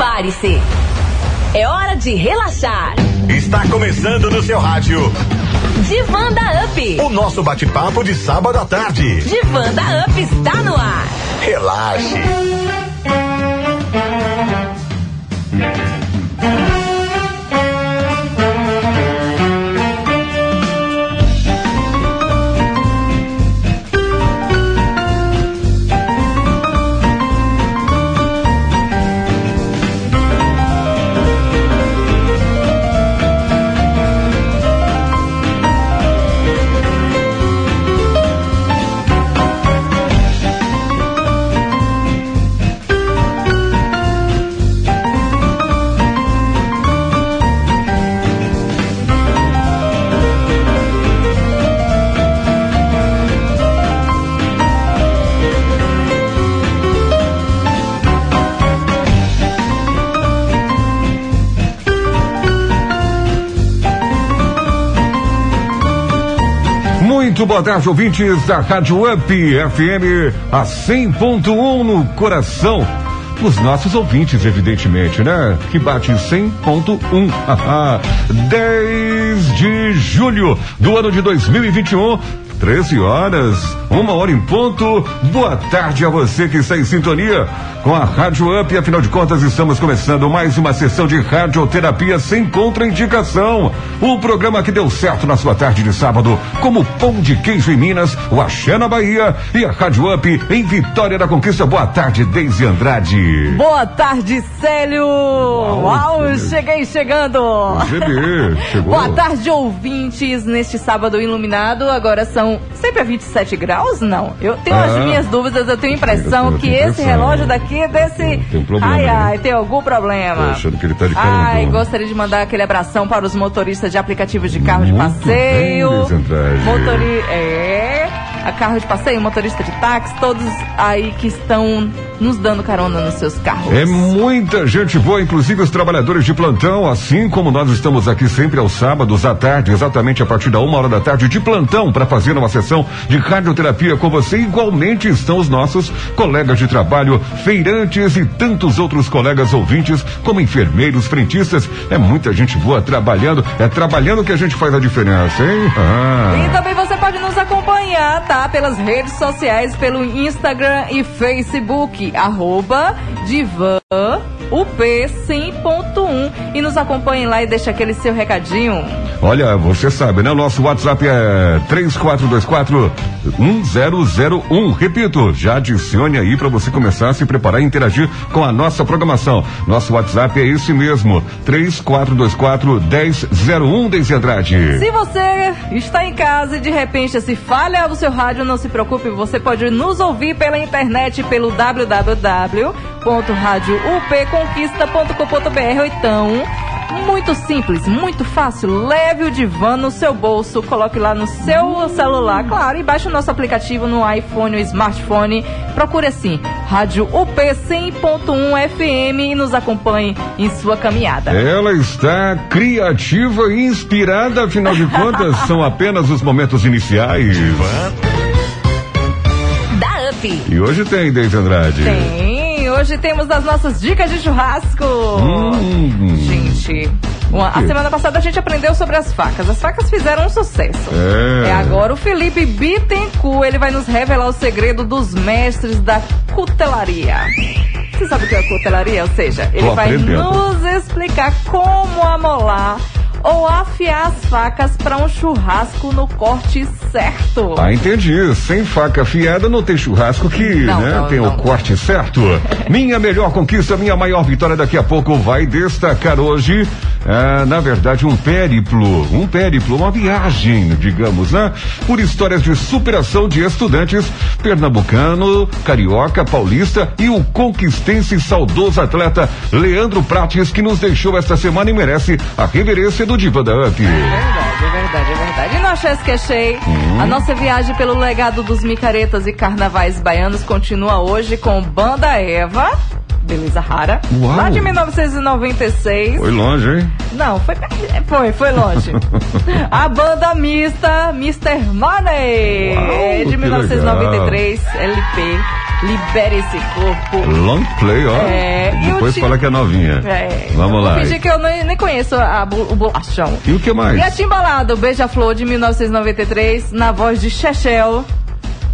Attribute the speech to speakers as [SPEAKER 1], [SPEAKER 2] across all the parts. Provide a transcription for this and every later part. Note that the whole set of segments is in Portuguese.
[SPEAKER 1] Prepare-se. É hora de relaxar.
[SPEAKER 2] Está começando no seu rádio.
[SPEAKER 1] Divanda Up.
[SPEAKER 2] O nosso bate-papo de sábado à tarde.
[SPEAKER 1] Divanda Up está no ar.
[SPEAKER 2] Relaxe.
[SPEAKER 3] Muito boa tarde, ouvintes da Rádio Up FM a 100.1 no coração. Os nossos ouvintes, evidentemente, né? Que bate 100.1. 10 de julho do ano de 2021. 13 horas, uma hora em ponto. Boa tarde a você que está em sintonia com a Rádio Up. Afinal de contas, estamos começando mais uma sessão de radioterapia sem contraindicação. O programa que deu certo na sua tarde de sábado, como pão de queijo em Minas, o Axé na Bahia e a Rádio Up em Vitória da Conquista. Boa tarde, Deise Andrade.
[SPEAKER 4] Boa tarde, Célio. Uau, Uau cheguei chegando.
[SPEAKER 3] GB, chegou.
[SPEAKER 4] Boa tarde, ouvintes, neste sábado iluminado. Agora são sempre a 27 graus? Não. Eu tenho ah, as minhas dúvidas, eu tenho a impressão eu, eu que esse relógio daqui é desse.
[SPEAKER 3] Tem um problema.
[SPEAKER 4] Ai,
[SPEAKER 3] né?
[SPEAKER 4] ai, tem algum problema.
[SPEAKER 3] Tô achando que ele tá de
[SPEAKER 4] Ai, gostaria de mandar aquele abração para os motoristas de aplicativos de carro
[SPEAKER 3] Muito
[SPEAKER 4] de passeio.
[SPEAKER 3] Bem,
[SPEAKER 4] Motorista. É a carro de passeio, motorista de táxi, todos aí que estão nos dando carona nos seus carros.
[SPEAKER 3] É muita gente boa, inclusive os trabalhadores de plantão, assim como nós estamos aqui sempre aos sábados à tarde, exatamente a partir da uma hora da tarde, de plantão, para fazer uma sessão de radioterapia com você. Igualmente estão os nossos colegas de trabalho, feirantes e tantos outros colegas ouvintes, como enfermeiros, frentistas. É muita gente boa trabalhando. É trabalhando que a gente faz a diferença, hein?
[SPEAKER 4] Ah. E também você pode nos acompanhar, Pelas redes sociais, pelo Instagram e Facebook, arroba Divan UP 100.1 e nos acompanhe lá e deixa aquele seu recadinho.
[SPEAKER 3] Olha, você sabe, né? O nosso WhatsApp é 3424 1001. Repito, já adicione aí para você começar a se preparar e interagir com a nossa programação. Nosso WhatsApp é esse mesmo, 3424 1001 Deise Andrade.
[SPEAKER 4] Se você está em casa e de repente se falha o seu rádio, não se preocupe, você pode nos ouvir pela internet pelo www.radioupconquista.com.br ou então muito simples, muito fácil. Leve o divã no seu bolso, coloque lá no seu celular, claro, e baixe o nosso aplicativo no iPhone ou smartphone. Procure assim, Rádio UP 100.1 FM e nos acompanhe em sua caminhada.
[SPEAKER 3] Ela está criativa e inspirada, afinal de contas, são apenas os momentos iniciais.
[SPEAKER 1] Da UP.
[SPEAKER 3] E hoje tem, Deise Andrade.
[SPEAKER 4] Tem hoje temos as nossas dicas de churrasco.
[SPEAKER 3] Hum.
[SPEAKER 4] Gente, uma, a semana passada a gente aprendeu sobre as facas. As facas fizeram um sucesso.
[SPEAKER 3] É.
[SPEAKER 4] é agora o Felipe Bittencourt, ele vai nos revelar o segredo dos mestres da cutelaria. Você sabe o que é cutelaria? Ou seja, ele
[SPEAKER 3] Tô
[SPEAKER 4] vai
[SPEAKER 3] aprendendo.
[SPEAKER 4] nos explicar como amolar ou afiar as facas para um churrasco no corte certo.
[SPEAKER 3] Ah, entendi. Sem faca afiada não tem churrasco que
[SPEAKER 4] Não,
[SPEAKER 3] né,
[SPEAKER 4] não,
[SPEAKER 3] tem
[SPEAKER 4] não.
[SPEAKER 3] o corte certo. minha melhor conquista, minha maior vitória daqui a pouco vai destacar hoje, ah, na verdade, um périplo. Um périplo, uma viagem, digamos, né? Por histórias de superação de estudantes pernambucano, carioca, paulista e o conquistense saudoso atleta Leandro Prates, que nos deixou esta semana e merece a reverência do Diva da UP.
[SPEAKER 4] É verdade, é verdade, é verdade. E no Achei Esquechei, a nossa viagem pelo legado dos micaretas e carnavais baianos continua hoje com Banda Eva, Beleza Rara.
[SPEAKER 3] Uau.
[SPEAKER 4] Lá de 1996.
[SPEAKER 3] Foi longe, hein?
[SPEAKER 4] Não, foi, foi, foi longe. a banda mista Mr. Money.
[SPEAKER 3] Uau,
[SPEAKER 4] é de
[SPEAKER 3] que
[SPEAKER 4] 1993, LP. Libere esse corpo.
[SPEAKER 3] Long play, ó.
[SPEAKER 4] É, e
[SPEAKER 3] Depois
[SPEAKER 4] ti-
[SPEAKER 3] fala que é novinha.
[SPEAKER 4] É,
[SPEAKER 3] Vamos lá.
[SPEAKER 4] Vou fingir que eu nem, nem conheço a o bolachão.
[SPEAKER 3] E o que mais?
[SPEAKER 4] E a Timbalada, Beija-Flor de 1993, na voz de Chechel.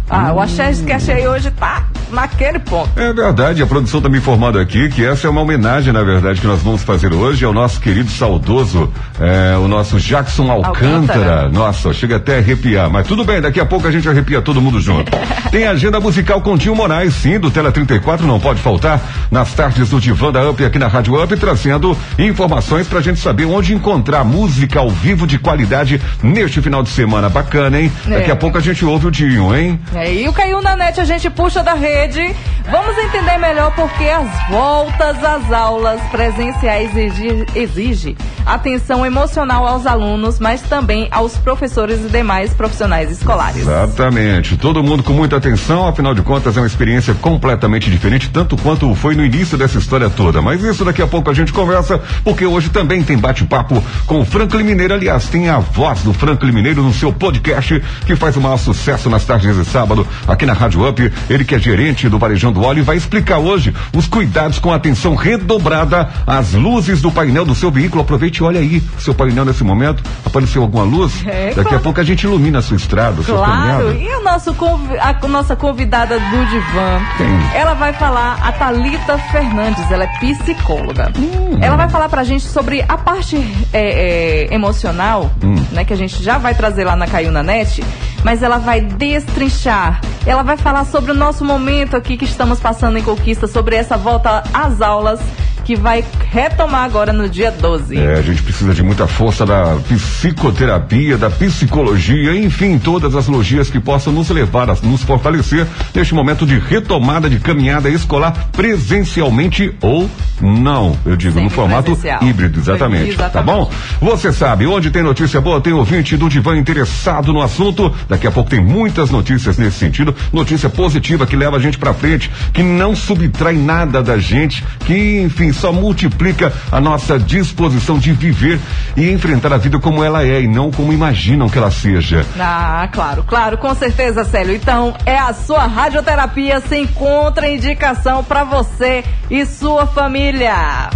[SPEAKER 4] Ah, o axé que achei hoje tá naquele ponto.
[SPEAKER 3] É verdade, a produção está me informando aqui que essa é uma homenagem, na verdade, que nós vamos fazer hoje ao nosso querido saudoso, é, o nosso Jackson Alcântara.
[SPEAKER 4] Alcântara.
[SPEAKER 3] Nossa, chega até a arrepiar, mas tudo bem, daqui a pouco a gente arrepia todo mundo junto. Tem agenda musical com Tio Moraes, sim, do Tela 34, não pode faltar, nas tardes do Divã da Up aqui na Rádio Up, trazendo informações pra gente saber onde encontrar música ao vivo de qualidade neste final de semana. Bacana, hein? Daqui
[SPEAKER 4] É.
[SPEAKER 3] a pouco a gente ouve o Dinho, hein?
[SPEAKER 4] É, e o Caiu na net a gente puxa da rede. Vamos entender melhor porque as voltas às aulas presenciais exige, exige atenção emocional aos alunos, mas também aos professores e demais profissionais escolares.
[SPEAKER 3] Exatamente. Todo mundo com muita atenção, afinal de contas é uma experiência completamente diferente, tanto quanto foi no início dessa história toda. Mas isso daqui a pouco a gente conversa, porque hoje também tem bate-papo com o Franklin Mineiro. Aliás, tem a voz do Franklin Mineiro no seu podcast, que faz o maior sucesso nas tardes de sábado aqui na Rádio Up. Ele que é gerente do Varejão do Óleo vai explicar hoje os cuidados com atenção redobrada às luzes do painel do seu veículo. Aproveite e olha aí o seu painel nesse momento. Apareceu alguma luz?
[SPEAKER 4] É,
[SPEAKER 3] Daqui a
[SPEAKER 4] claro.
[SPEAKER 3] pouco a gente ilumina a sua estrada,
[SPEAKER 4] Claro, e o nosso a nossa convidada do divã,
[SPEAKER 3] Quem?
[SPEAKER 4] ela vai falar, a Talita Fernandes, ela é psicóloga.
[SPEAKER 3] Hum.
[SPEAKER 4] Ela vai falar pra gente sobre a parte é, é, emocional,
[SPEAKER 3] Hum.
[SPEAKER 4] né, que a gente já vai trazer lá na Caiu na Net, mas ela vai destrinchar, ela vai falar sobre o nosso momento aqui que estamos passando em Conquista, sobre essa volta às aulas que vai retomar agora no dia 12.
[SPEAKER 3] É, a gente precisa de muita força da psicoterapia, da psicologia, enfim, todas as logias que possam nos levar a nos fortalecer neste momento de retomada de caminhada escolar presencialmente ou não. Eu digo, no
[SPEAKER 4] Sempre
[SPEAKER 3] formato
[SPEAKER 4] presencial.
[SPEAKER 3] híbrido, exatamente. Tá
[SPEAKER 4] Exatamente.
[SPEAKER 3] bom? Você sabe, onde tem notícia boa, tem ouvinte do Divã interessado no assunto. Daqui a pouco tem muitas notícias nesse sentido. Notícia positiva que leva a gente pra frente, que não subtrai nada da gente, que, enfim, só multiplica a nossa disposição de viver e enfrentar a vida como ela é e não como imaginam que ela seja.
[SPEAKER 4] Ah, claro, claro, com certeza, Célio. Então, é a sua radioterapia sem contraindicação pra você e sua família.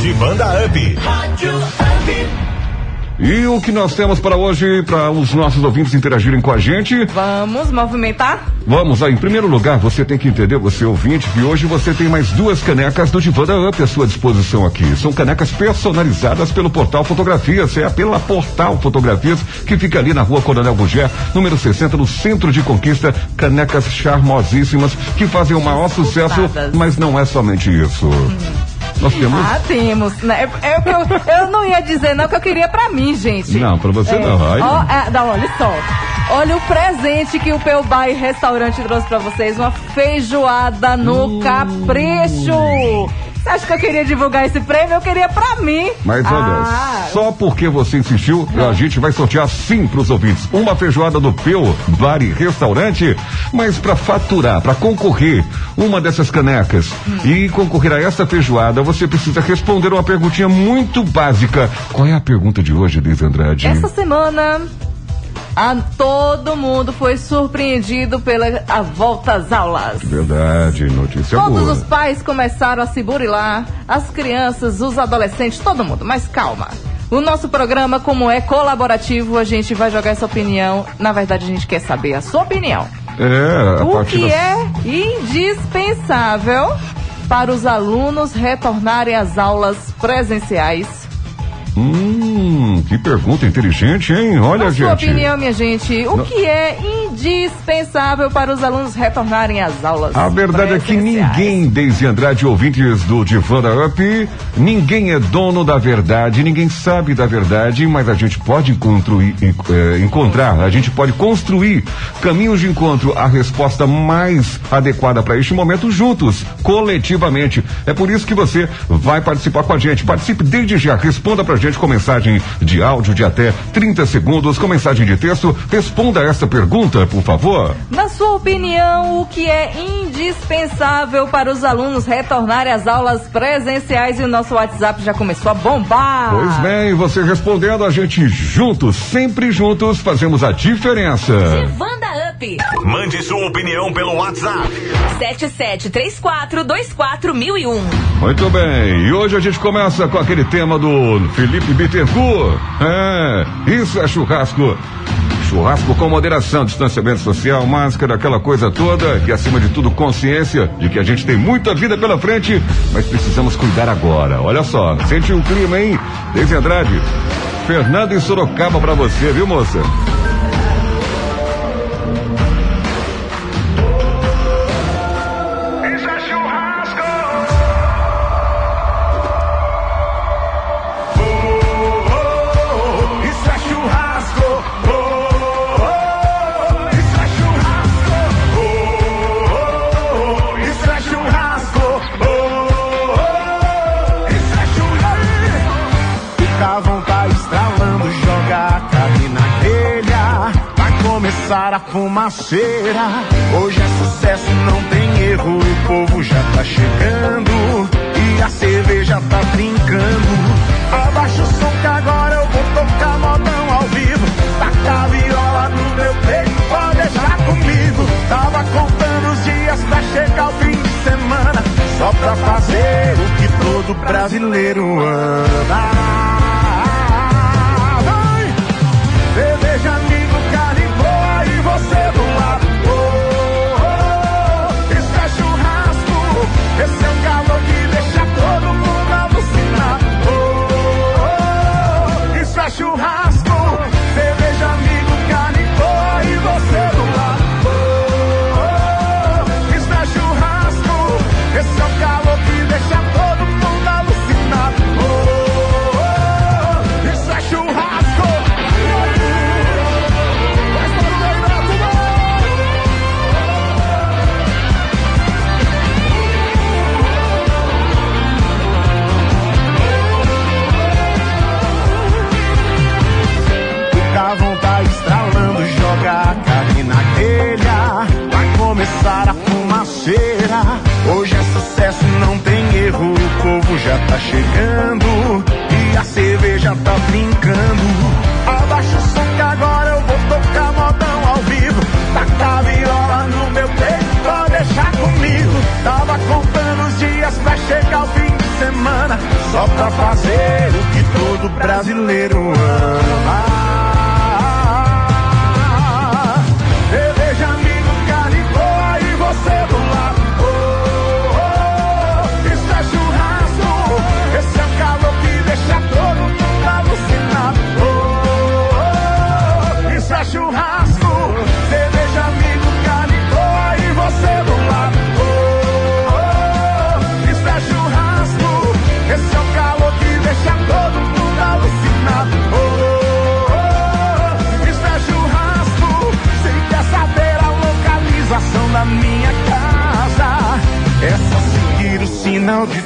[SPEAKER 2] Divã da Up.
[SPEAKER 3] E o que nós temos para hoje, para os nossos ouvintes interagirem com a gente?
[SPEAKER 4] Vamos movimentar?
[SPEAKER 3] Vamos lá, em primeiro lugar, você tem que entender, você ouvinte, que hoje você tem mais duas canecas do Divã da Up à sua disposição aqui. São canecas personalizadas pelo Portal Fotografias, é pela Portal Fotografias, que fica ali na rua Coronel Bugé, número 60, no centro de conquista. Canecas charmosíssimas que fazem o maior sucesso, mas não é somente isso. Nós temos.
[SPEAKER 4] Ah, temos. Né? É, o que eu, eu não ia dizer não que eu queria pra mim, gente.
[SPEAKER 3] Não, pra você não, aí
[SPEAKER 4] Ó, é, não, olha só. Olha o presente que o Pelbai Restaurante trouxe pra vocês. Uma feijoada no
[SPEAKER 3] Hum.
[SPEAKER 4] capricho. Você acha que eu queria divulgar esse prêmio? Eu queria pra mim.
[SPEAKER 3] Mas olha,
[SPEAKER 4] Ah,
[SPEAKER 3] só porque você insistiu, a gente vai sortear sim pros ouvintes. Uma feijoada do Peu Bar e Restaurante, mas para faturar, para concorrer uma dessas canecas
[SPEAKER 4] Hum.
[SPEAKER 3] e concorrer a essa feijoada, você precisa responder uma perguntinha muito básica. Qual é a pergunta de hoje, Liz Andrade?
[SPEAKER 4] Essa semana, a, todo mundo foi surpreendido pela a volta às aulas.
[SPEAKER 3] Verdade, notícia
[SPEAKER 4] Todos
[SPEAKER 3] boa.
[SPEAKER 4] os pais começaram a se burilar, as crianças, os adolescentes, todo mundo, mas calma. O nosso programa, como é colaborativo, a gente vai jogar essa opinião. Na verdade, a gente quer saber a sua opinião.
[SPEAKER 3] É, a
[SPEAKER 4] O que
[SPEAKER 3] das-
[SPEAKER 4] é indispensável para os alunos retornarem às aulas presenciais?
[SPEAKER 3] Hum, que pergunta inteligente, hein? Olha,
[SPEAKER 4] Na
[SPEAKER 3] gente.
[SPEAKER 4] sua opinião, minha gente, o
[SPEAKER 3] Não-
[SPEAKER 4] que é indispensável para os alunos retornarem às aulas?
[SPEAKER 3] A verdade é que ninguém, desde Andrade, ouvintes do Divã da Up, ninguém é dono da verdade, ninguém sabe da verdade, mas a gente pode encontruir- en- eh, encontrar, a gente pode construir caminhos de encontro à resposta mais adequada para este momento juntos, coletivamente. É por isso que você vai participar com a gente. Participe desde já, responda pra gente com mensagem de áudio de até 30 segundos com mensagem de texto. Responda essa pergunta, por favor.
[SPEAKER 4] Na sua opinião, o que é indispensável para os alunos retornarem às aulas presenciais? E o nosso WhatsApp já começou a bombar.
[SPEAKER 3] Pois bem, você respondendo, a gente juntos, sempre juntos, fazemos a diferença.
[SPEAKER 1] Vanda Up.
[SPEAKER 2] Mande sua opinião pelo WhatsApp.
[SPEAKER 1] 7734241001.
[SPEAKER 3] Muito bem, e hoje a gente começa com aquele tema do Felipe Bittencourt. É, isso é churrasco. Churrasco com moderação, distanciamento social, máscara, aquela coisa toda e acima de tudo consciência de que a gente tem muita vida pela frente, mas precisamos cuidar agora. Olha só, sente o clima, hein? Desde Andrade, Fernando em Sorocaba pra você, viu moça?
[SPEAKER 5] Começar a fumaceira. Hoje é sucesso, não tem erro. O povo já tá chegando e a cerveja tá brincando. Abaixa o som que agora eu vou tocar modão ao vivo. Taca a viola no meu peito, pode deixar comigo. Tava contando os dias pra chegar o fim de semana. Só pra fazer o que todo brasileiro ama. Tá brincando. Abaixa o som que agora eu vou tocar modão ao vivo. Taca a viola no meu peito, pode deixar comigo. Tava contando os dias pra chegar o fim de semana. Só pra fazer o que todo brasileiro ama. Seguir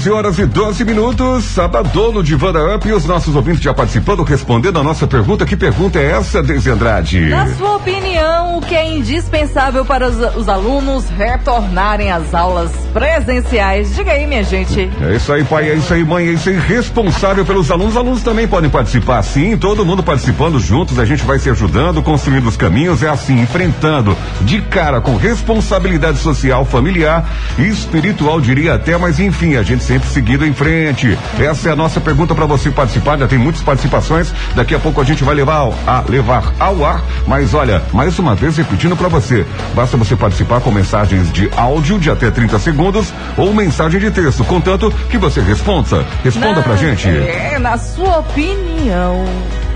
[SPEAKER 3] 11 horas e 12 minutos, Sabadono de Vana Up e os nossos ouvintes já participando, respondendo a nossa pergunta. Que pergunta é essa, Deise Andrade?
[SPEAKER 4] Na sua opinião, o que é indispensável para os, os alunos retornarem às aulas presenciais? Diga aí, minha gente.
[SPEAKER 3] É isso aí, pai, é isso aí, mãe, é isso aí, responsável pelos alunos. Os alunos também podem participar, sim, todo mundo participando juntos, a gente vai se ajudando, construindo os caminhos, é assim, enfrentando de cara com responsabilidade social, familiar e espiritual, diria até, mas enfim, a gente sempre seguindo em frente. Essa é a nossa pergunta para você participar. Já tem muitas participações. Daqui a pouco a gente vai levar ao, a levar ao ar. Mas olha, mais uma vez repetindo para você, basta você participar com mensagens de áudio de até 30 segundos ou mensagem de texto, contanto que você responda. Responda pra
[SPEAKER 4] Na-
[SPEAKER 3] gente.
[SPEAKER 4] É, na sua opinião,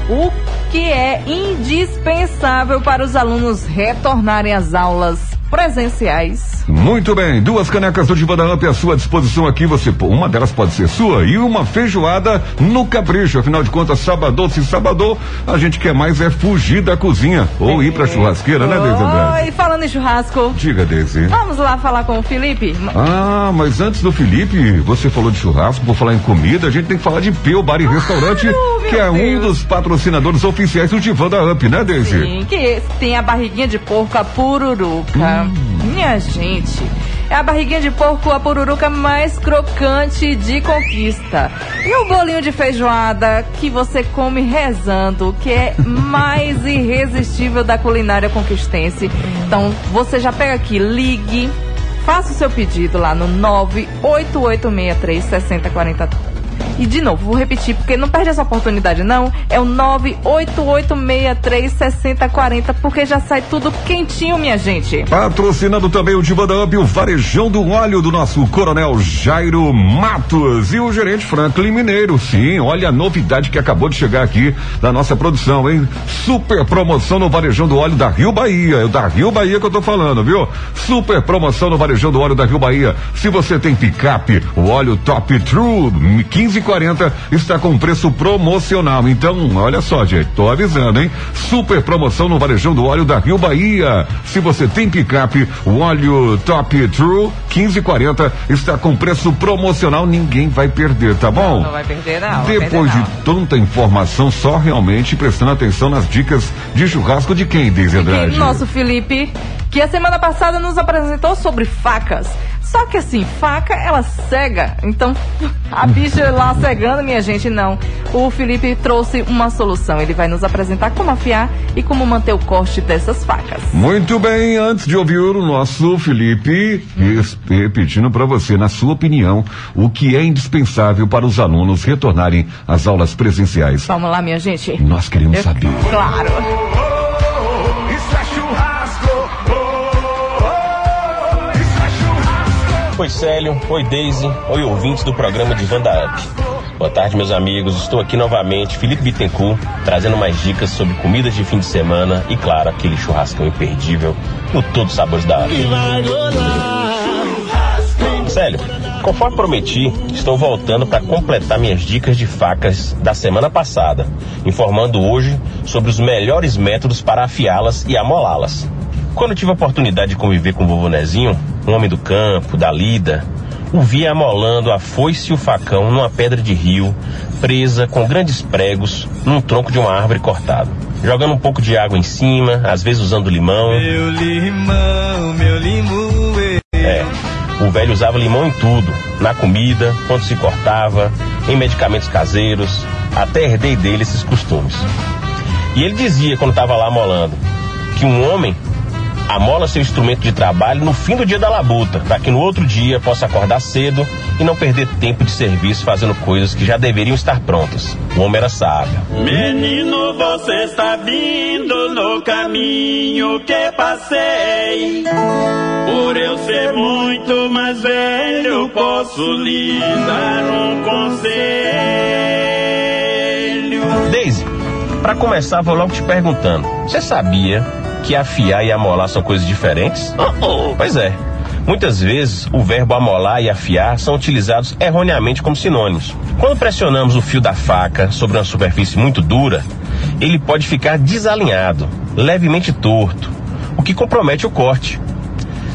[SPEAKER 4] o que é indispensável para os alunos retornarem às aulas presenciais?
[SPEAKER 3] Muito bem, duas canecas do Diva da Amp à sua disposição aqui. Você, uma delas pode ser sua e uma feijoada no capricho. Afinal de contas, sábado, se sábado, a gente quer mais é fugir da cozinha ou ir pra churrasqueira, né, Deise Andrade?
[SPEAKER 4] Oi, falando em churrasco,
[SPEAKER 3] Diga, Deise.
[SPEAKER 4] vamos lá falar com o Felipe?
[SPEAKER 3] Ah, mas antes do Felipe, você falou de churrasco, por falar em comida, a gente tem que falar de Peu Bar e Restaurante,
[SPEAKER 4] meu
[SPEAKER 3] que é um
[SPEAKER 4] Deus.
[SPEAKER 3] dos patrocinadores oficiais do Divan da Up, né, Deise?
[SPEAKER 4] Sim, que tem a barriguinha de porco, a pururuca. Minha gente, é a barriguinha de porco, a pururuca mais crocante de conquista. E o bolinho de feijoada que você come rezando, que é mais irresistível da culinária conquistense. Então, você já pega aqui, ligue, faça o seu pedido lá no 98863 6040. E de novo, vou repetir, porque não perde essa oportunidade, não. É o 988636040, porque já sai tudo quentinho, minha gente.
[SPEAKER 3] Patrocinando também o Diva da Up, o Varejão do Óleo do nosso Coronel Jairo Matos e o gerente Franklin Mineiro. Sim, olha a novidade que acabou de chegar aqui da nossa produção, hein? Super promoção no Varejão do Óleo da Rio Bahia. É da Rio Bahia que eu tô falando, viu? Super promoção no Varejão do Óleo da Rio Bahia. Se você tem picape, o óleo Top True 1540 está com preço promocional. Então, olha só, gente, tô avisando, hein? Super promoção no Varejão do Óleo da Rio Bahia. Se você tem picape, o óleo Top True 1540 está com preço promocional. Ninguém vai perder, tá bom?
[SPEAKER 4] Não vai perder, não.
[SPEAKER 3] Depois
[SPEAKER 4] perder,
[SPEAKER 3] de tanta informação, só realmente prestando atenção nas dicas de churrasco de quem, Deise
[SPEAKER 4] não.
[SPEAKER 3] Andrade?
[SPEAKER 4] Nosso Felipe, que a semana passada nos apresentou sobre facas. Só que assim, faca, ela cega. Então, a bicha lá cegando, minha gente, não. O Felipe trouxe uma solução. Ele vai nos apresentar como afiar e como manter o corte dessas facas.
[SPEAKER 3] Muito bem, antes de ouvir o nosso Felipe, res- repetindo para você, na sua opinião, o que é indispensável para os alunos retornarem às aulas presenciais?
[SPEAKER 4] Vamos lá, minha gente.
[SPEAKER 3] Nós queremos
[SPEAKER 4] Eu-
[SPEAKER 3] saber.
[SPEAKER 4] Claro.
[SPEAKER 6] Oi Célio, oi Daisy, oi ouvintes do programa de Vanda Up. Boa tarde, meus amigos. Estou aqui novamente, Felipe Bittencourt, trazendo mais dicas sobre comidas de fim de semana e, claro, aquele churrascão imperdível no Todos os Sabores da Up. Célio, conforme prometi, estou voltando para completar minhas dicas de facas da semana passada, informando hoje sobre os melhores métodos para afiá-las e amolá-las. Quando eu tive a oportunidade de conviver com o vovô Nezinho, um homem do campo, da lida, o vi amolando a foice e o facão numa pedra de rio, presa com grandes pregos num tronco de uma árvore cortada. Jogando um pouco de água em cima, às vezes usando limão.
[SPEAKER 7] Meu limão, meu limoeiro.
[SPEAKER 6] É, o velho usava limão em tudo, na comida, quando se cortava, em medicamentos caseiros, até herdei dele esses costumes. E ele dizia quando estava lá amolando que um homem amola seu instrumento de trabalho no fim do dia da labuta, para que no outro dia possa acordar cedo e não perder tempo de serviço fazendo coisas que já deveriam estar prontas. O homem era sábio.
[SPEAKER 7] Menino, você está vindo no caminho que passei. Por eu ser muito mais velho, posso lhe dar um conselho.
[SPEAKER 6] Para começar, vou logo te perguntando: você sabia que afiar e amolar são coisas diferentes? Pois é. Muitas vezes o verbo amolar e afiar são utilizados erroneamente como sinônimos. Quando pressionamos o fio da faca sobre uma superfície muito dura, ele pode ficar desalinhado, levemente torto, o que compromete o corte.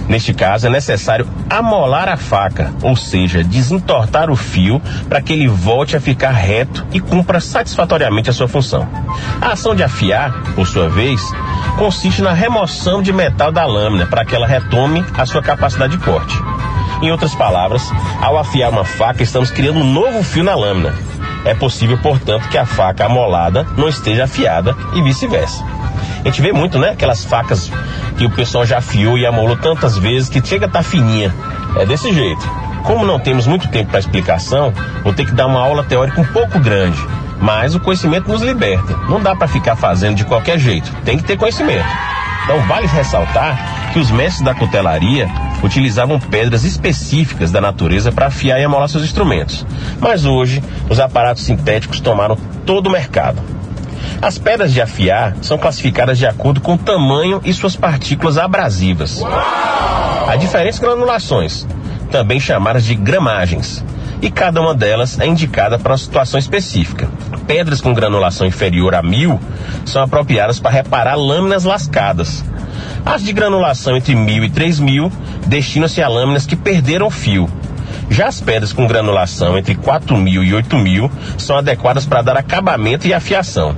[SPEAKER 6] Neste caso, é necessário amolar a faca, ou seja, desentortar o fio para que ele volte a ficar reto e cumpra satisfatoriamente a sua função. A ação de afiar, por sua vez, consiste na remoção de metal da lâmina para que ela retome a sua capacidade de corte. Em outras palavras, ao afiar uma faca, estamos criando um novo fio na lâmina. É possível, portanto, que a faca amolada não esteja afiada e vice-versa. A gente vê muito, né? Aquelas facas que o pessoal já afiou e amolou tantas vezes que chega a estar fininha. É desse jeito. Como não temos muito tempo para explicação, vou ter que dar uma aula teórica um pouco grande. Mas o conhecimento nos liberta. Não dá para ficar fazendo de qualquer jeito. Tem que ter conhecimento. Então vale ressaltar que os mestres da cutelaria utilizavam pedras específicas da natureza para afiar e amolar seus instrumentos. Mas hoje, os aparatos sintéticos tomaram todo o mercado. As pedras de afiar são classificadas de acordo com o tamanho e suas partículas abrasivas. Há diferentes granulações, também chamadas de gramagens, e cada uma delas é indicada para uma situação específica. Pedras com granulação inferior a mil são apropriadas para reparar lâminas lascadas. As de granulação entre mil e três mil destinam-se a lâminas que perderam fio. Já as pedras com granulação entre 4 mil e 8 mil são adequadas para dar acabamento e afiação.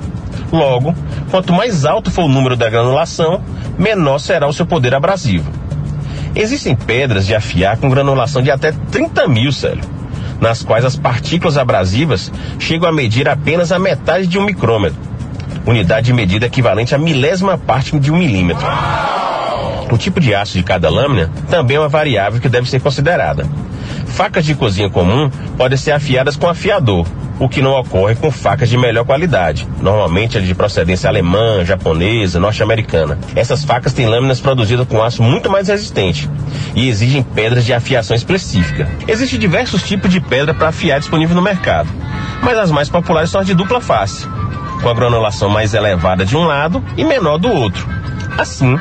[SPEAKER 6] Logo, quanto mais alto for o número da granulação, menor será o seu poder abrasivo. Existem pedras de afiar com granulação de até 30 mil, Célio, nas quais as partículas abrasivas chegam a medir apenas a metade de um micrômetro, unidade de medida equivalente a milésima parte de um milímetro. O tipo de aço de cada lâmina também é uma variável que deve ser considerada. Facas de cozinha comum podem ser afiadas com afiador, o que não ocorre com facas de melhor qualidade, normalmente de procedência alemã, japonesa, norte-americana. Essas facas têm lâminas produzidas com aço muito mais resistente e exigem pedras de afiação específica. Existem diversos tipos de pedra para afiar disponível no mercado, mas as mais populares são as de dupla face, com a granulação mais elevada de um lado e menor do outro. Assim,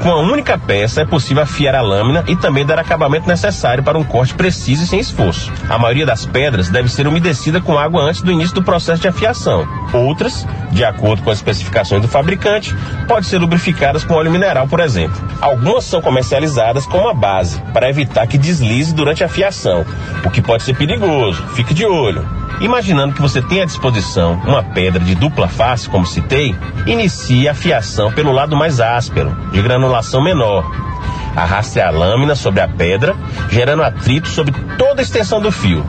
[SPEAKER 6] com uma única peça é possível afiar a lâmina e também dar acabamento necessário para um corte preciso e sem esforço. A maioria das pedras deve ser umedecida com água antes do início do processo de afiação. Outras, de acordo com as especificações do fabricante, podem ser lubrificadas com óleo mineral, por exemplo. Algumas são comercializadas com uma base para evitar que deslize durante a afiação, o que pode ser perigoso. Fique de olho. Imaginando que você tem à disposição uma pedra de dupla face, como citei, inicie a fiação pelo lado mais áspero, de granulação menor. Arraste a lâmina sobre a pedra, gerando atrito sobre toda a extensão do fio.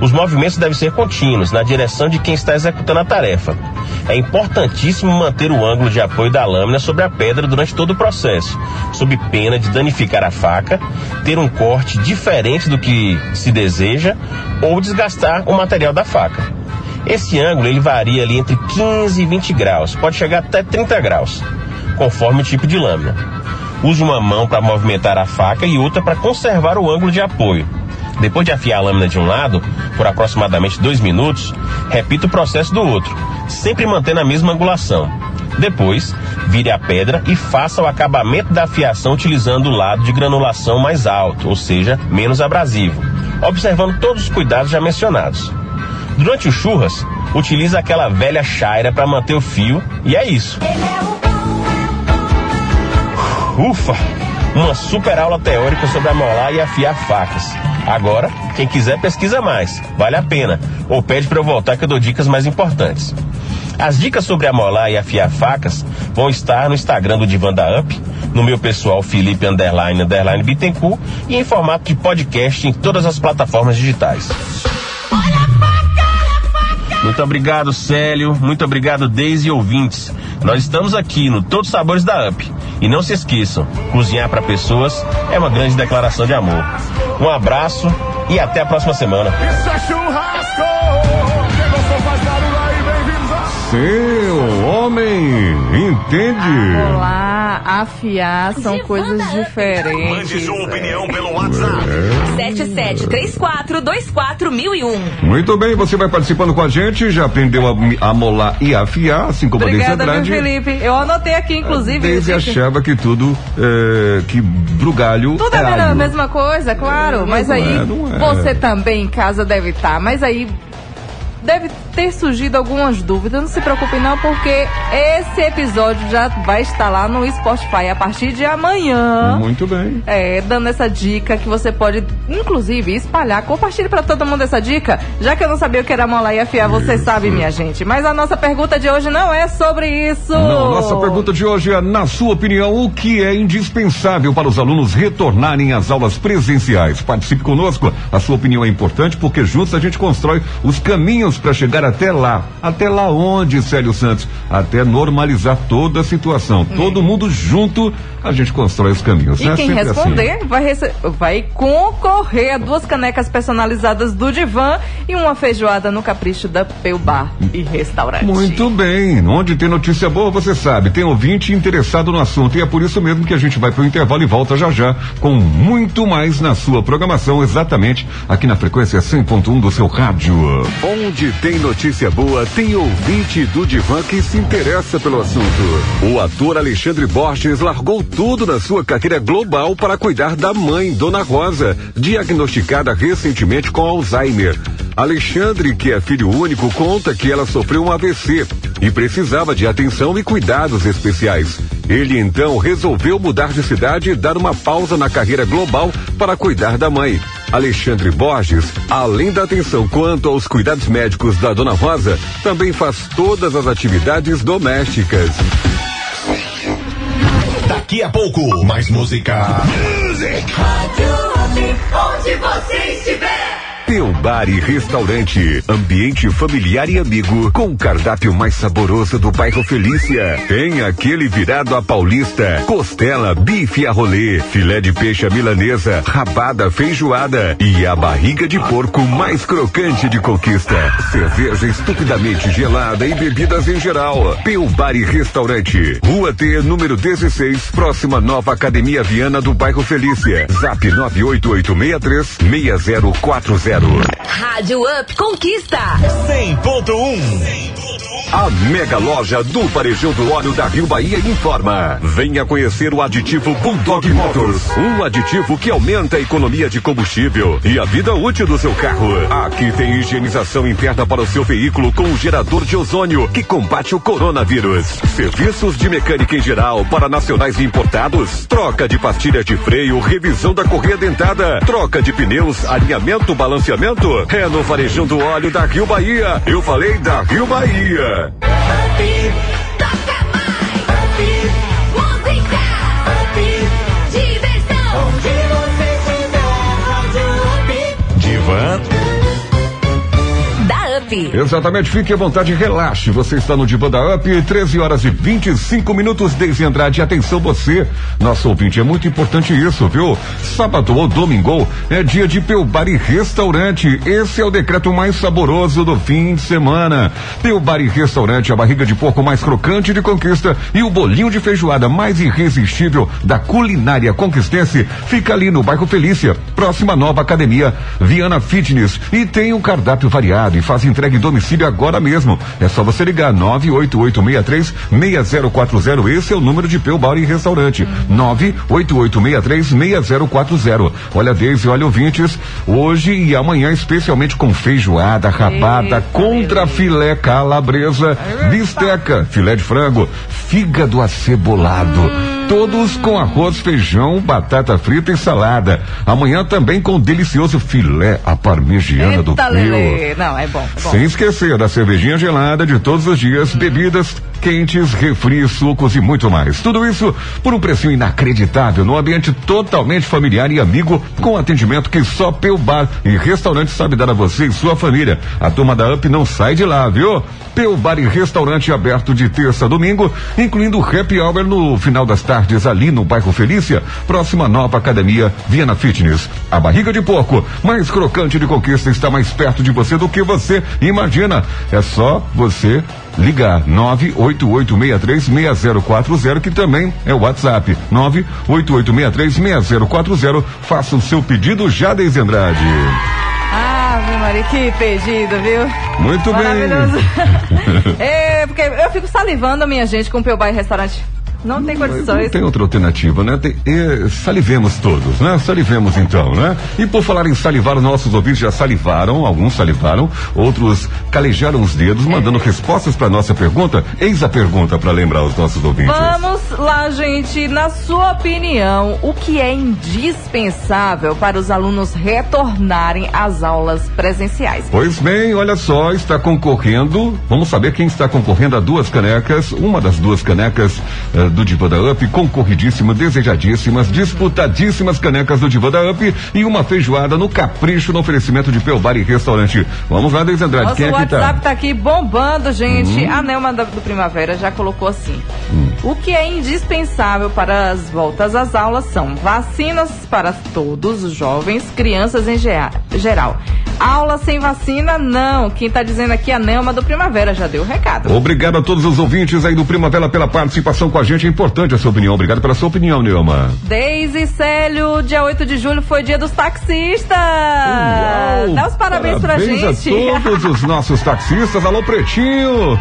[SPEAKER 6] Os movimentos devem ser contínuos, na direção de quem está executando a tarefa. É importantíssimo manter o ângulo de apoio da lâmina sobre a pedra durante todo o processo, sob pena de danificar a faca, ter um corte diferente do que se deseja ou desgastar o material da faca. Esse ângulo ele varia ali entre 15 e 20 graus, pode chegar até 30 graus, conforme o tipo de lâmina. Use uma mão para movimentar a faca e outra para conservar o ângulo de apoio. Depois de afiar a lâmina de um lado, por aproximadamente dois minutos, repita o processo do outro, sempre mantendo a mesma angulação. Depois, vire a pedra e faça o acabamento da afiação utilizando o lado de granulação mais alto, ou seja, menos abrasivo, observando todos os cuidados já mencionados. Durante o churras, utilize aquela velha chaira para manter o fio e é isso. Ufa! Uma super aula teórica sobre amolar e afiar facas. Agora, quem quiser pesquisa mais, vale a pena. Ou pede para eu voltar que eu dou dicas mais importantes. As dicas sobre amolar e afiar facas vão estar no Instagram do Divan da Up, no meu pessoal Felipe Underline Underline Bittencourt e em formato de podcast em todas as plataformas digitais. Muito obrigado, Célio. Muito obrigado, Deise e ouvintes. Nós estamos aqui no Todos Sabores da UP. E não se esqueçam, cozinhar para pessoas é uma grande declaração de amor. Um abraço e até a próxima semana.
[SPEAKER 2] Isso é churrasco! A...
[SPEAKER 3] Seu homem entende.
[SPEAKER 4] Olá, afiar são coisas
[SPEAKER 2] Mande
[SPEAKER 4] diferentes.
[SPEAKER 2] sua opinião pelo WhatsApp.
[SPEAKER 1] 7734241001.
[SPEAKER 3] Muito bem, você vai participando com a gente, já aprendeu a, a molar e a afiar, assim como a
[SPEAKER 4] Obrigada, viu,
[SPEAKER 3] Andrade.
[SPEAKER 4] Felipe? Eu anotei aqui, inclusive. Gente,
[SPEAKER 3] achava que tudo, é, que brugalho
[SPEAKER 4] Tudo é
[SPEAKER 3] é
[SPEAKER 4] a mesma coisa, claro.
[SPEAKER 3] É,
[SPEAKER 4] mas
[SPEAKER 3] não
[SPEAKER 4] aí
[SPEAKER 3] é, não é.
[SPEAKER 4] você também em casa deve estar. Mas aí deve ter surgido algumas dúvidas. Não se preocupe não, porque esse episódio já vai estar lá no Spotify a partir de amanhã.
[SPEAKER 3] Muito bem.
[SPEAKER 4] É, dando essa dica que você pode, inclusive, espalhar. Compartilhe pra todo mundo essa dica. Já que eu não sabia o que era molar e afiar, você sabe, minha gente. Mas a nossa pergunta de hoje não é sobre isso.
[SPEAKER 3] Não, nossa pergunta de hoje é, na sua opinião, o que é indispensável para os alunos retornarem às aulas presenciais? Participe conosco. A sua opinião é importante porque juntos a gente constrói os caminhos para chegar até lá. Até lá onde, Célio Santos? Até normalizar toda a situação. Todo mundo junto a gente constrói os caminhos.
[SPEAKER 4] E
[SPEAKER 3] né?
[SPEAKER 4] quem
[SPEAKER 3] Sempre assim.
[SPEAKER 4] responder vai, rece- vai concorrer a duas canecas personalizadas do Divã e uma feijoada no capricho da Peu Bar e Restaurante.
[SPEAKER 3] Muito bem. Onde tem notícia boa, você sabe, tem ouvinte interessado no assunto. E é por isso mesmo que a gente vai pro intervalo e volta já já com muito mais na sua programação, exatamente aqui na frequência 100.1 do seu rádio.
[SPEAKER 8] Onde tem notícia boa, tem ouvinte do Divã que se interessa pelo assunto. O ator Alexandre Borges largou tudo na sua carreira global para cuidar da mãe, Dona Rosa, diagnosticada recentemente com Alzheimer. Alexandre, que é filho único, conta que ela sofreu um AVC e precisava de atenção e cuidados especiais. Ele então resolveu mudar de cidade e dar uma pausa na carreira global para cuidar da mãe. Alexandre Borges, além da atenção quanto aos cuidados médicos da Dona Rosa, também faz todas as atividades domésticas.
[SPEAKER 2] Daqui a pouco, mais música.
[SPEAKER 1] Onde você estiver.
[SPEAKER 8] Teu Bar e Restaurante, ambiente familiar e amigo, com o cardápio mais saboroso do bairro Felícia. Tem aquele virado a paulista, costela, bife a rolê, filé de peixe à milanesa, rabada feijoada e a barriga de porco mais crocante de conquista. Cerveja estupidamente gelada e bebidas em geral. Teu Bar e Restaurante, Rua T, número 16, próxima Nova Academia Viana do bairro Felícia. Zap 98863 6040.
[SPEAKER 1] Rádio Up Conquista.
[SPEAKER 2] 100.1.
[SPEAKER 8] A mega loja do Varejão do Óleo da Rio Bahia informa. Venha conhecer o aditivo Bulldog Motors. Um aditivo que aumenta a economia de combustível e a vida útil do seu carro. Aqui tem higienização interna para o seu veículo com um gerador de ozônio que combate o coronavírus. Serviços de mecânica em geral para nacionais e importados. Troca de pastilha de freio, revisão da correia dentada. Troca de pneus, alinhamento, balanceamento. É no Varejão do Óleo da Rio Bahia. Eu falei da Rio Bahia.
[SPEAKER 2] Divã.
[SPEAKER 3] Exatamente, fique à vontade relaxe. Você está no Divã da Up, 13 horas e 25 minutos, Deise Andrade. Atenção você, nosso ouvinte, é muito importante isso, viu? Sábado ou domingo é dia de Pelbar e Restaurante. Esse é o decreto mais saboroso do fim de semana. Pelbar e Restaurante, a barriga de porco mais crocante de conquista e o bolinho de feijoada mais irresistível da culinária conquistense fica ali no bairro Felícia, próxima nova academia Viana Fitness. E tem um cardápio variado e faz entrega em domicílio agora mesmo. É só você ligar 98863 6040. Esse é o número de Peu Bar e Restaurante. 98863 6040. Olha, Deise, olha, ouvintes. Hoje e amanhã, especialmente com feijoada, rabada, contra filé calabresa, bisteca, filé de frango, fígado acebolado. Todos com arroz, feijão, batata frita e salada. Amanhã também com o delicioso filé à parmegiana do
[SPEAKER 4] Eita,
[SPEAKER 3] Peu.
[SPEAKER 4] Lelê. Não, é bom. É bom.
[SPEAKER 3] Sem esquecer da cervejinha gelada de todos os dias, bebidas quentes, refri, sucos e muito mais. Tudo isso por um precinho inacreditável, num ambiente totalmente familiar e amigo, com atendimento que só Peu Bar e Restaurante sabe dar a você e sua família. A turma da UP não sai de lá, viu? Peu Bar e Restaurante aberto de terça a domingo, incluindo happy hour no final das tardes ali no bairro Felícia, próxima nova academia Viana Fitness. A barriga de porco, mais crocante de conquista, está mais perto de você do que você imagina. É só você ligar 988636040 que também é o WhatsApp 988636040 faça o seu pedido já desde Andrade
[SPEAKER 4] Ave Maria, que pedido, viu?
[SPEAKER 3] muito
[SPEAKER 4] Maravilhoso.
[SPEAKER 3] bem
[SPEAKER 4] é, porque eu fico salivando, minha gente, com o Peu Bar e Restaurante. Não tem
[SPEAKER 3] Não
[SPEAKER 4] condições.
[SPEAKER 3] tem outra alternativa, né? Tem, eh, salivemos todos, né? Salivemos então, né? E por falar em salivar, nossos ouvintes já salivaram, alguns salivaram, outros calejaram os dedos, mandando respostas para nossa pergunta. Eis a pergunta para lembrar os nossos ouvintes.
[SPEAKER 4] Vamos lá, gente. Na sua opinião, o que é indispensável para os alunos retornarem às aulas presenciais?
[SPEAKER 3] Pois bem, olha só, está concorrendo. Vamos saber quem está concorrendo a duas canecas. Uma das duas canecas eh, do Divã da Up, concorridíssima, desejadíssimas, disputadíssimas canecas do Divã da Up e uma feijoada no capricho no oferecimento de Pelbar e Restaurante. Vamos lá, Deise Andrade,
[SPEAKER 4] Nosso
[SPEAKER 3] quem é que
[SPEAKER 4] WhatsApp
[SPEAKER 3] tá?
[SPEAKER 4] tá aqui bombando, gente. A Nelma do Primavera já colocou assim. O que é indispensável para as voltas às aulas são vacinas para todos os jovens, crianças em geral. Aula sem vacina, não. Quem tá dizendo aqui é a Nelma do Primavera já deu o recado.
[SPEAKER 3] Obrigado a todos os ouvintes aí do Primavera pela participação com a gente. É importante a sua opinião. Obrigado pela sua opinião, Neuma.
[SPEAKER 4] Deise Célio, dia 8 de julho foi dia dos taxistas.
[SPEAKER 3] Uau!
[SPEAKER 4] Dá os parabéns, pra
[SPEAKER 3] Parabéns
[SPEAKER 4] gente.
[SPEAKER 3] a todos os nossos taxistas. Alô, Pretinho!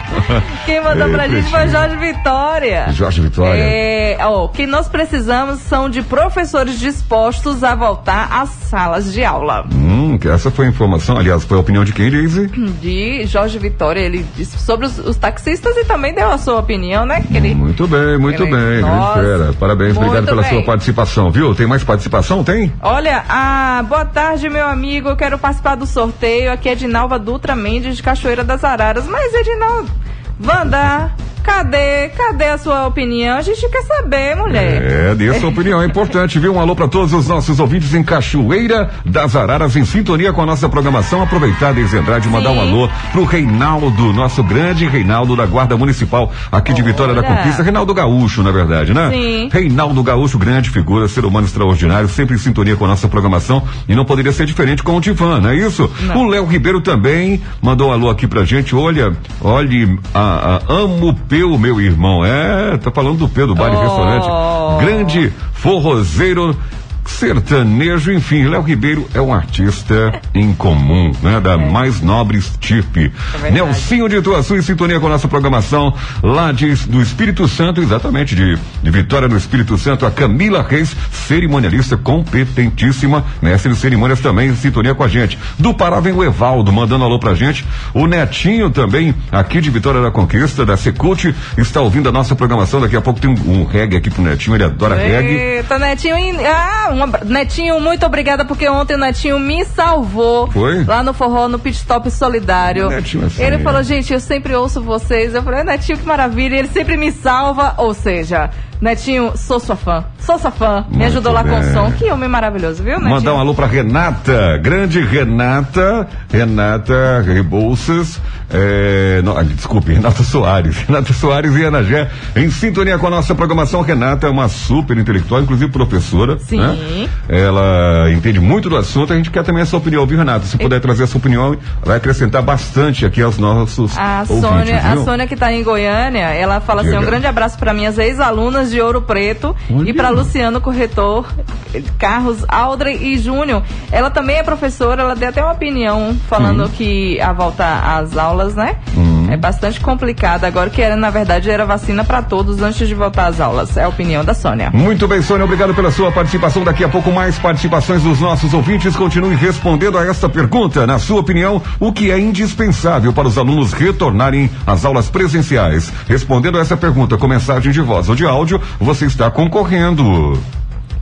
[SPEAKER 4] Quem mandou
[SPEAKER 3] Ei,
[SPEAKER 4] pra gente foi
[SPEAKER 3] Pretinho.
[SPEAKER 4] Jorge Vitória.
[SPEAKER 3] Jorge Vitória.
[SPEAKER 4] É, o que nós precisamos são de professores dispostos a voltar às salas de aula.
[SPEAKER 3] Hum, que essa foi a informação. Aliás, foi a opinião de quem, Deise?
[SPEAKER 4] De Jorge Vitória, ele disse sobre os, os taxistas e também deu a sua opinião, né? Que ele,
[SPEAKER 3] Muito bem, muito bem.
[SPEAKER 4] Nossa.
[SPEAKER 3] Grande fera. Parabéns,
[SPEAKER 4] Muito
[SPEAKER 3] obrigado pela
[SPEAKER 4] bem.
[SPEAKER 3] sua participação, viu? Tem mais participação? Tem?
[SPEAKER 4] Olha, ah, boa tarde, meu amigo. Eu quero participar do sorteio. Aqui é Edinalva Dutra Mendes, de Cachoeira das Araras. Mas, Edinalva, Wanda, cadê? Cadê a sua opinião? A gente quer saber, mulher.
[SPEAKER 3] É, dê a sua opinião, é importante, viu? Um alô para todos os nossos ouvintes em Cachoeira das Araras, em sintonia com a nossa programação. Aproveitar, Deise Andrade, mandar um alô pro Reinaldo, nosso grande Reinaldo da Guarda Municipal aqui de Vitória da
[SPEAKER 4] Olha.
[SPEAKER 3] Conquista. Reinaldo Gaúcho, na verdade, né?
[SPEAKER 4] Sim.
[SPEAKER 3] Reinaldo Gaúcho, grande figura, ser humano extraordinário, sempre em sintonia com a nossa programação e não poderia ser diferente com o Divan, não é isso?
[SPEAKER 4] Não.
[SPEAKER 3] O Léo Ribeiro também mandou um alô aqui pra gente. Olha, olhe, a, a- amo o Peu, meu irmão. É, tá falando do Peu do Bar e
[SPEAKER 4] Oh.
[SPEAKER 3] Restaurante. Grande forrozeiro. Sertanejo, enfim, Léo Ribeiro é um artista em comum, né? Da mais nobre estirpe.
[SPEAKER 4] É.
[SPEAKER 3] Nelsinho de Ituaçu em sintonia com a nossa programação lá de, do Espírito Santo, exatamente, de, de Vitória no Espírito Santo, a Camila Reis, cerimonialista competentíssima, mestre de cerimônias também em sintonia com a gente. Do Pará vem o Evaldo, mandando alô pra gente. O Netinho também, aqui de Vitória da Conquista, da Secult, está ouvindo a nossa programação. Daqui a pouco tem um, um reggae aqui pro Netinho, ele adora reggae.
[SPEAKER 4] Eita, Netinho. Ah, um abra- Netinho, muito obrigada, porque ontem o Netinho me salvou.
[SPEAKER 3] Foi?
[SPEAKER 4] Lá no forró, no pit stop solidário.
[SPEAKER 3] Netinho assim,
[SPEAKER 4] ele
[SPEAKER 3] é.
[SPEAKER 4] falou, gente, eu sempre ouço vocês. Eu falei, Netinho, que maravilha. Ele sempre me salva. Ou seja, Netinho, sou sua fã. Sou sua fã. me
[SPEAKER 3] Muito
[SPEAKER 4] ajudou lá com o
[SPEAKER 3] bem.
[SPEAKER 4] som. Que homem maravilhoso, viu, Netinho?
[SPEAKER 3] Mandar um alô pra Renata, grande Renata, Renata Rebouças, é, não, desculpe, Renata Soares, Renata Soares e Ana Gé, em sintonia com a nossa programação. Renata é uma super intelectual, inclusive professora.
[SPEAKER 4] Sim.
[SPEAKER 3] né? Ela entende muito do assunto, a gente quer também a sua opinião, viu, Renata? Se puder trazer a sua opinião, vai acrescentar bastante aqui aos nossos
[SPEAKER 4] A
[SPEAKER 3] ouvintes,
[SPEAKER 4] Sônia, a? Sônia que está em Goiânia, ela fala assim:
[SPEAKER 3] Diga.
[SPEAKER 4] um grande abraço para minhas ex-alunas de Ouro Preto
[SPEAKER 3] Olha.
[SPEAKER 4] e para Luciano Corretor, Carlos, Aldrey e Júnior. Ela também é professora, ela deu até uma opinião falando que a volta às aulas, né?
[SPEAKER 3] Hum.
[SPEAKER 4] É bastante complicada. Agora que era, na verdade, era vacina para todos antes de voltar às aulas. É a opinião da Sônia.
[SPEAKER 3] Muito bem, Sônia, obrigado pela sua participação. Daqui a pouco mais participações dos nossos ouvintes. Continue respondendo a esta pergunta. Na sua opinião, o que é indispensável para os alunos retornarem às aulas presenciais? Respondendo a essa pergunta com mensagem de voz ou de áudio, você está concorrendo.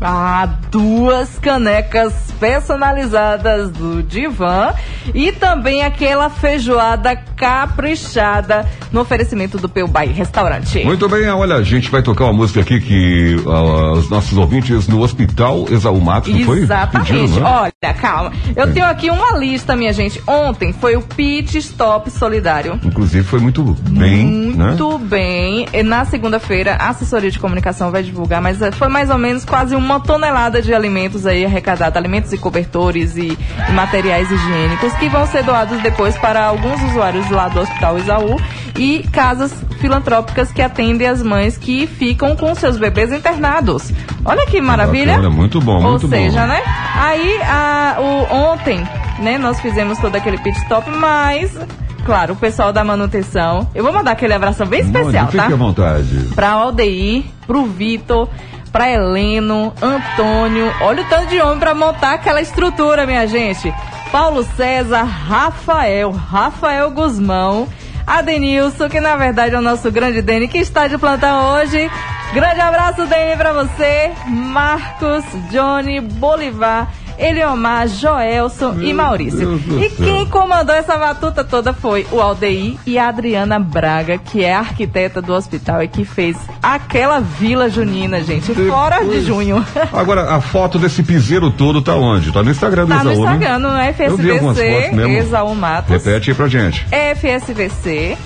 [SPEAKER 4] Ah, duas canecas personalizadas do Divan e também aquela feijoada caprichada no oferecimento do Peubai Restaurante.
[SPEAKER 3] Muito bem, olha, a gente vai tocar uma música aqui que ah, os nossos ouvintes no Hospital não foi?
[SPEAKER 4] Exatamente.
[SPEAKER 3] Pediram, né?
[SPEAKER 4] Olha, calma. Eu tenho aqui uma lista, minha gente. Ontem foi o Pit Stop Solidário.
[SPEAKER 3] Inclusive foi muito bem, né?
[SPEAKER 4] Muito bem. E na segunda-feira, a assessoria de comunicação vai divulgar, mas eh, foi mais ou menos quase uma tonelada de alimentos aí arrecadados, alimentos e cobertores e, e materiais higiênicos que vão ser doados depois para alguns usuários lá do Hospital Isaú e casas filantrópicas que atendem as mães que ficam com seus bebês internados. Olha que maravilha.
[SPEAKER 3] Bacana, muito bom,
[SPEAKER 4] Ou
[SPEAKER 3] muito bom.
[SPEAKER 4] seja, né? Aí, a, o, ontem, né, nós fizemos todo aquele pit stop, mas, claro, o pessoal da manutenção. Eu vou mandar aquele abraço bem especial,
[SPEAKER 3] Fique
[SPEAKER 4] tá?
[SPEAKER 3] à vontade.
[SPEAKER 4] Pra Aldeir, pro Vitor, pra Heleno, Antônio. Olha o tanto de homem pra montar aquela estrutura, minha gente. Paulo César, Rafael, Rafael Guzmão, Adenilson, que na verdade é o nosso grande Dene, que está de plantão hoje. Grande abraço, Dene, pra você. Marcos, Johnny, Bolivar. Eliomar, Joelson e Maurício.
[SPEAKER 3] Deus
[SPEAKER 4] E quem comandou essa batuta toda foi o Aldeir e a Adriana Braga, que é arquiteta do hospital e que fez aquela vila junina, gente, fora de
[SPEAKER 3] Depois-
[SPEAKER 4] junho.
[SPEAKER 3] Agora, a foto desse piseiro todo tá onde? Tá no Instagram do
[SPEAKER 4] Tá no
[SPEAKER 3] Exaú, né?
[SPEAKER 4] Instagram, no
[SPEAKER 3] algumas fotos
[SPEAKER 4] FSVC,
[SPEAKER 3] mesmo.
[SPEAKER 4] Exaú Matos.
[SPEAKER 3] Repete aí pra gente.
[SPEAKER 4] FSVC,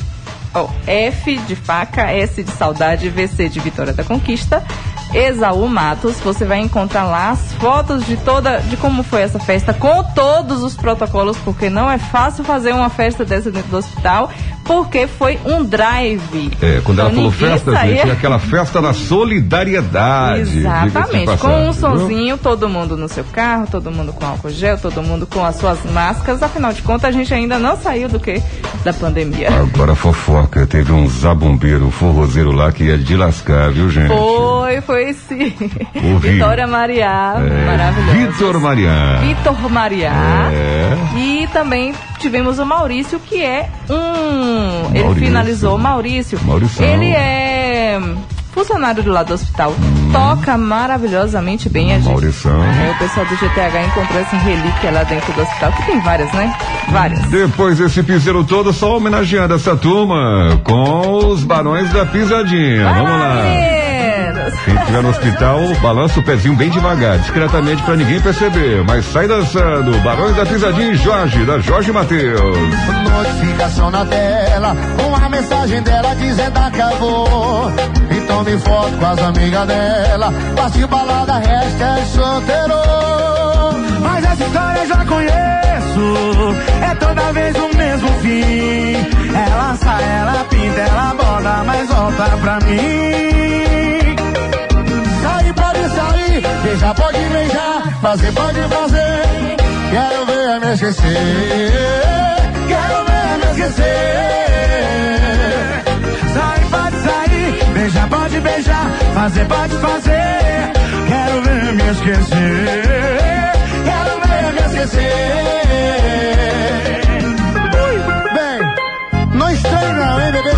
[SPEAKER 4] ó, F de faca, S de saudade, VC de Vitória da Conquista, Exaú Matos. Você vai encontrar lá as fotos de toda, de como foi essa festa, com todos os protocolos, porque não é fácil fazer uma festa dessa dentro do hospital, porque foi um drive.
[SPEAKER 3] É, quando ela
[SPEAKER 4] Então,
[SPEAKER 3] falou
[SPEAKER 4] ninguém
[SPEAKER 3] festa,
[SPEAKER 4] saía-
[SPEAKER 3] gente, é aquela festa da solidariedade.
[SPEAKER 4] Exatamente, com um sonzinho, todo mundo no seu carro, todo mundo com álcool gel, todo mundo com as suas máscaras. Afinal de contas, a gente ainda não saiu do que? Da pandemia.
[SPEAKER 3] Agora fofoca, teve um zabumbeiro, um forrozeiro lá que ia de lascar, viu, gente?
[SPEAKER 4] Foi, foi
[SPEAKER 3] Ouvi.
[SPEAKER 4] Vitória Mariá,
[SPEAKER 3] É,
[SPEAKER 4] maravilhosa.
[SPEAKER 3] Vitor Mariano.
[SPEAKER 4] Vitor Mariá.
[SPEAKER 3] É.
[SPEAKER 4] E também tivemos o Maurício, que é um. Ele
[SPEAKER 3] Maurício.
[SPEAKER 4] finalizou, Maurício.
[SPEAKER 3] Maurição.
[SPEAKER 4] Ele é funcionário do lado do hospital. Toca maravilhosamente bem a gente.
[SPEAKER 3] Maurição.
[SPEAKER 4] É, o pessoal do GTH encontrou essa relíquia lá dentro do hospital, que tem várias, né? Várias.
[SPEAKER 3] Depois desse piseiro todo, só homenageando essa turma com os barões da pisadinha. Vamos lá. Quem estiver no hospital, balança o pezinho bem devagar, discretamente pra ninguém perceber. Mas sai dançando. Barões da Pisadinha e Jorge, da Jorge Matheus.
[SPEAKER 9] Notificação na tela, uma mensagem dela dizendo acabou. Então me foto com as amigas dela, partiu balada, hashtag solteiro. Mas essa história eu já conheço, é toda vez o mesmo fim. Ela sai, ela pinta, ela borda, mas volta pra mim. Beijar pode beijar, fazer pode fazer. Quero ver me esquecer, quero ver me esquecer. Sair pode sair, beijar pode beijar, fazer pode fazer. Quero ver me esquecer, quero ver me esquecer. Bem, não estranho não, hein, bebê?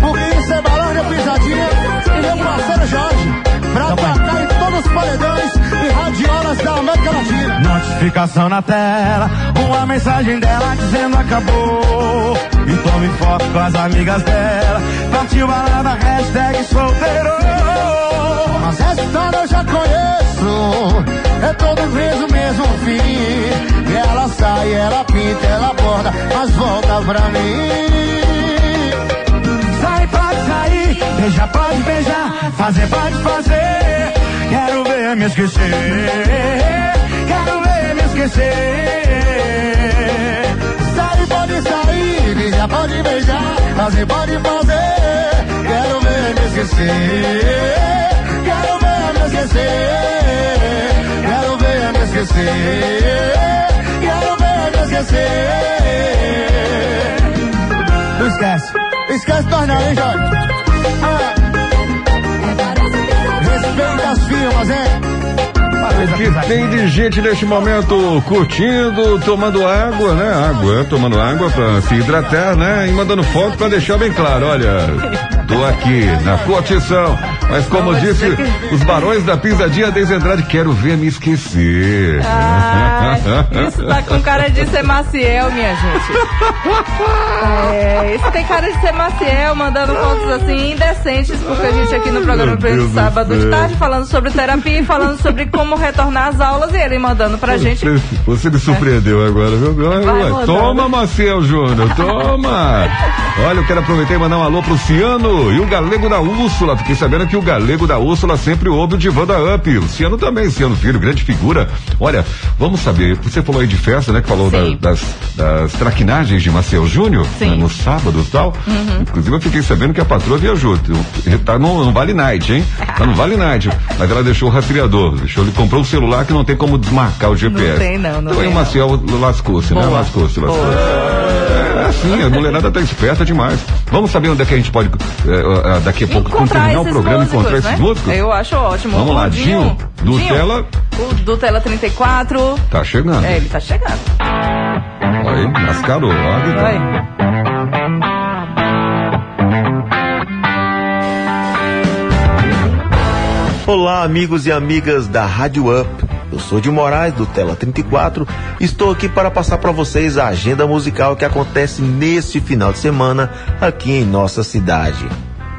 [SPEAKER 9] Porque isso é balão de pisadinha e meu parceiro Jorge. Pra tocar em todos os paredões e radiolas da América Latina. Notificação na tela, uma mensagem dela dizendo acabou. E tome foto com as amigas dela. Partiu balada, hashtag solteiro. Mas essa história eu já conheço. É toda vez o mesmo fim. E ela sai, ela pinta, ela borda, mas volta pra mim. Beijar, pode beijar, fazer, pode fazer. Quero ver me esquecer, quero ver me esquecer. Sai, pode sair, beijar, pode beijar, fazer, pode fazer. Quero ver me esquecer, quero ver me esquecer. Quero ver me esquecer, quero ver me esquecer. Não esquece. Esquece nós não, hein, Jorge? Respeita as firmas, hein?
[SPEAKER 3] O que tem de gente neste momento curtindo, tomando água, né? Água, tomando água pra se hidratar, né? E mandando foto pra deixar bem claro, olha, tô aqui na curtição. Mas como disse,
[SPEAKER 4] que-
[SPEAKER 3] os barões da pisadinha desde Andrade, quero ver me esquecer.
[SPEAKER 4] Ah, isso tá com cara de ser Maciel, minha gente. É, isso tem cara de ser Maciel, mandando fotos assim indecentes, porque a gente aqui no programa
[SPEAKER 3] do
[SPEAKER 4] sábado de tarde falando sobre terapia e falando sobre como retornar às aulas e ele mandando pra gente.
[SPEAKER 3] Você, você me surpreendeu agora, viu?
[SPEAKER 4] Vai
[SPEAKER 3] toma, Maciel Júnior, toma! Olha, eu quero aproveitar e mandar um alô pro Ciano e o Galego da Úrsula. Fiquei sabendo que o Galego da Úrsula sempre ouve o Divã da Up. O Ciano também, Ciano Filho, grande figura. Olha, vamos saber, você falou aí de festa, né? Que falou da- das, das traquinagens de Maciel Júnior.
[SPEAKER 4] Uhum.
[SPEAKER 3] né, no sábado e tal. Inclusive eu fiquei sabendo que a patroa viajou. Tá no, no Vale Night, hein? Tá no Vale Night. Mas ela deixou o rastreador, deixou, ele comprou um celular que não tem como desmarcar o GPS.
[SPEAKER 4] tem, não, não
[SPEAKER 3] então
[SPEAKER 4] tem,
[SPEAKER 3] o Maciel lascou-se, né? Lascou-se, lascou-se.
[SPEAKER 4] Boa.
[SPEAKER 3] É assim, a mulherada tá esperta demais. Vamos saber onde é que a gente pode, é, é, daqui a pouco, quando terminar o programa,
[SPEAKER 4] músicos,
[SPEAKER 3] encontrar esses
[SPEAKER 4] né?
[SPEAKER 3] músicos?
[SPEAKER 4] Eu acho ótimo.
[SPEAKER 3] Vamos lá, Dinho, do
[SPEAKER 4] Dinho,
[SPEAKER 3] Tela-
[SPEAKER 4] O do Tela 34.
[SPEAKER 3] Tá chegando.
[SPEAKER 4] É, ele tá chegando.
[SPEAKER 3] Aí, mascarou. Olha,
[SPEAKER 4] Vai.
[SPEAKER 10] Olá, amigos e amigas da Rádio Up. Eu sou de Moraes, do Tela 34. Estou aqui para passar para vocês a agenda musical que acontece neste final de semana aqui em nossa cidade.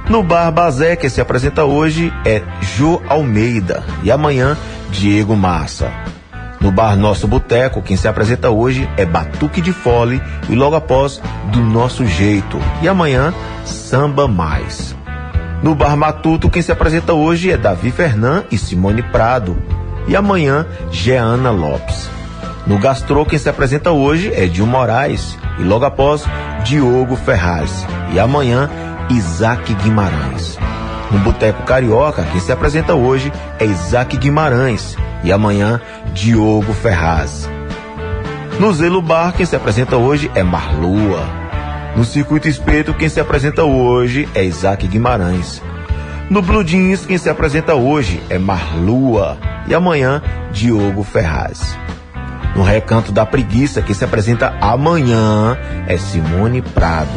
[SPEAKER 10] No Bar Bazé, que se apresenta hoje, é Jô Almeida e amanhã, Diego Massa. No Bar Nosso Boteco, quem se apresenta hoje é Batuque de Fole e logo após, Do Nosso Jeito. E amanhã, Samba Mais. No Bar Matuto, quem se apresenta hoje é Davi Fernan e Simone Prado. E amanhã, Jeana Lopes. No Gastrô, quem se apresenta hoje é Dil Moraes. E logo após, Diogo Ferraz. E amanhã, Isaac Guimarães. No Boteco Carioca, quem se apresenta hoje é Isaac Guimarães. E amanhã, Diogo Ferraz. No Zelo Bar, quem se apresenta hoje é Marlua. No Circuito Espeto, quem se apresenta hoje é Isaac Guimarães. No Blue Jeans, quem se apresenta hoje é Marlua. E amanhã, Diogo Ferraz. No Recanto da Preguiça, quem se apresenta amanhã é Simone Prado.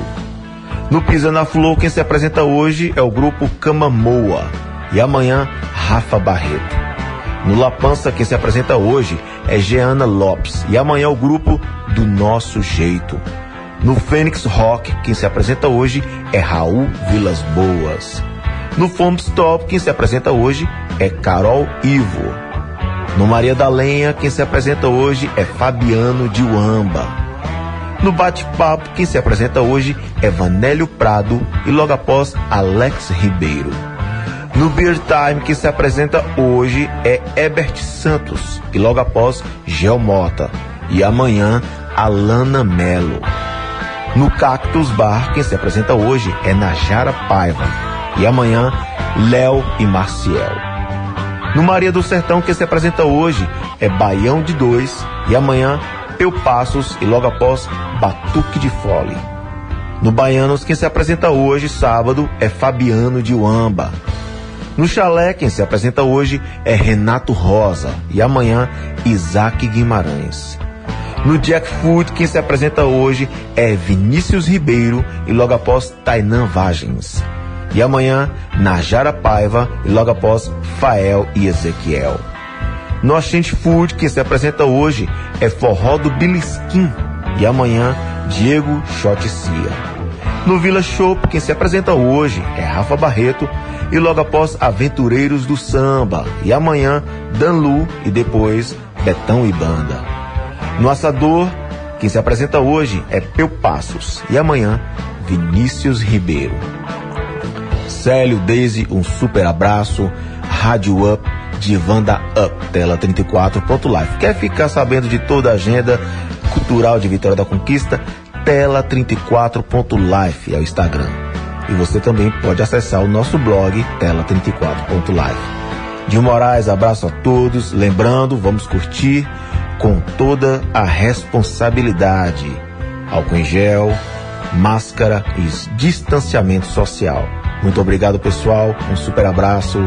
[SPEAKER 10] No Pisa na Flor, quem se apresenta hoje é o grupo Camamoa. E amanhã, Rafa Barreto. No La Pança, quem se apresenta hoje é Jeana Lopes. E amanhã, o grupo Do Nosso Jeito. No Fênix Rock, quem se apresenta hoje é Raul Vilas Boas. No Fome Stop, quem se apresenta hoje é Carol Ivo. No Maria da Lenha, quem se apresenta hoje é Fabiano de Uamba. No Bate-Papo, quem se apresenta hoje é Vanélio Prado e logo após Alex Ribeiro. No Beer Time, quem se apresenta hoje é Ebert Santos e logo após Gel Mota. E amanhã, Alana Melo. No Cactus Bar, quem se apresenta hoje é Najara Paiva. E amanhã, Léo e Marciel. No Maria do Sertão, quem se apresenta hoje é Baião de Dois. E amanhã, Peu Passos e logo após, Batuque de Fole. No Baianos, quem se apresenta hoje, sábado, é Fabiano de Uamba. No Chalé, quem se apresenta hoje é Renato Rosa. E amanhã, Isaac Guimarães. No Jack Food, quem se apresenta hoje é Vinícius Ribeiro e logo após Tainan Vagens. E amanhã, Najara Paiva e logo após Fael e Ezequiel. No Ascente Food, quem se apresenta hoje é Forró do Bilisquim. E amanhã, Diego Choticia. No Vila Shop, quem se apresenta hoje é Rafa Barreto e logo após Aventureiros do Samba. E amanhã, Danlu e depois Betão e Banda. No Assador, quem se apresenta hoje é Peu Passos e amanhã, Vinícius Ribeiro. Célio, Daisy, um super abraço. Rádio Up, Divanda Up, tela 34.life. Quer ficar sabendo de toda a agenda cultural de Vitória da Conquista? Tela 34.life é o Instagram. E você também pode acessar o nosso blog, tela34.life. De Moraes, abraço a todos. Lembrando, vamos curtir com toda a responsabilidade. Álcool em gel, máscara e distanciamento social. Muito obrigado, pessoal. Um super abraço.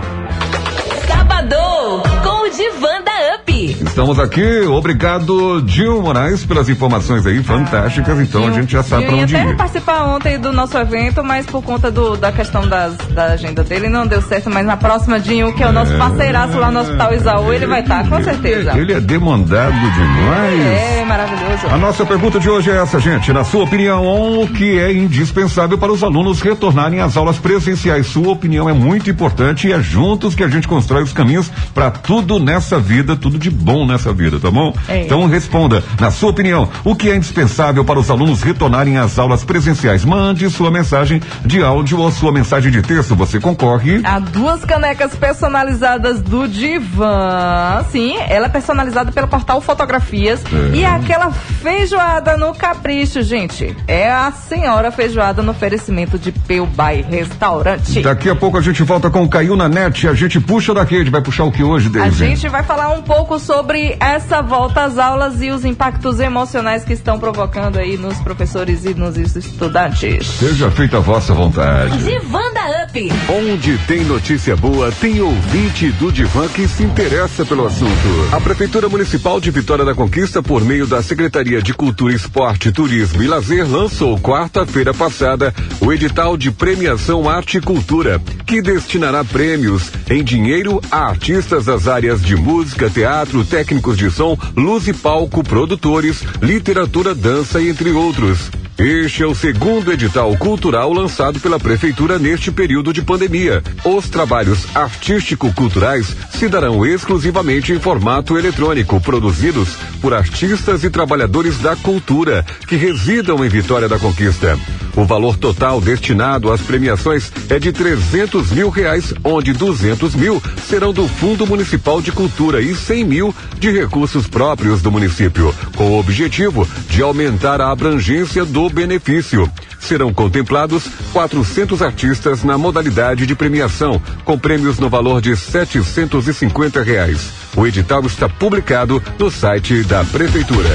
[SPEAKER 3] Estamos aqui, obrigado, Gil Moraes, pelas informações aí fantásticas. Então a gente já sabe para onde
[SPEAKER 4] até
[SPEAKER 3] ir.
[SPEAKER 4] participar ontem do nosso evento, mas por conta do- da questão das- da agenda dele não deu certo. Mas na próxima, Dinho, que é o nosso parceiraço lá no Hospital Isaú, ele vai estar, com certeza.
[SPEAKER 3] Ele é demandado demais.
[SPEAKER 4] É maravilhoso.
[SPEAKER 3] A nossa pergunta de hoje é essa, gente. Na sua opinião, o que é indispensável para os alunos retornarem às aulas presenciais? Sua opinião é muito importante e é juntos que a gente constrói os caminhos para tudo nessa vida, tudo de bom nessa vida, tá bom?
[SPEAKER 4] É.
[SPEAKER 3] Então responda, na sua opinião, o que é indispensável para os alunos retornarem às aulas presenciais? Mande sua mensagem de áudio ou sua mensagem de texto. Você concorre.
[SPEAKER 4] Há duas canecas personalizadas do Divan. Sim, ela é personalizada pelo portal Fotografias.
[SPEAKER 3] É.
[SPEAKER 4] E aquela feijoada no capricho, gente. É a senhora feijoada no oferecimento de Peubai Restaurante.
[SPEAKER 3] Daqui a pouco a gente volta com o Caiu na Net. A gente puxa da rede. Vai puxar o que hoje,
[SPEAKER 4] A
[SPEAKER 3] David?
[SPEAKER 4] gente vai falar um pouco sobre essa volta às aulas e os impactos emocionais que estão provocando aí nos professores e nos estudantes.
[SPEAKER 3] Seja feita a vossa vontade.
[SPEAKER 1] Divan da Up.
[SPEAKER 3] Onde tem notícia boa, tem ouvinte do Divan que se interessa pelo assunto. A Prefeitura Municipal de Vitória da Conquista, por meio da Secretaria de Cultura, Esporte, Turismo e Lazer, lançou quarta-feira passada o edital de premiação Arte e Cultura, que destinará prêmios em dinheiro a artistas das áreas de música, teatro, técnicos de som, luz e palco, produtores, literatura, dança entre outros. Este é o segundo edital cultural lançado pela Prefeitura neste período de pandemia. Os trabalhos artístico-culturais se darão exclusivamente em formato eletrônico, produzidos por artistas e trabalhadores da cultura que residam em Vitória da Conquista. O valor total destinado às premiações é de 300 mil reais, onde 200 mil serão do Fundo Municipal de Cultura e 100 mil de recursos próprios do município, com o objetivo de aumentar a abrangência do benefício. Serão contemplados 400 artistas na modalidade de premiação, com prêmios no valor de 750 reais. O edital está publicado no site da Prefeitura.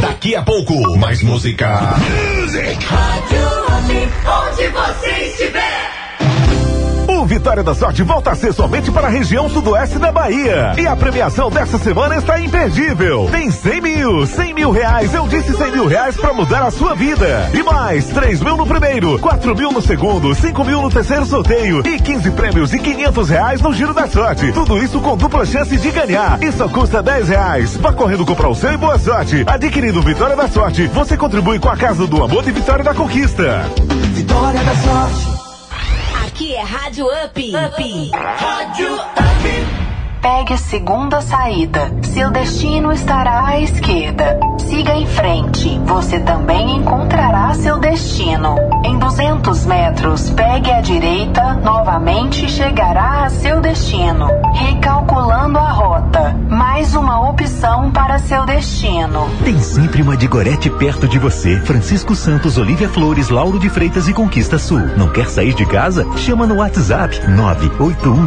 [SPEAKER 2] Daqui a pouco, mais música.
[SPEAKER 1] Onde você estiver.
[SPEAKER 2] O Vitória da Sorte volta a ser somente para a região sudoeste da Bahia. E a premiação dessa semana está imperdível. Tem 100 mil, 100 mil reais. Eu disse 100 mil reais para mudar a sua vida. E mais, 3 mil no primeiro, 4 mil no segundo, 5 mil no terceiro sorteio e 15 prêmios e 500 reais no Giro da Sorte. Tudo isso com dupla chance de ganhar. E só custa 10 reais. Vá correndo comprar o seu e boa sorte. Adquirindo Vitória da Sorte, você contribui com a Casa do Amor de Vitória da Conquista.
[SPEAKER 1] Vitória da Sorte. Aqui é Rádio Up. Up. Rádio Up.
[SPEAKER 11] Pegue a segunda saída. Seu destino estará à esquerda. Siga em frente. Você também encontrará seu destino. Em 200 metros, pegue à direita. Novamente chegará a seu destino. Recalculando a rota. Mais uma opção para seu destino.
[SPEAKER 12] Tem sempre uma de Gorete perto de você. Francisco Santos, Olivia Flores, Lauro de Freitas e Conquista Sul. Não quer sair de casa? Chama no WhatsApp 981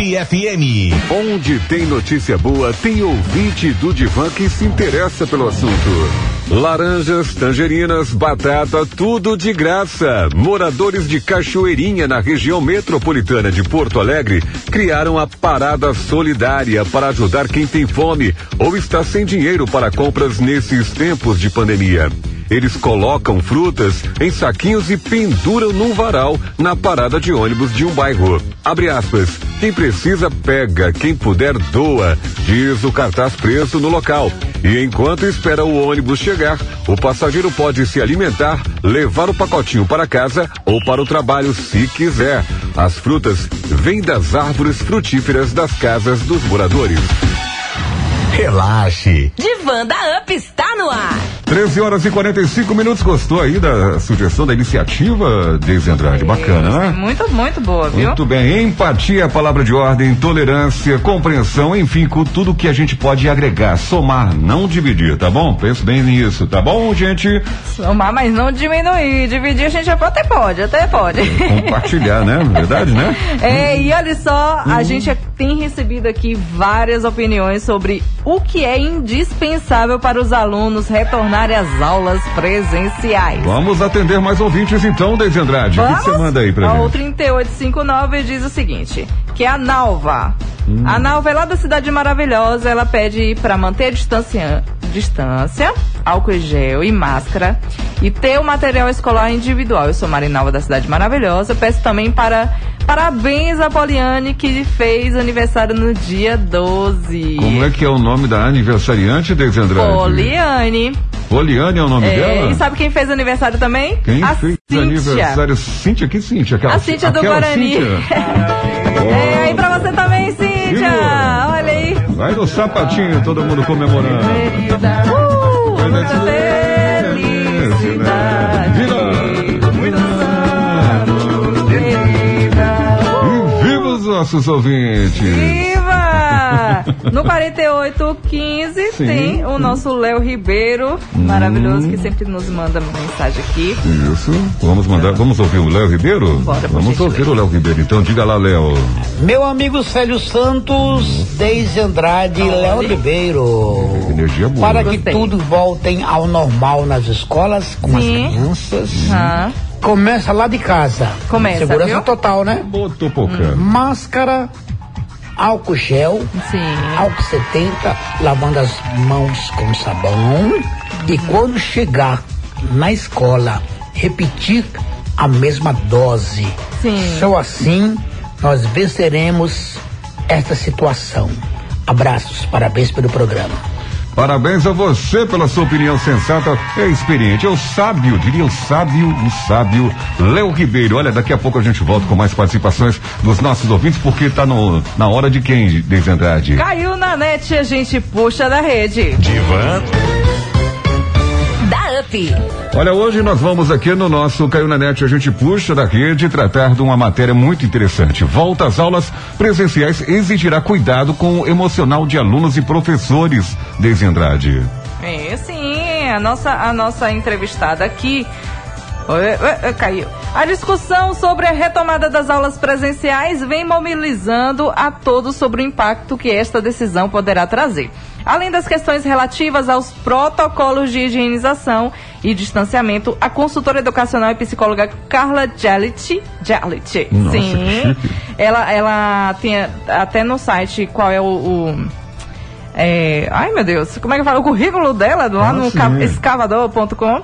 [SPEAKER 3] FM. Onde tem notícia boa, tem ouvinte do Divan que se interessa pelo assunto. Laranjas, tangerinas, batata, tudo de graça. Moradores de Cachoeirinha, na região metropolitana de Porto Alegre, criaram a Parada Solidária para ajudar quem tem fome ou está sem dinheiro para compras nesses tempos de pandemia. Eles colocam frutas em saquinhos e penduram num varal na parada de ônibus de um bairro. Abre aspas. Quem precisa pega, quem puder doa, diz o cartaz preso no local. E enquanto espera o ônibus chegar, o passageiro pode se alimentar, levar o pacotinho para casa ou para o trabalho se quiser. As frutas vêm das árvores frutíferas das casas dos moradores.
[SPEAKER 2] Relaxe.
[SPEAKER 1] Divan da Up está no ar.
[SPEAKER 13] 13 horas e 45 minutos. Gostou aí da sugestão da iniciativa, Deise Andrade? Bacana, né?
[SPEAKER 4] Muito, muito boa, viu?
[SPEAKER 13] Muito bem. Empatia, palavra de ordem, tolerância, compreensão, enfim, com tudo que a gente pode agregar, somar, não dividir, tá bom? Penso bem nisso, tá bom, gente?
[SPEAKER 4] Somar, mas não diminuir. Dividir a gente até pode, até pode.
[SPEAKER 13] Compartilhar, né? Verdade, né?
[SPEAKER 4] É, e olha só, a gente tem recebido aqui várias opiniões sobre o que é indispensável para os alunos retornarem às aulas presenciais.
[SPEAKER 13] Vamos atender mais ouvintes então, Deise Andrade. O que você manda aí pra
[SPEAKER 4] Ó, O
[SPEAKER 13] gente?
[SPEAKER 4] 3859 diz o seguinte, que é a Nalva.
[SPEAKER 13] Hum.
[SPEAKER 4] A Nalva é lá da Cidade Maravilhosa, ela pede para manter a distância, distância, álcool gel e máscara e ter o material escolar individual. Eu sou Marinalva da Cidade Maravilhosa, peço também para parabéns a Poliane que fez aniversário no dia 12.
[SPEAKER 13] Como é que é o nome da aniversariante, Deise Andrade?
[SPEAKER 4] Poliane.
[SPEAKER 13] Poliane é o nome
[SPEAKER 4] É,
[SPEAKER 13] dela?
[SPEAKER 4] e sabe quem fez aniversário também?
[SPEAKER 13] Quem
[SPEAKER 4] a
[SPEAKER 13] fez
[SPEAKER 4] Cíntia.
[SPEAKER 13] aniversário? Cíntia, que Cíntia? Aquela,
[SPEAKER 4] A Cíntia do Guarani.
[SPEAKER 13] Cíntia?
[SPEAKER 4] É, aí pra você também, Cíntia. Olha aí.
[SPEAKER 13] Vai no sapatinho, todo mundo comemorando.
[SPEAKER 4] Uh,
[SPEAKER 3] nossos ouvintes.
[SPEAKER 4] No 4815
[SPEAKER 3] Sim.
[SPEAKER 4] tem o nosso Léo Ribeiro, maravilhoso, que sempre nos manda mensagem aqui.
[SPEAKER 3] Isso. Vamos mandar, vamos ouvir o Léo Ribeiro?
[SPEAKER 4] Bora,
[SPEAKER 3] vamos ouvir o Léo Ribeiro. Então diga lá, Léo.
[SPEAKER 9] Meu amigo Célio Santos, Deise Andrade e Léo Ribeiro.
[SPEAKER 3] Energia boa.
[SPEAKER 9] Para que
[SPEAKER 4] Gostei.
[SPEAKER 9] tudo voltem ao normal nas escolas, com
[SPEAKER 4] Sim.
[SPEAKER 9] as crianças.
[SPEAKER 4] Ah,
[SPEAKER 9] Começa lá de casa.
[SPEAKER 4] Começa,
[SPEAKER 9] Segurança
[SPEAKER 4] viu?
[SPEAKER 9] total, né?
[SPEAKER 3] Botou pouca.
[SPEAKER 9] Máscara, álcool gel,
[SPEAKER 4] sim.
[SPEAKER 9] álcool 70, lavando as mãos com sabão. E quando chegar na escola, repetir a mesma dose.
[SPEAKER 4] Sim.
[SPEAKER 9] Só assim nós venceremos esta situação. Abraços, parabéns pelo programa.
[SPEAKER 3] Parabéns a você pela sua opinião sensata e experiente. É o sábio, diria o sábio, o sábio Léo Ribeiro. Olha, daqui a pouco a gente volta com mais participações dos nossos ouvintes, porque tá no, na hora de quem, Deise Andrade?
[SPEAKER 4] Caiu na net, a gente puxa da rede.
[SPEAKER 3] Divan. Olha, hoje nós vamos aqui no nosso Caiu na Net, a gente puxa da rede tratar de uma matéria muito interessante. Volta às aulas presenciais exigirá cuidado com o emocional de alunos e professores, Deise Andrade.
[SPEAKER 4] É, sim, a nossa, a nossa entrevistada aqui. Caiu. A discussão sobre a retomada das aulas presenciais vem mobilizando a todos sobre o impacto que esta decisão poderá trazer. Além das questões relativas aos protocolos de higienização e distanciamento, a consultora educacional e psicóloga Carla
[SPEAKER 3] Nossa, que
[SPEAKER 4] sim, ela, ela tem até no site qual é o, o é, ai meu Deus, como é que fala? O currículo dela lá
[SPEAKER 3] Ah,
[SPEAKER 4] no ca- escavador.com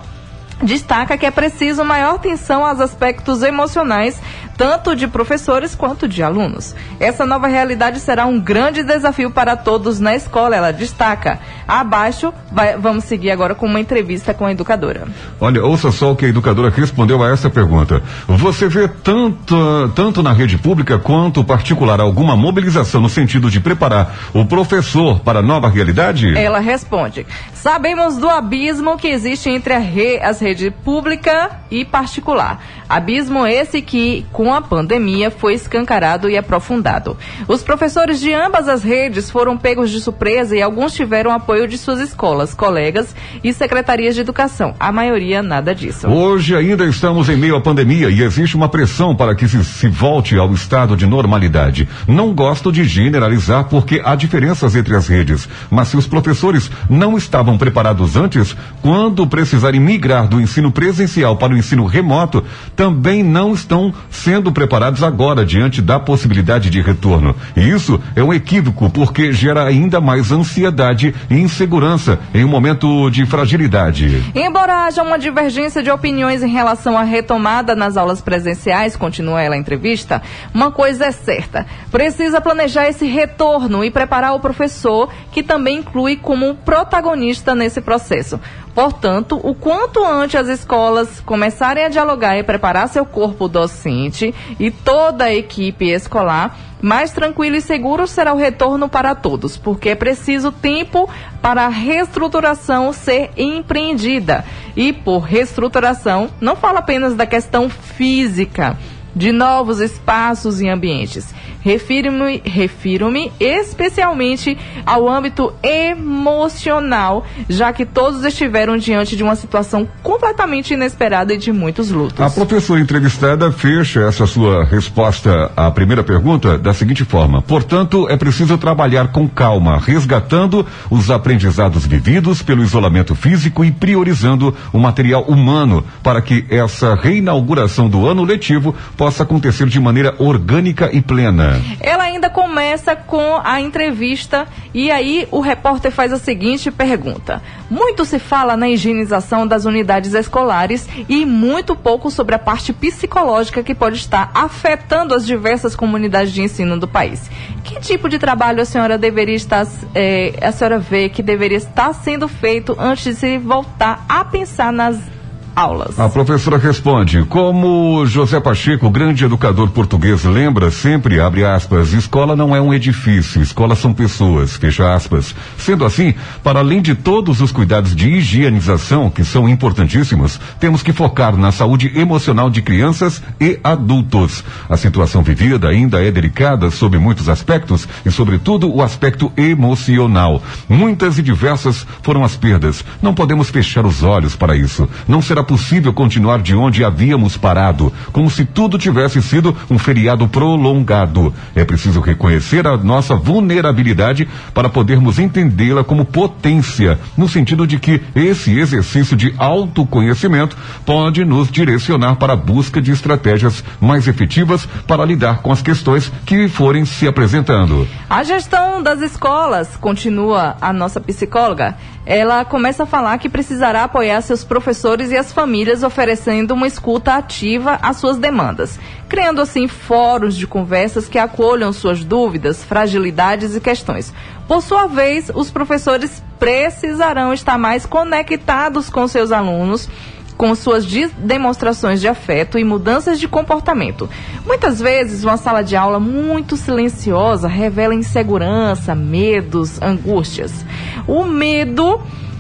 [SPEAKER 4] destaca que é preciso maior atenção aos aspectos emocionais, tanto de professores quanto de alunos. Essa nova realidade será um grande desafio para todos na escola, ela destaca. Abaixo, vai- vamos seguir agora com uma entrevista com a educadora.
[SPEAKER 3] Olha, ouça só o que a educadora respondeu a essa pergunta. Você vê tanto, tanto na rede pública quanto particular alguma mobilização no sentido de preparar o professor para a nova realidade?
[SPEAKER 4] Ela responde: Sabemos do abismo que existe entre re- as redes pública e particular. Abismo esse que, com a pandemia, foi escancarado e aprofundado. Os professores de ambas as redes foram pegos de surpresa e alguns tiveram apoio de suas escolas, colegas e secretarias de educação. A maioria nada disso.
[SPEAKER 3] Hoje ainda estamos em meio à pandemia e existe uma pressão para que se, se volte ao estado de normalidade. Não gosto de generalizar porque há diferenças entre as redes, mas se os professores não estavam preparados antes, quando precisarem migrar do ensino presencial para o ensino remoto, também não estão sendo preparados agora diante da possibilidade de retorno. E isso é um equívoco porque gera ainda mais ansiedade e insegurança em um momento de fragilidade.
[SPEAKER 4] Embora haja uma divergência de opiniões em relação à retomada nas aulas presenciais, continua ela a entrevista, uma coisa é certa: precisa planejar esse retorno e preparar o professor, que também inclui como protagonista nesse processo. Portanto, o quanto antes as escolas começarem a dialogar e preparar seu corpo docente e toda a equipe escolar, mais tranquilo e seguro será o retorno para todos, porque é preciso tempo para a reestruturação ser empreendida. E por reestruturação, não falo apenas da questão física, de novos espaços e ambientes. Refiro-me refiro-me especialmente ao âmbito emocional, já que todos estiveram diante de uma situação completamente inesperada e de muitos lutos.
[SPEAKER 3] A professora entrevistada fecha essa sua resposta à primeira pergunta da seguinte forma: portanto, é preciso trabalhar com calma, resgatando os aprendizados vividos pelo isolamento físico e priorizando o material humano para que essa reinauguração do ano letivo possa acontecer de maneira orgânica e plena.
[SPEAKER 4] Ela ainda começa com a entrevista e aí o repórter faz a seguinte pergunta: Muito se fala na higienização das unidades escolares e muito pouco sobre a parte psicológica que pode estar afetando as diversas comunidades de ensino do país. Que tipo de trabalho a senhora deveria estar, eh, a senhora vê que deveria estar sendo feito antes de voltar a pensar nas aulas.
[SPEAKER 3] A professora responde: Como José Pacheco, grande educador português, lembra sempre, abre aspas, escola não é um edifício, escola são pessoas, fecha aspas. Sendo assim, para além de todos os cuidados de higienização, que são importantíssimos, temos que focar na saúde emocional de crianças e adultos. A situação vivida ainda é delicada sob muitos aspectos e, sobretudo, o aspecto emocional. Muitas e diversas foram as perdas. Não podemos fechar os olhos para isso. Não será possível continuar de onde havíamos parado, como se tudo tivesse sido um feriado prolongado. É preciso reconhecer a nossa vulnerabilidade para podermos entendê-la como potência, no sentido de que esse exercício de autoconhecimento pode nos direcionar para a busca de estratégias mais efetivas para lidar com as questões que forem se apresentando.
[SPEAKER 4] A gestão das escolas, continua a nossa psicóloga, ela começa a falar que precisará apoiar seus professores e as famílias, oferecendo uma escuta ativa às suas demandas, criando assim fóruns de conversas que acolham suas dúvidas, fragilidades e questões. Por sua vez, os professores precisarão estar mais conectados com seus alunos com suas de- demonstrações de afeto e mudanças de comportamento. Muitas vezes, uma sala de aula muito silenciosa revela insegurança, medos, angústias. O medo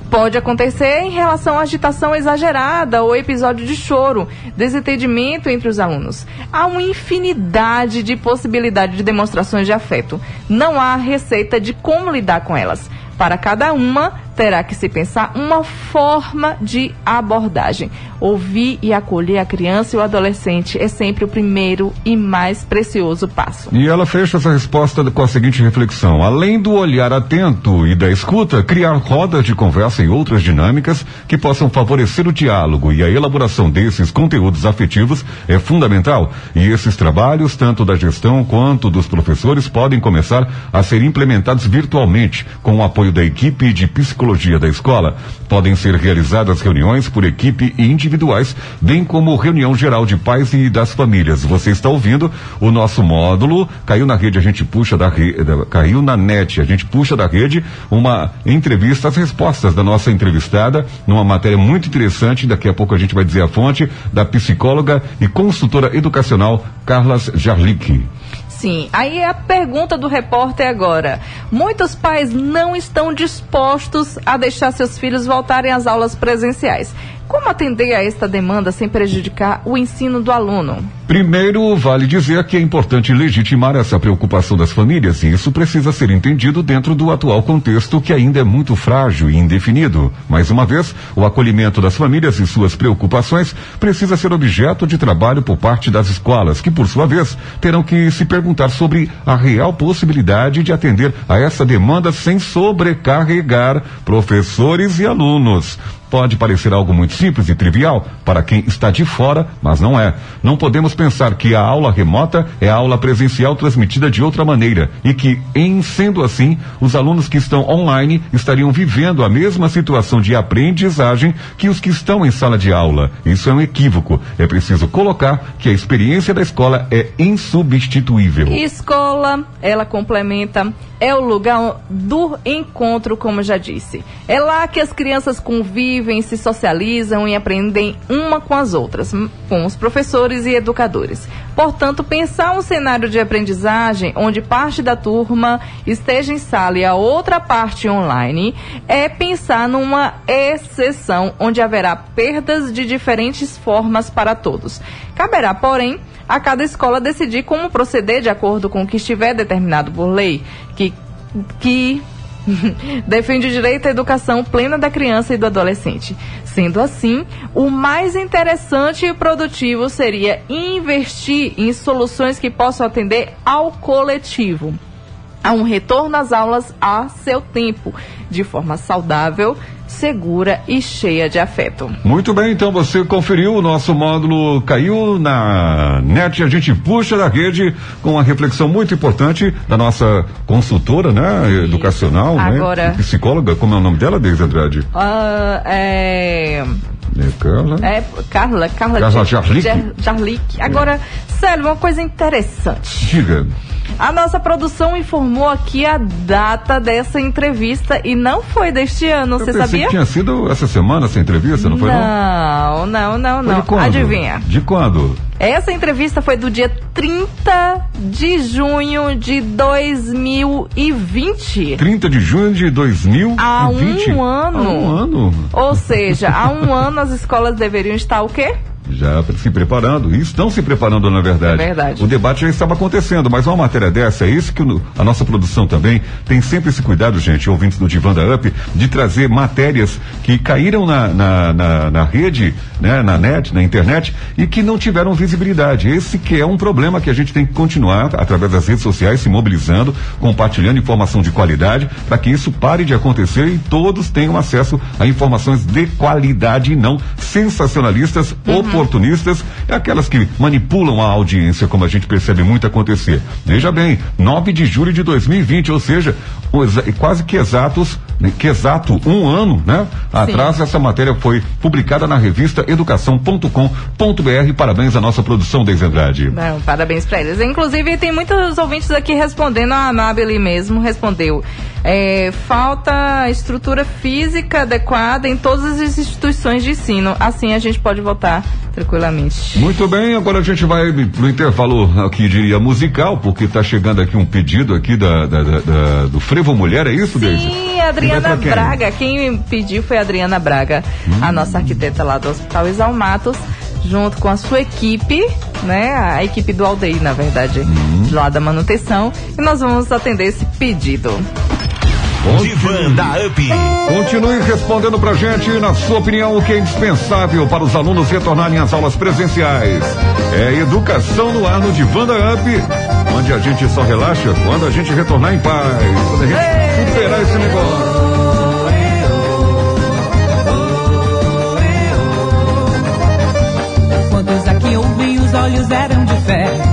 [SPEAKER 4] pode acontecer em relação à agitação exagerada ou episódio de choro, desentendimento entre os alunos. Há uma infinidade de possibilidades de demonstrações de afeto. Não há receita de como lidar com elas. Para cada uma, terá que se pensar uma forma de abordagem. Ouvir e acolher a criança e o adolescente é sempre o primeiro e mais precioso passo.
[SPEAKER 3] E ela fecha essa resposta com a seguinte reflexão: além do olhar atento e da escuta, criar rodas de conversa e outras dinâmicas que possam favorecer o diálogo e a elaboração desses conteúdos afetivos é fundamental. E esses trabalhos, tanto da gestão quanto dos professores, podem começar a ser implementados virtualmente, com o apoio da equipe de psicologia da escola. Podem ser realizadas reuniões por equipe e individuais, bem como reunião geral de pais e das famílias. Você está ouvindo o nosso módulo, caiu na rede, a gente puxa da rede, caiu na net, a gente puxa da rede uma entrevista, as respostas da nossa entrevistada, numa matéria muito interessante, daqui a pouco a gente vai dizer a fonte, da psicóloga e consultora educacional Carlas Jarlick.
[SPEAKER 4] Sim, aí a pergunta do repórter agora. Muitos pais não estão dispostos a deixar seus filhos voltarem às aulas presenciais. Como atender a esta demanda sem prejudicar o ensino do aluno?
[SPEAKER 3] Primeiro, vale dizer que é importante legitimar essa preocupação das famílias e isso precisa ser entendido dentro do atual contexto que ainda é muito frágil e indefinido. Mais uma vez, o acolhimento das famílias e suas preocupações precisa ser objeto de trabalho por parte das escolas, que por sua vez terão que se perguntar sobre a real possibilidade de atender a essa demanda sem sobrecarregar professores e alunos. Pode parecer algo muito simples e trivial para quem está de fora, mas não é. Não podemos pensar que a aula remota é a aula presencial transmitida de outra maneira e que, em sendo assim, os alunos que estão online estariam vivendo a mesma situação de aprendizagem que os que estão em sala de aula. Isso é um equívoco. É preciso colocar que a experiência da escola é insubstituível.
[SPEAKER 4] Escola, ela complementa, é o lugar do encontro, como já disse. É lá que as crianças convivem, se socializam e aprendem uma com as outras, com os professores e educadores. Portanto, pensar um cenário de aprendizagem onde parte da turma esteja em sala e a outra parte online é pensar numa exceção onde haverá perdas de diferentes formas para todos. Caberá, porém, a cada escola decidir como proceder de acordo com o que estiver determinado por lei, que, que defende o direito à educação plena da criança e do adolescente. Sendo assim, o mais interessante e produtivo seria investir em soluções que possam atender ao coletivo. A um retorno às aulas a seu tempo, de forma saudável, segura e cheia de afeto.
[SPEAKER 3] Muito bem, então você conferiu o nosso módulo caiu na net, a gente puxa da rede com uma reflexão muito importante da nossa consultora, né, educacional,
[SPEAKER 4] Agora-
[SPEAKER 3] né, psicóloga, como é o nome dela, Deise Andrade?
[SPEAKER 4] Ah, é...
[SPEAKER 3] É, Carla.
[SPEAKER 4] É, Carla, Carla,
[SPEAKER 3] Carla
[SPEAKER 4] Jar-
[SPEAKER 3] Jarlick.
[SPEAKER 4] Jar- Jarlick. Agora, sério, uma coisa interessante.
[SPEAKER 3] Diga.
[SPEAKER 4] A nossa produção informou aqui a data dessa entrevista e não foi deste ano,
[SPEAKER 3] Eu
[SPEAKER 4] você
[SPEAKER 3] pensei
[SPEAKER 4] sabia?
[SPEAKER 3] que tinha sido essa semana essa entrevista, não foi não?
[SPEAKER 4] Não, não, não, não.
[SPEAKER 3] de quando?
[SPEAKER 4] Adivinha?
[SPEAKER 3] De quando?
[SPEAKER 4] Essa entrevista foi do dia 30 de junho de 2020.
[SPEAKER 3] 30 de junho de 2020.
[SPEAKER 4] Há um ano.
[SPEAKER 3] Há um ano.
[SPEAKER 4] Ou seja, há um ano as escolas deveriam estar o quê?
[SPEAKER 3] Já se preparando, e estão se preparando na verdade.
[SPEAKER 4] É verdade.
[SPEAKER 3] O debate já estava acontecendo, mas uma matéria dessa, é isso que o- a nossa produção também tem sempre esse cuidado, gente, ouvintes do Divan da Up, de trazer matérias que caíram na, na, na, na rede, né, na net, na internet, e que não tiveram visibilidade. Esse que é um problema que a gente tem que continuar, através das redes sociais, se mobilizando, compartilhando informação de qualidade, para que isso pare de acontecer e todos tenham acesso a informações de qualidade e não sensacionalistas, oportunistas, e aquelas que manipulam a audiência, como a gente percebe muito acontecer. Veja bem, 9 de julho de 2020, ou seja, quase que exatos, né, que exato um ano, né? Atrás essa matéria foi publicada na revista educação.com.br. Parabéns à nossa produção, Deise Andrade.
[SPEAKER 4] Não, parabéns pra eles. Inclusive, tem muitos ouvintes aqui respondendo. A Amabile mesmo respondeu. É, falta estrutura física adequada em todas as instituições de ensino. Assim a gente pode votar tranquilamente.
[SPEAKER 3] Muito bem, agora a gente vai pro intervalo aqui, diria, musical, porque está chegando aqui um pedido aqui da, da- da- da- do Frevo Mulher, é isso, Deise?
[SPEAKER 4] Sim, a Adriana
[SPEAKER 3] quem?
[SPEAKER 4] Braga. Quem pediu foi a Adriana Braga, a nossa arquiteta lá do Hospital Exalmatos, junto com a sua equipe, né? A equipe do Aldeir, na verdade, lá da manutenção. E nós vamos atender esse pedido.
[SPEAKER 2] Divan da Up.
[SPEAKER 3] Continue respondendo pra gente, na sua opinião, o que é indispensável para os alunos retornarem às aulas presenciais. É educação no ar no Divanda Up, onde a gente só relaxa quando a gente retornar em paz, quando a gente superar esse negócio.
[SPEAKER 14] Quantos aqui ouvi, os olhos eram de fé.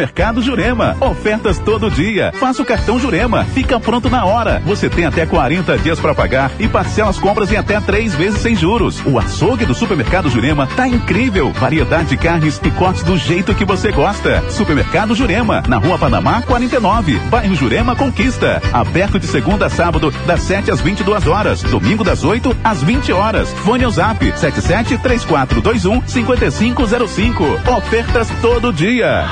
[SPEAKER 15] Supermercado Jurema. Ofertas todo dia. Faça o cartão Jurema. Fica pronto na hora. Você tem até 40 dias para pagar e parcela as compras em até três vezes sem juros. O açougue do Supermercado Jurema tá incrível. Variedade de carnes e cortes do jeito que você gosta. Supermercado Jurema, na Rua Panamá 49, bairro Jurema Conquista. Aberto de segunda a sábado, das 7 às 22 horas. Domingo das 8 às 20 horas. Fone ao zap 77 3421 5505. Ofertas todo dia.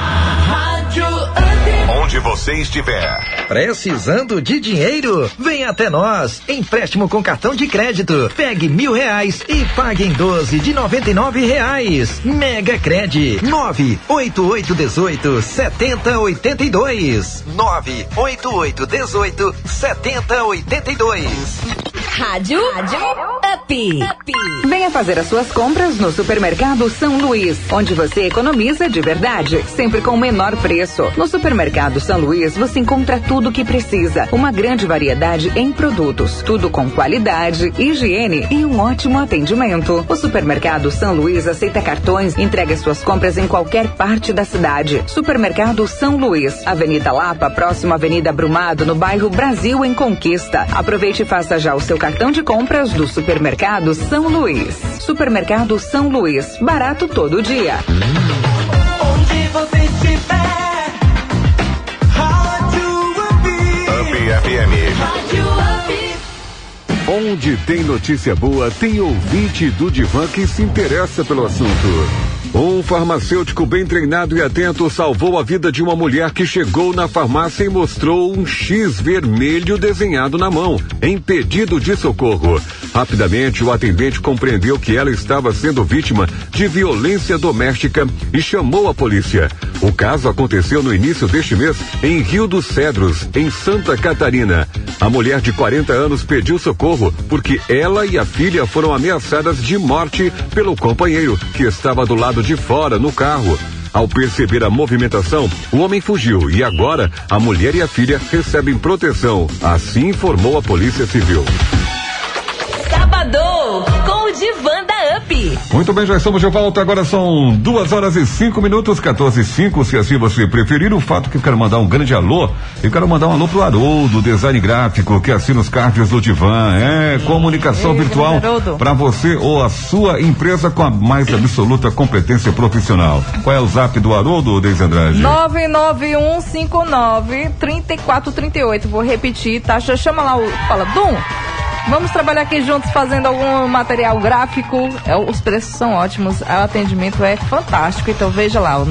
[SPEAKER 2] Onde você estiver.
[SPEAKER 16] Precisando de dinheiro? Vem até nós. Empréstimo com cartão de crédito. Pegue mil reais e pague em 12 de noventa e nove reais. Mega Cred. Nove oito oito dezoito setenta oitenta e dois. Nove oito oito dezoito setenta oitenta e dois.
[SPEAKER 1] Rádio, Rádio Up. Up.
[SPEAKER 17] Venha fazer as suas compras no Supermercado São Luís, onde você economiza de verdade, sempre com o menor preço. No Supermercado São Luís você encontra tudo o que precisa, uma grande variedade em produtos, tudo com qualidade, higiene e um ótimo atendimento. O Supermercado São Luís aceita cartões, entrega suas compras em qualquer parte da cidade. Supermercado São Luís, Avenida Lapa, próximo à Avenida Brumado, no bairro Brasil em Conquista. Aproveite e faça já o seu cartão de compras do Supermercado São Luís. Supermercado São Luís, barato todo dia.
[SPEAKER 18] Onde você estiver. Rádio
[SPEAKER 2] Up FM.
[SPEAKER 1] Rádio Up.
[SPEAKER 8] Onde tem notícia boa, tem ouvinte do Divan que se interessa pelo assunto. Um farmacêutico bem treinado e atento salvou a vida de uma mulher que chegou na farmácia e mostrou um X vermelho desenhado na mão, em pedido de socorro. Rapidamente, o atendente compreendeu que ela estava sendo vítima de violência doméstica e chamou a polícia. O caso aconteceu no início deste mês em Rio dos Cedros, em Santa Catarina. A mulher de 40 anos pediu socorro porque ela e a filha foram ameaçadas de morte pelo companheiro, que estava do lado de fora no carro. Ao perceber a movimentação, o homem fugiu e agora a mulher e a filha recebem proteção. Assim informou a Polícia Civil.
[SPEAKER 1] Sabadão com o Divan da Up.
[SPEAKER 3] Muito bem, já estamos de volta. Agora são duas horas e cinco minutos, 14 e cinco, se assim você preferir. O fato que eu quero mandar um grande alô, eu quero mandar um alô pro Haroldo, design gráfico, que assina os cards do Divan. É, comunicação
[SPEAKER 4] Ei,
[SPEAKER 3] virtual para você ou a sua empresa com a mais absoluta competência profissional. Qual é o zap do Haroldo, Deise Andrade?
[SPEAKER 4] 99159-3438. Vou repetir, tá? Já Chama lá o. Fala, Dum. Vamos trabalhar aqui juntos fazendo algum material gráfico. É, os preços são ótimos, o atendimento é fantástico. Então veja lá, o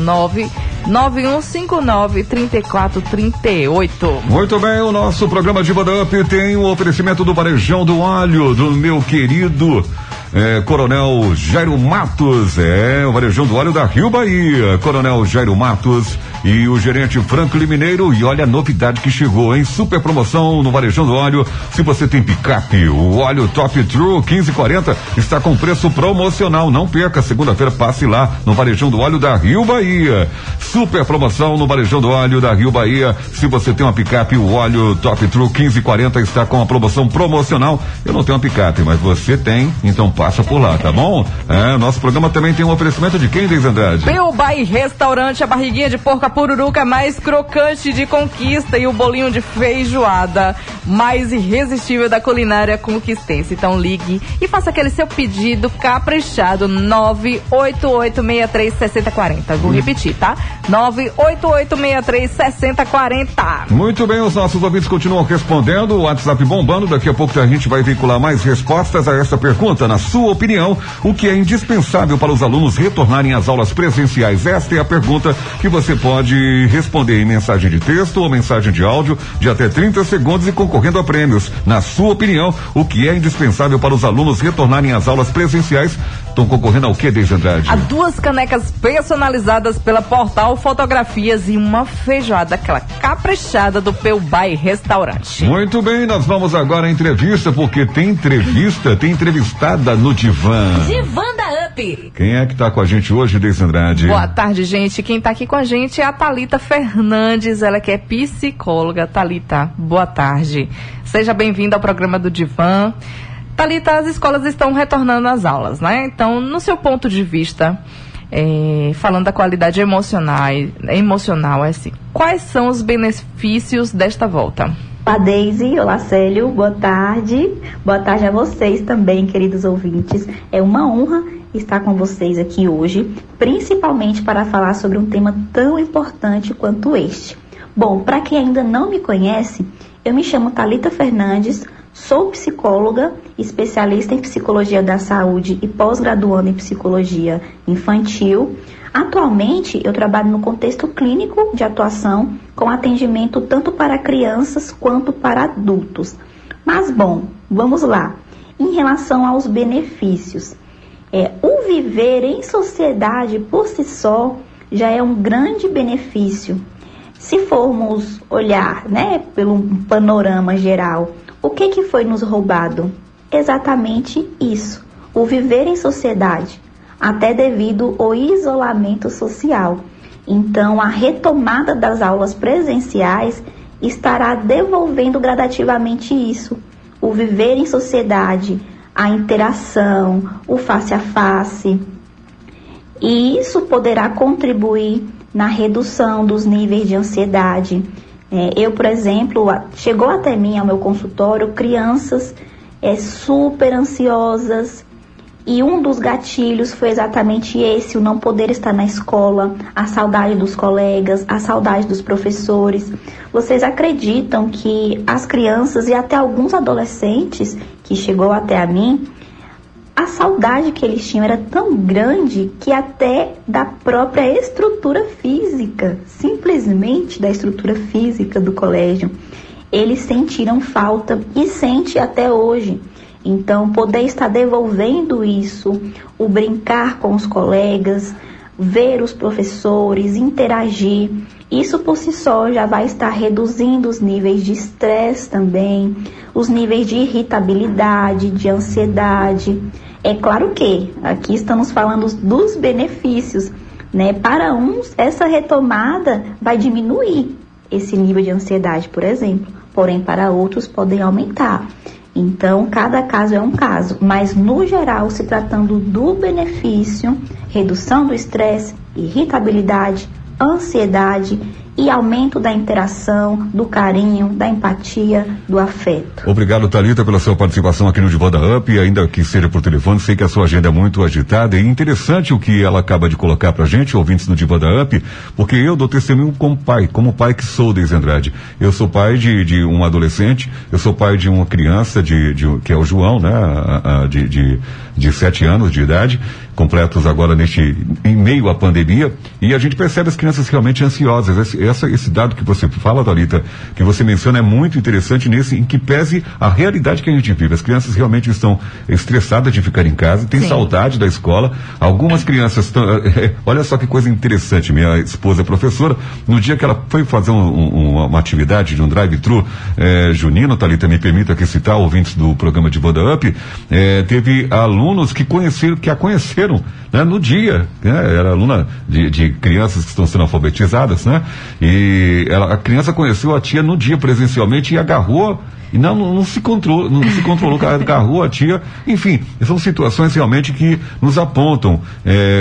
[SPEAKER 4] 99159-3438.
[SPEAKER 3] Muito bem, o nosso programa de Up tem o oferecimento do Varejão do Óleo, do meu querido eh, Coronel Jairo Matos. É, o Varejão do Óleo da Rio Bahia. Coronel Jairo Matos e o gerente Franklin Mineiro. E olha a novidade que chegou, hein? Super promoção no Varejão do Óleo. Se você tem picape, o óleo Top True 1540 está com preço promocional. Não perca, segunda-feira passe lá no Varejão do Óleo da Rio Bahia. Super promoção no Varejão do Óleo da Rio Bahia. Se você tem uma picape, o óleo Top True 1540 está com a promoção promocional. Eu não tenho uma picape, mas você tem, então passa por lá, tá bom? É, nosso programa também tem um oferecimento de quem, Deis Andrade?
[SPEAKER 4] Peu Bai Restaurante, a barriguinha de porca pururuca mais crocante de conquista e o bolinho de feijoada mais irresistível da culinária conquistense. Então ligue e faça aquele seu pedido caprichado 988636040. Vou repetir, tá? 988636040.
[SPEAKER 3] Muito bem, os nossos ouvintes continuam respondendo, o WhatsApp bombando. Daqui a pouco a gente vai veicular mais respostas a esta pergunta. Na sua opinião, o que é indispensável para os alunos retornarem às aulas presenciais? Esta é a pergunta que você pode responder em mensagem de texto ou mensagem de áudio de até 30 segundos e concorrendo a prêmios. Na sua opinião, o que é indispensável para os alunos retornarem às aulas presenciais? Estão concorrendo ao que, Deise Andrade?
[SPEAKER 4] Há duas canecas personalizadas pela Portal Fotografias e uma feijoada, aquela caprichada do Peu Bai Restaurante.
[SPEAKER 3] Muito bem, nós vamos agora à entrevista, porque tem entrevista, tem entrevistada no divã.
[SPEAKER 1] Divan da Up. Up.
[SPEAKER 3] Quem é que tá com a gente hoje, Deise Andrade?
[SPEAKER 4] Boa tarde, gente. Quem tá aqui com a gente é a Talita Fernandes, ela que é psicóloga. Talita, boa tarde. Seja bem-vinda ao programa do Divã. Talita, as escolas estão retornando às aulas, né? Então, no seu ponto de vista, é, falando da qualidade emocional, emocional, é assim, quais são os benefícios desta volta?
[SPEAKER 19] Olá, Deise. Olá, Célio. Boa tarde. Boa tarde a vocês também, queridos ouvintes. É uma honra estar com vocês aqui hoje, principalmente para falar sobre um tema tão importante quanto este. Bom, para quem ainda não me conhece, eu me chamo Talita Fernandes, sou psicóloga, especialista em psicologia da saúde e pós-graduando em psicologia infantil. Atualmente, eu trabalho no contexto clínico de atuação com atendimento tanto para crianças quanto para adultos. Mas, bom, vamos lá. Em relação aos benefícios, é, o viver em sociedade por si só já é um grande benefício. Se formos olhar né, pelo panorama geral, o que, que foi nos roubado? Exatamente isso, o viver em sociedade até devido ao isolamento social. Então, a retomada das aulas presenciais estará devolvendo gradativamente isso, o viver em sociedade, a interação, o face a face. E isso poderá contribuir na redução dos níveis de ansiedade. É, eu, por exemplo, chegou até mim ao meu consultório crianças é, super ansiosas, e um dos gatilhos foi exatamente esse, o não poder estar na escola, a saudade dos colegas, a saudade dos professores. Vocês acreditam que as crianças e até alguns adolescentes que chegou até a mim, a saudade que eles tinham era tão grande que até da própria estrutura física, simplesmente da estrutura física do colégio, eles sentiram falta e sente até hoje. Então, poder estar devolvendo isso, o brincar com os colegas, ver os professores, interagir, isso por si só já vai estar reduzindo os níveis de estresse também, os níveis de irritabilidade, de ansiedade. É claro que aqui estamos falando dos benefícios, né? Para uns, essa retomada vai diminuir esse nível de ansiedade, por exemplo, porém para outros podem aumentar. Então, cada caso é um caso, mas no geral, se tratando do benefício, redução do estresse, irritabilidade, ansiedade e aumento da interação, do carinho, da empatia, do afeto.
[SPEAKER 3] Obrigado, Talita, pela sua participação aqui no Divanda Up, ainda que seja por telefone, sei que a sua agenda é muito agitada e interessante o que ela acaba de colocar pra gente, ouvintes do Divanda Up, porque eu dou testemunho como pai, como pai que sou, Deise Andrade. Eu sou pai de, de um adolescente, eu sou pai de uma criança, de, de que é o João, né, de, de, de sete anos de idade, completos agora neste, em meio à pandemia, e a gente percebe as crianças realmente ansiosas. Esse, essa, esse dado que você fala, Thalita, que você menciona é muito interessante nesse, em que pese a realidade que a gente vive. As crianças realmente estão estressadas de ficar em casa, têm
[SPEAKER 4] Sim.
[SPEAKER 3] saudade da escola. Algumas crianças, tão, olha só que coisa interessante, minha esposa é professora, no dia que ela foi fazer um- um- uma atividade de um drive-thru eh, junino, Thalita, me permita aqui citar ouvintes do programa de Boda Up, eh, teve alunos que conheceram, que a conheceram né, no dia, né, era aluna de, de crianças que estão sendo alfabetizadas, né? E ela, a criança conheceu a tia no dia presencialmente e agarrou e não, não, se controlou, não se controlou, agarrou a tia. Enfim, são situações realmente que nos apontam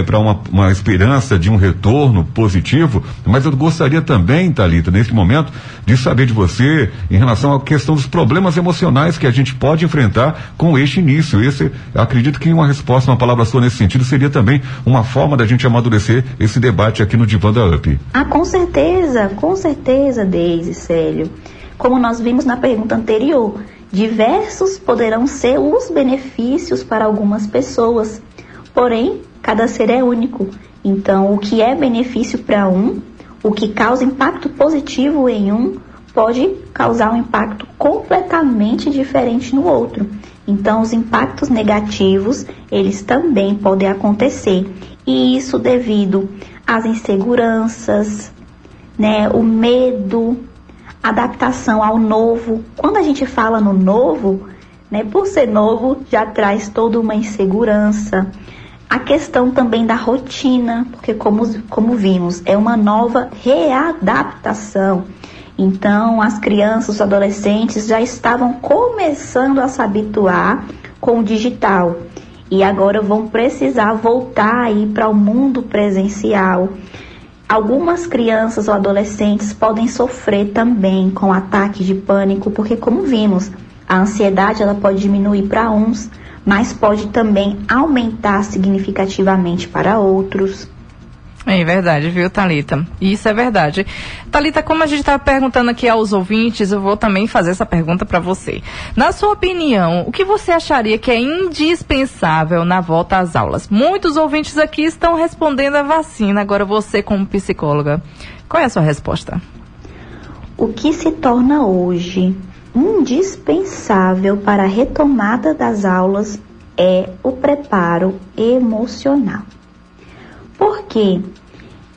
[SPEAKER 3] para uma, uma esperança de um retorno positivo. Mas eu gostaria também, Talita, nesse momento, de saber de você em relação à questão dos problemas emocionais que a gente pode enfrentar com este início. Esse, acredito que uma resposta, uma palavra sua nesse sentido, seria também uma forma da gente amadurecer esse debate aqui no Divã da UP.
[SPEAKER 19] Ah, com certeza, com certeza, Deise, Célio. Como nós vimos na pergunta anterior, diversos poderão ser os benefícios para algumas pessoas, porém, cada ser é único. Então, o que é benefício para um, o que causa impacto positivo em um, pode causar um impacto completamente diferente no outro. Então, os impactos negativos, eles também podem acontecer. E isso devido às inseguranças, né, o medo, adaptação ao novo. Quando a gente fala no novo, né, por ser novo, já traz toda uma insegurança. A questão também da rotina, porque como, como vimos, é uma nova readaptação. Então, as crianças, os adolescentes já estavam começando a se habituar com o digital e agora vão precisar voltar aí para o mundo presencial. Algumas crianças ou adolescentes podem sofrer também com ataques de pânico, porque como vimos, a ansiedade ela pode diminuir para uns, mas pode também aumentar significativamente para outros.
[SPEAKER 4] É verdade, viu, Talita? Isso é verdade. Talita, como a gente estava perguntando aqui aos ouvintes, eu vou também fazer essa pergunta para você. Na sua opinião, o que você acharia que é indispensável na volta às aulas? Muitos ouvintes aqui estão respondendo a vacina. Agora você, como psicóloga, qual é a sua resposta?
[SPEAKER 19] O que se torna hoje indispensável para a retomada das aulas é o preparo emocional. Porque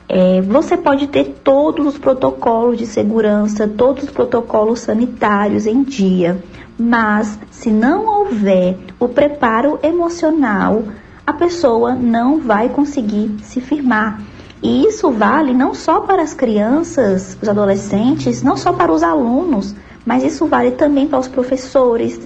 [SPEAKER 19] é, você pode ter todos os protocolos de segurança, todos os protocolos sanitários em dia, mas se não houver o preparo emocional, a pessoa não vai conseguir se firmar. E isso vale não só para as crianças, os adolescentes, não só para os alunos, mas isso vale também para os professores,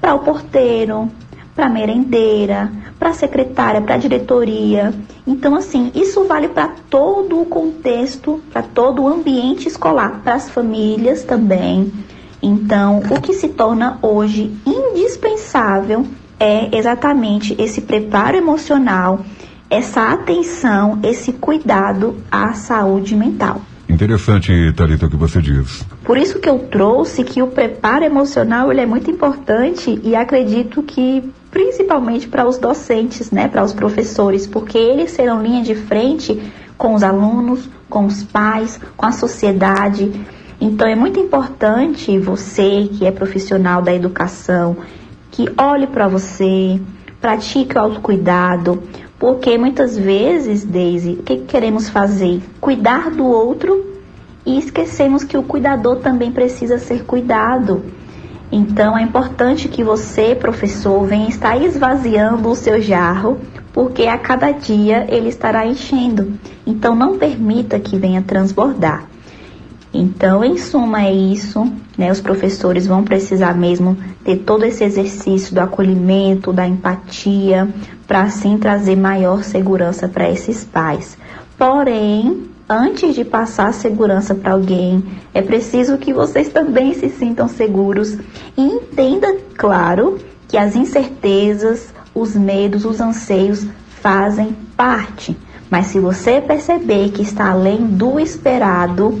[SPEAKER 19] para o porteiro, para merendeira, para a secretária, para a diretoria. Então, assim, isso vale para todo o contexto, para todo o ambiente escolar, para as famílias também. Então, o que se torna hoje indispensável é exatamente esse preparo emocional, essa atenção, esse cuidado à saúde mental.
[SPEAKER 3] Interessante, Thalita, o que você diz.
[SPEAKER 19] Por isso que eu trouxe que o preparo emocional ele é muito importante e acredito que principalmente para os docentes, né, para os professores, porque eles serão linha de frente com os alunos, com os pais, com a sociedade. Então é muito importante você que é profissional da educação que olhe para você, pratique o autocuidado, porque muitas vezes, Daisy, o que queremos fazer? Cuidar do outro e esquecemos que o cuidador também precisa ser cuidado. Então é importante que você, professor, venha estar esvaziando o seu jarro, porque a cada dia ele estará enchendo. Então não permita que venha transbordar. Então, em suma, é isso. Né? Os professores vão precisar mesmo ter todo esse exercício do acolhimento, da empatia, para assim trazer maior segurança para esses pais. Porém, antes de passar segurança para alguém, é preciso que vocês também se sintam seguros e entenda, claro, que as incertezas, os medos, os anseios fazem parte. Mas se você perceber que está além do esperado,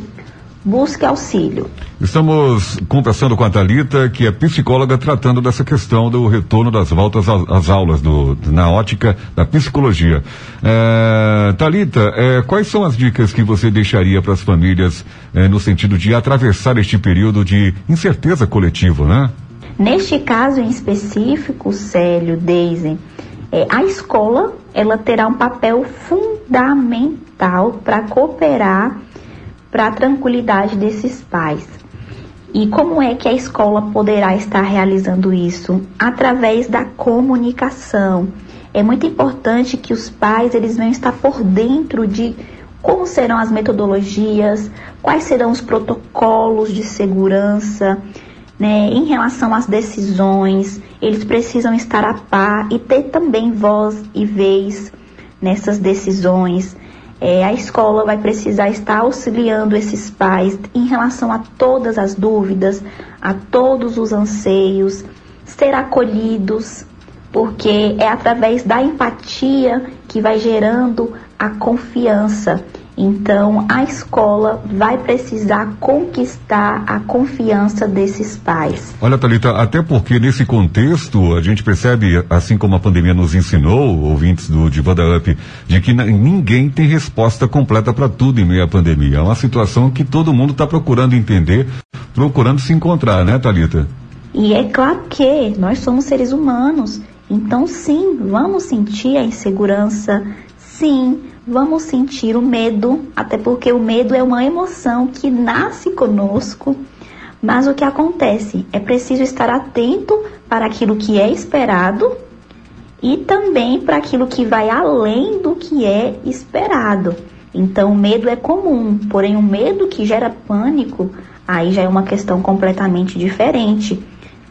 [SPEAKER 19] busque auxílio.
[SPEAKER 3] Estamos conversando com a Talita, que é psicóloga, tratando dessa questão do retorno das voltas às aulas do, na ótica da psicologia. É, Talita, é, quais são as dicas que você deixaria para as famílias é, no sentido de atravessar este período de incerteza coletiva, né?
[SPEAKER 19] Neste caso em específico, Célio, Deise, é, a escola ela terá um papel fundamental para cooperar para a tranquilidade desses pais. E como é que a escola poderá estar realizando isso? Através da comunicação. É muito importante que os pais eles venham estar por dentro de como serão as metodologias, quais serão os protocolos de segurança, né, em relação às decisões, eles precisam estar a par e ter também voz e vez nessas decisões. É, a escola vai precisar estar auxiliando esses pais em relação a todas as dúvidas, a todos os anseios, ser acolhidos, porque é através da empatia que vai gerando a confiança. Então, a escola vai precisar conquistar a confiança desses pais.
[SPEAKER 3] Olha, Thalita, até porque nesse contexto a gente percebe, assim como a pandemia nos ensinou, ouvintes do Divanda Up, de que ninguém tem resposta completa para tudo em meio à pandemia. É uma situação que todo mundo está procurando entender, procurando se encontrar, né, Thalita?
[SPEAKER 19] E é claro que nós somos seres humanos, então sim, vamos sentir a insegurança, sim, vamos sentir o medo, até porque o medo é uma emoção que nasce conosco. Mas o que acontece? É preciso estar atento para aquilo que é esperado e também para aquilo que vai além do que é esperado. Então, o medo é comum, porém, o medo que gera pânico, aí já é uma questão completamente diferente.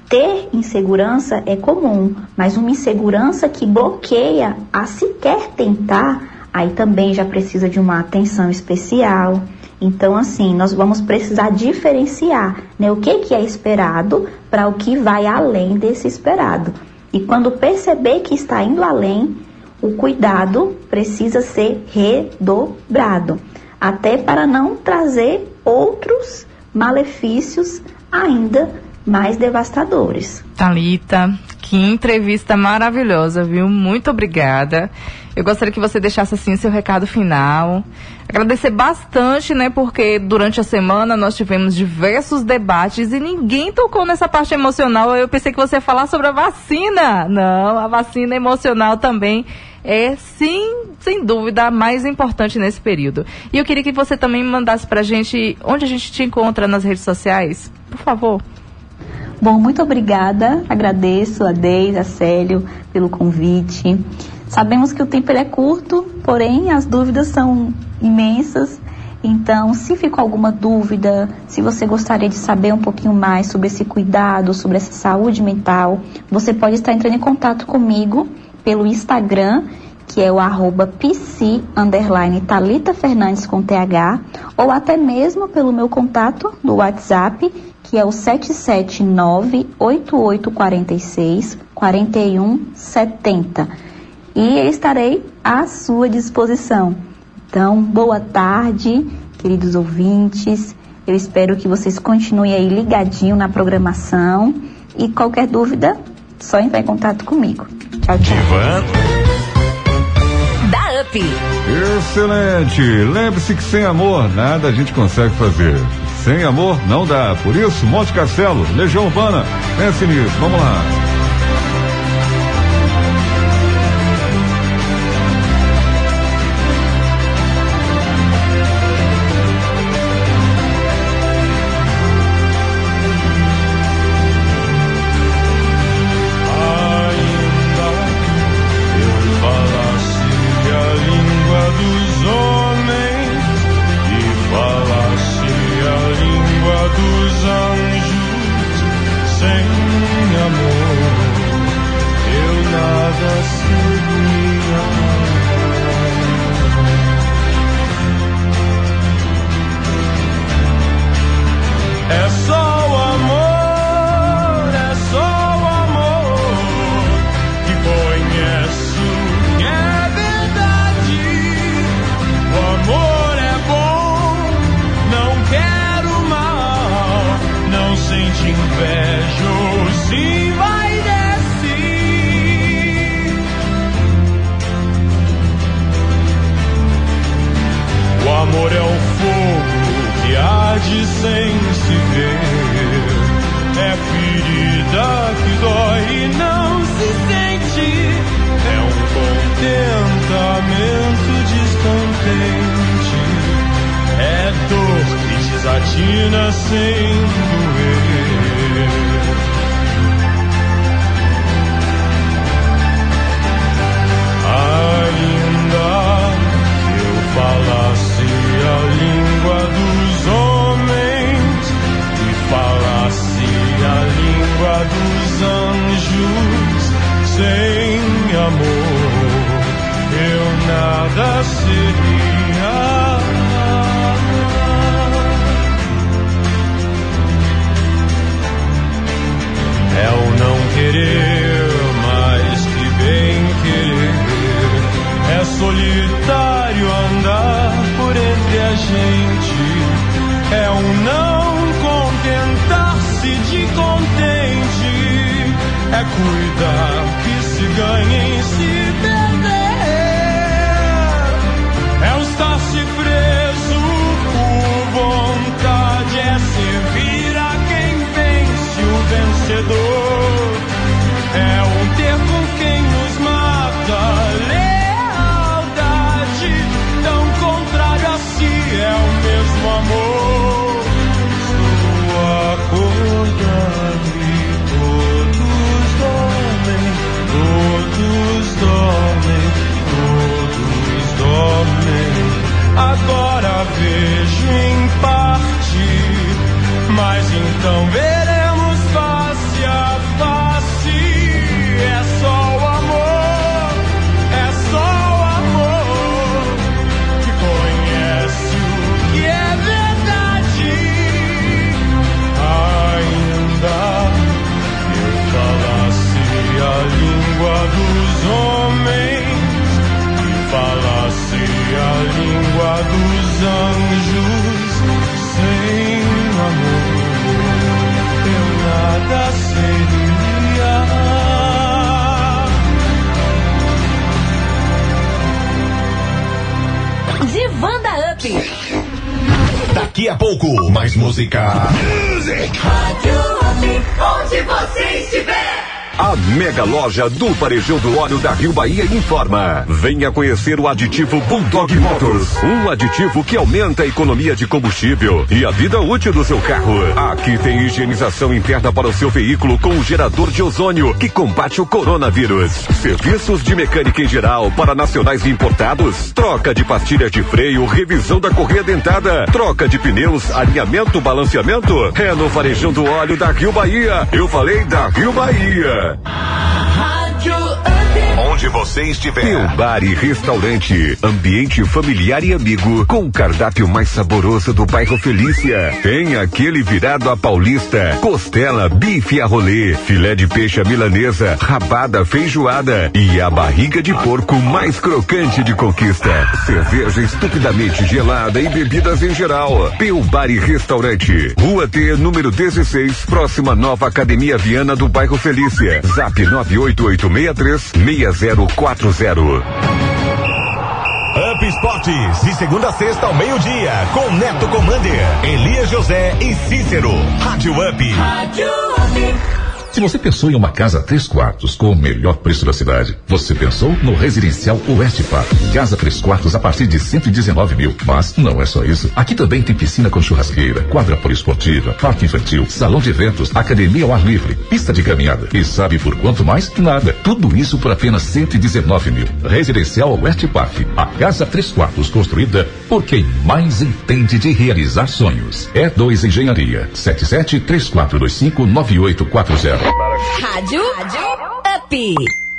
[SPEAKER 19] Ter insegurança é comum, mas uma insegurança que bloqueia a sequer tentar, aí também já precisa de uma atenção especial. Então, assim, nós vamos precisar diferenciar né, o que, que é esperado para o que vai além desse esperado. E quando perceber que está indo além, o cuidado precisa ser redobrado, até para não trazer outros malefícios ainda mais devastadores.
[SPEAKER 4] Talita, que entrevista maravilhosa, viu? Muito obrigada. Eu gostaria que você deixasse assim seu recado final. Agradecer bastante, né? Porque durante a semana nós tivemos diversos debates e ninguém tocou nessa parte emocional. Eu pensei que você ia falar sobre a vacina. Não, a vacina emocional também é, sim, sem dúvida, a mais importante nesse período. E eu queria que você também mandasse pra gente onde a gente te encontra nas redes sociais. Por favor.
[SPEAKER 19] Bom, muito obrigada. Agradeço a Deis, a Célio pelo convite. Sabemos que o tempo é curto, porém as dúvidas são imensas. Então, se ficou alguma dúvida, se você gostaria de saber um pouquinho mais sobre esse cuidado, sobre essa saúde mental, você pode estar entrando em contato comigo pelo Instagram, que é o arroba pc, underline Thalita Fernandes com TH, ou até mesmo pelo meu contato no WhatsApp, que é o 779-8846-4170. E eu estarei à sua disposição. Então, boa tarde, queridos ouvintes. Eu espero que vocês continuem aí ligadinho na programação. E qualquer dúvida, só entrar em contato comigo. Tchau, tchau.
[SPEAKER 1] Da UP.
[SPEAKER 20] Excelente! Lembre-se que sem amor nada a gente consegue fazer. Sem amor não dá. Por isso, Monte Castelo, Legião Urbana. Pense nisso. Vamos lá.
[SPEAKER 21] Solitário andar por entre a gente. É um não contentar-se de contente. É cuidar que se ganha em se
[SPEAKER 2] Daqui a pouco, mais música.
[SPEAKER 1] Rádio Up, onde você estiver.
[SPEAKER 8] A mega loja do Varejão do Óleo da Rio Bahia informa. Venha conhecer o aditivo Bulldog Motors. Um aditivo que aumenta a economia de combustível e a vida útil do seu carro. Aqui tem higienização interna para o seu veículo com o gerador de ozônio que combate o coronavírus. Serviços de mecânica em geral para nacionais e importados. Troca de pastilhas de freio, revisão da correia dentada. Troca de pneus, alinhamento, balanceamento. É no Varejão do Óleo da Rio Bahia. Eu falei da Rio Bahia.
[SPEAKER 1] Rádio Up.
[SPEAKER 2] Onde você estiver.
[SPEAKER 8] Teu bar e restaurante, ambiente familiar e amigo, com o cardápio mais saboroso do bairro Felícia. Tem aquele virado a paulista, costela, bife a rolê, filé de peixe à milanesa, rabada feijoada e a barriga de porco mais crocante de conquista. Cerveja estupidamente gelada e bebidas em geral. Teu bar e restaurante, Rua T, número 16, próxima nova Academia Viana do bairro Felícia. Zap 98863 6040.
[SPEAKER 2] Up Esportes, de segunda a sexta ao meio-dia, com Neto Commander, Elias José e Cícero. Rádio Up.
[SPEAKER 1] Rádio Up.
[SPEAKER 22] Se você pensou em uma casa três quartos com o melhor preço da cidade, você pensou no Residencial Oeste Park. Casa três quartos a partir de 119 mil. Mas não é só isso. Aqui também tem piscina com churrasqueira, quadra poliesportiva, parque infantil, salão de eventos, academia ao ar livre, pista de caminhada. E sabe por quanto mais? Nada. Tudo isso por apenas 119 mil. Residencial Oeste Park. A casa três quartos construída por quem mais entende de realizar sonhos. É 2 Engenharia. 77 3425 9840.
[SPEAKER 1] Rádio Up.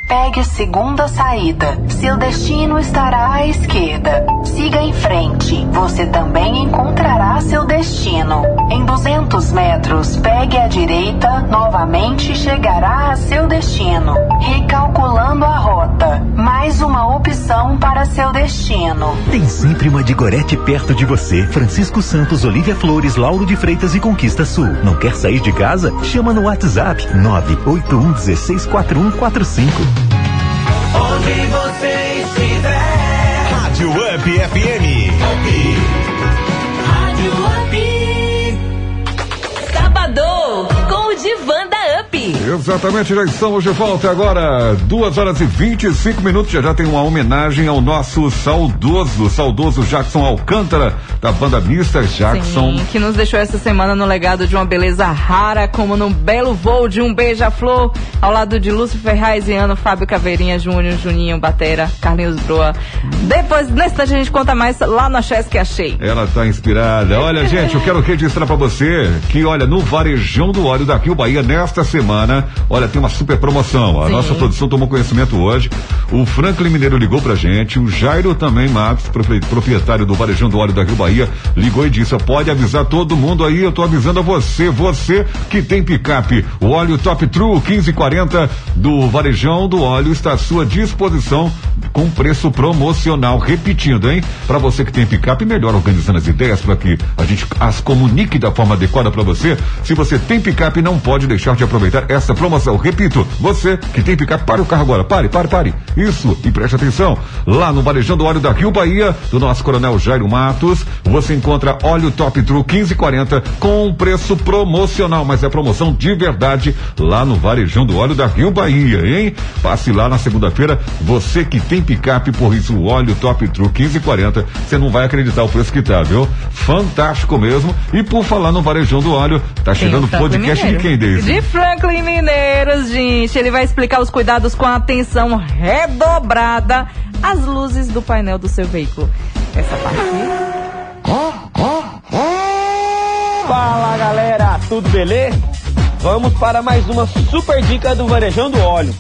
[SPEAKER 11] Pegue a segunda saída. Seu destino estará à esquerda. Siga em frente. Você também encontrará seu destino. Em 200 metros, pegue à direita. Novamente chegará a seu destino. Recalculando a rota. Mais uma opção para seu destino.
[SPEAKER 12] Tem sempre uma Digorete perto de você. Francisco Santos, Olivia Flores, Lauro de Freitas e Conquista Sul. Não quer sair de casa? Chama no WhatsApp 981 16 4145.
[SPEAKER 18] Onde você estiver.
[SPEAKER 2] Rádio Up FM.
[SPEAKER 1] Rádio
[SPEAKER 3] Exatamente, já estamos de volta agora, duas horas e 25 minutos. Já já tem uma homenagem ao nosso saudoso, saudoso Jackson Alcântara, da banda mista Jackson.
[SPEAKER 4] Sim, que nos deixou essa semana no legado de uma beleza rara, como num belo voo de um beija-flor, ao lado de Lúcio Ferraz e Ano, Fábio Caveirinha, Júnior, Juninho, Batera, Carlinhos Broa. Depois, nesse instante, a gente conta mais lá no Chess que achei.
[SPEAKER 3] Ela tá inspirada. Olha, gente, eu quero registrar pra você que, olha, no Varejão do Óleo da Rio Bahia, nesta semana, olha, tem uma super promoção. A
[SPEAKER 4] Sim.
[SPEAKER 3] nossa produção tomou conhecimento hoje. O Franklin Mineiro ligou pra gente, o Jairo também, Matos, profe- proprietário do Varejão do Óleo da Rio Bahia, ligou e disse: pode avisar todo mundo aí, eu tô avisando a você, você que tem picape. O óleo Top True 1540 do Varejão do Óleo está à sua disposição com preço promocional. Repetindo, hein? Para você que tem picape, melhor organizando as ideias para que a gente as comunique da forma adequada para você. Se você tem picape, não pode deixar de aproveitar essa promoção. Repito, você que tem picape, pare o carro agora. Pare, pare, pare. Isso, e preste atenção. Lá no Varejão do Óleo da Rio Bahia, do nosso Coronel Jairo Matos, você encontra óleo Top True 1540 com um preço promocional, mas é promoção de verdade lá no Varejão do Óleo da Rio Bahia, hein? Passe lá na segunda-feira, você que tem picape, por isso o óleo Top True 1540, você não vai acreditar o preço que tá, viu? Fantástico mesmo. E por falar no Varejão do Óleo, tá chegando
[SPEAKER 4] o
[SPEAKER 3] podcast de
[SPEAKER 4] Mineiro.
[SPEAKER 3] quem, Deise?
[SPEAKER 4] De Franklin Mineiros, gente. Ele vai explicar os cuidados com a atenção redobrada às luzes do painel do seu veículo. Essa parte.
[SPEAKER 23] Fala galera, tudo beleza? Vamos para mais uma super dica do Varejão do Óleo.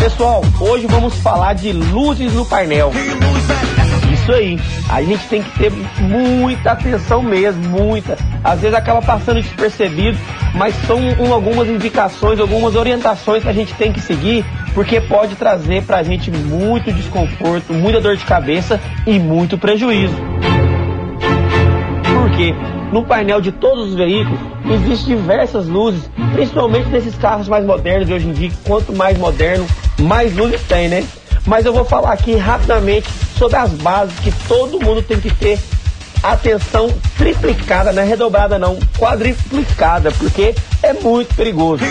[SPEAKER 23] Pessoal, hoje vamos falar de luzes no painel. Isso aí, a gente tem que ter muita atenção mesmo, muita. Às vezes acaba passando despercebido, mas são um, algumas indicações, algumas orientações que a gente tem que seguir, porque pode trazer pra gente muito desconforto, muita dor de cabeça e muito prejuízo. Por quê? No painel de todos os veículos existem diversas luzes, principalmente nesses carros mais modernos de hoje em dia. Quanto mais moderno, mais luzes tem, né? Mas eu vou falar aqui rapidamente sobre as bases que todo mundo tem que ter atenção triplicada, não é redobrada não, quadriplicada, porque é muito perigoso.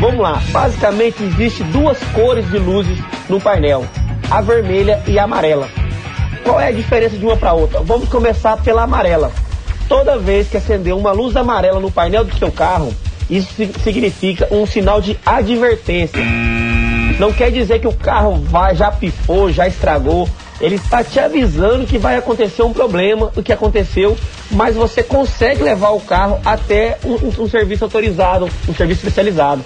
[SPEAKER 23] Vamos lá, basicamente existe duas cores de luzes no painel, a vermelha e a amarela. Qual é a diferença de uma para outra? Vamos começar pela amarela. Toda vez que acender uma luz amarela no painel do seu carro, isso si- significa um sinal de advertência. Não quer dizer que o carro vai, já pifou, já estragou. Ele está te avisando que vai acontecer um problema, o que aconteceu, mas você consegue levar o carro até um, um- um serviço autorizado, um serviço especializado.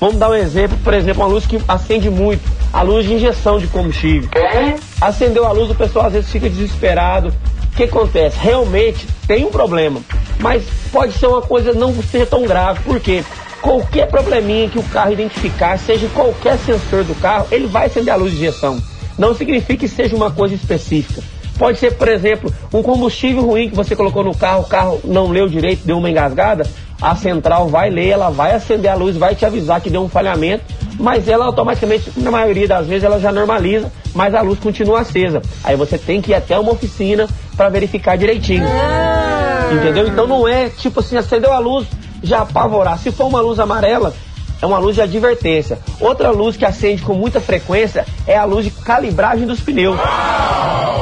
[SPEAKER 23] Vamos dar um exemplo, por exemplo, uma luz que acende muito, a luz de injeção de combustível. Acendeu a luz, o pessoal às vezes fica desesperado. O que acontece? Realmente tem um problema, mas pode ser uma coisa não ser tão grave, porque qualquer probleminha que o carro identificar, seja qualquer sensor do carro, ele vai acender a luz de injeção. Não significa que seja uma coisa específica. Pode ser, por exemplo, um combustível ruim que você colocou no carro, o carro não leu direito, deu uma engasgada, a central vai ler, ela vai acender a luz, vai te avisar que deu um falhamento, mas ela automaticamente, na maioria das vezes, ela já normaliza, mas a luz continua acesa. Aí você tem que ir até uma oficina para verificar direitinho. Entendeu? Então não é tipo assim, acendeu a luz, já apavorar. Se for uma luz amarela, é uma luz de advertência. Outra luz que acende com muita frequência é a luz de calibragem dos pneus.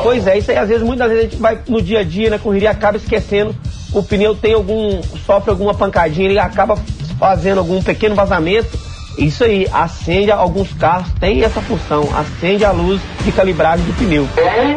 [SPEAKER 23] Pois é, isso aí às vezes, muitas vezes a gente vai no dia a dia, na correria, acaba esquecendo. O pneu tem algum, sofre alguma pancadinha, ele acaba fazendo algum pequeno vazamento. Isso aí, acende alguns carros, tem essa função, acende a luz de calibragem do pneu.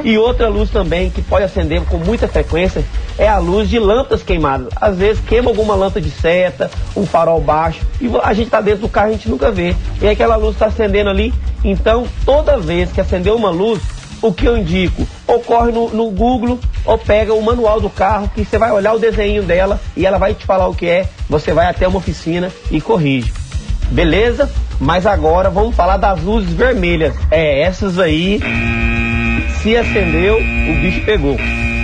[SPEAKER 23] E outra luz também que pode acender com muita frequência é a luz de lâmpadas queimadas. Às vezes queima alguma lâmpada de seta, um farol baixo, e a gente está dentro do carro e a gente nunca vê. E aquela luz está acendendo ali. Então, toda vez que acender uma luz, o que eu indico? Ou corre no, no Google, ou pega o manual do carro, que você vai olhar o desenho dela e ela vai te falar o que é. Você vai até uma oficina e corrige. Beleza? Mas agora vamos falar das luzes vermelhas. É, essas aí, se acendeu, o bicho pegou.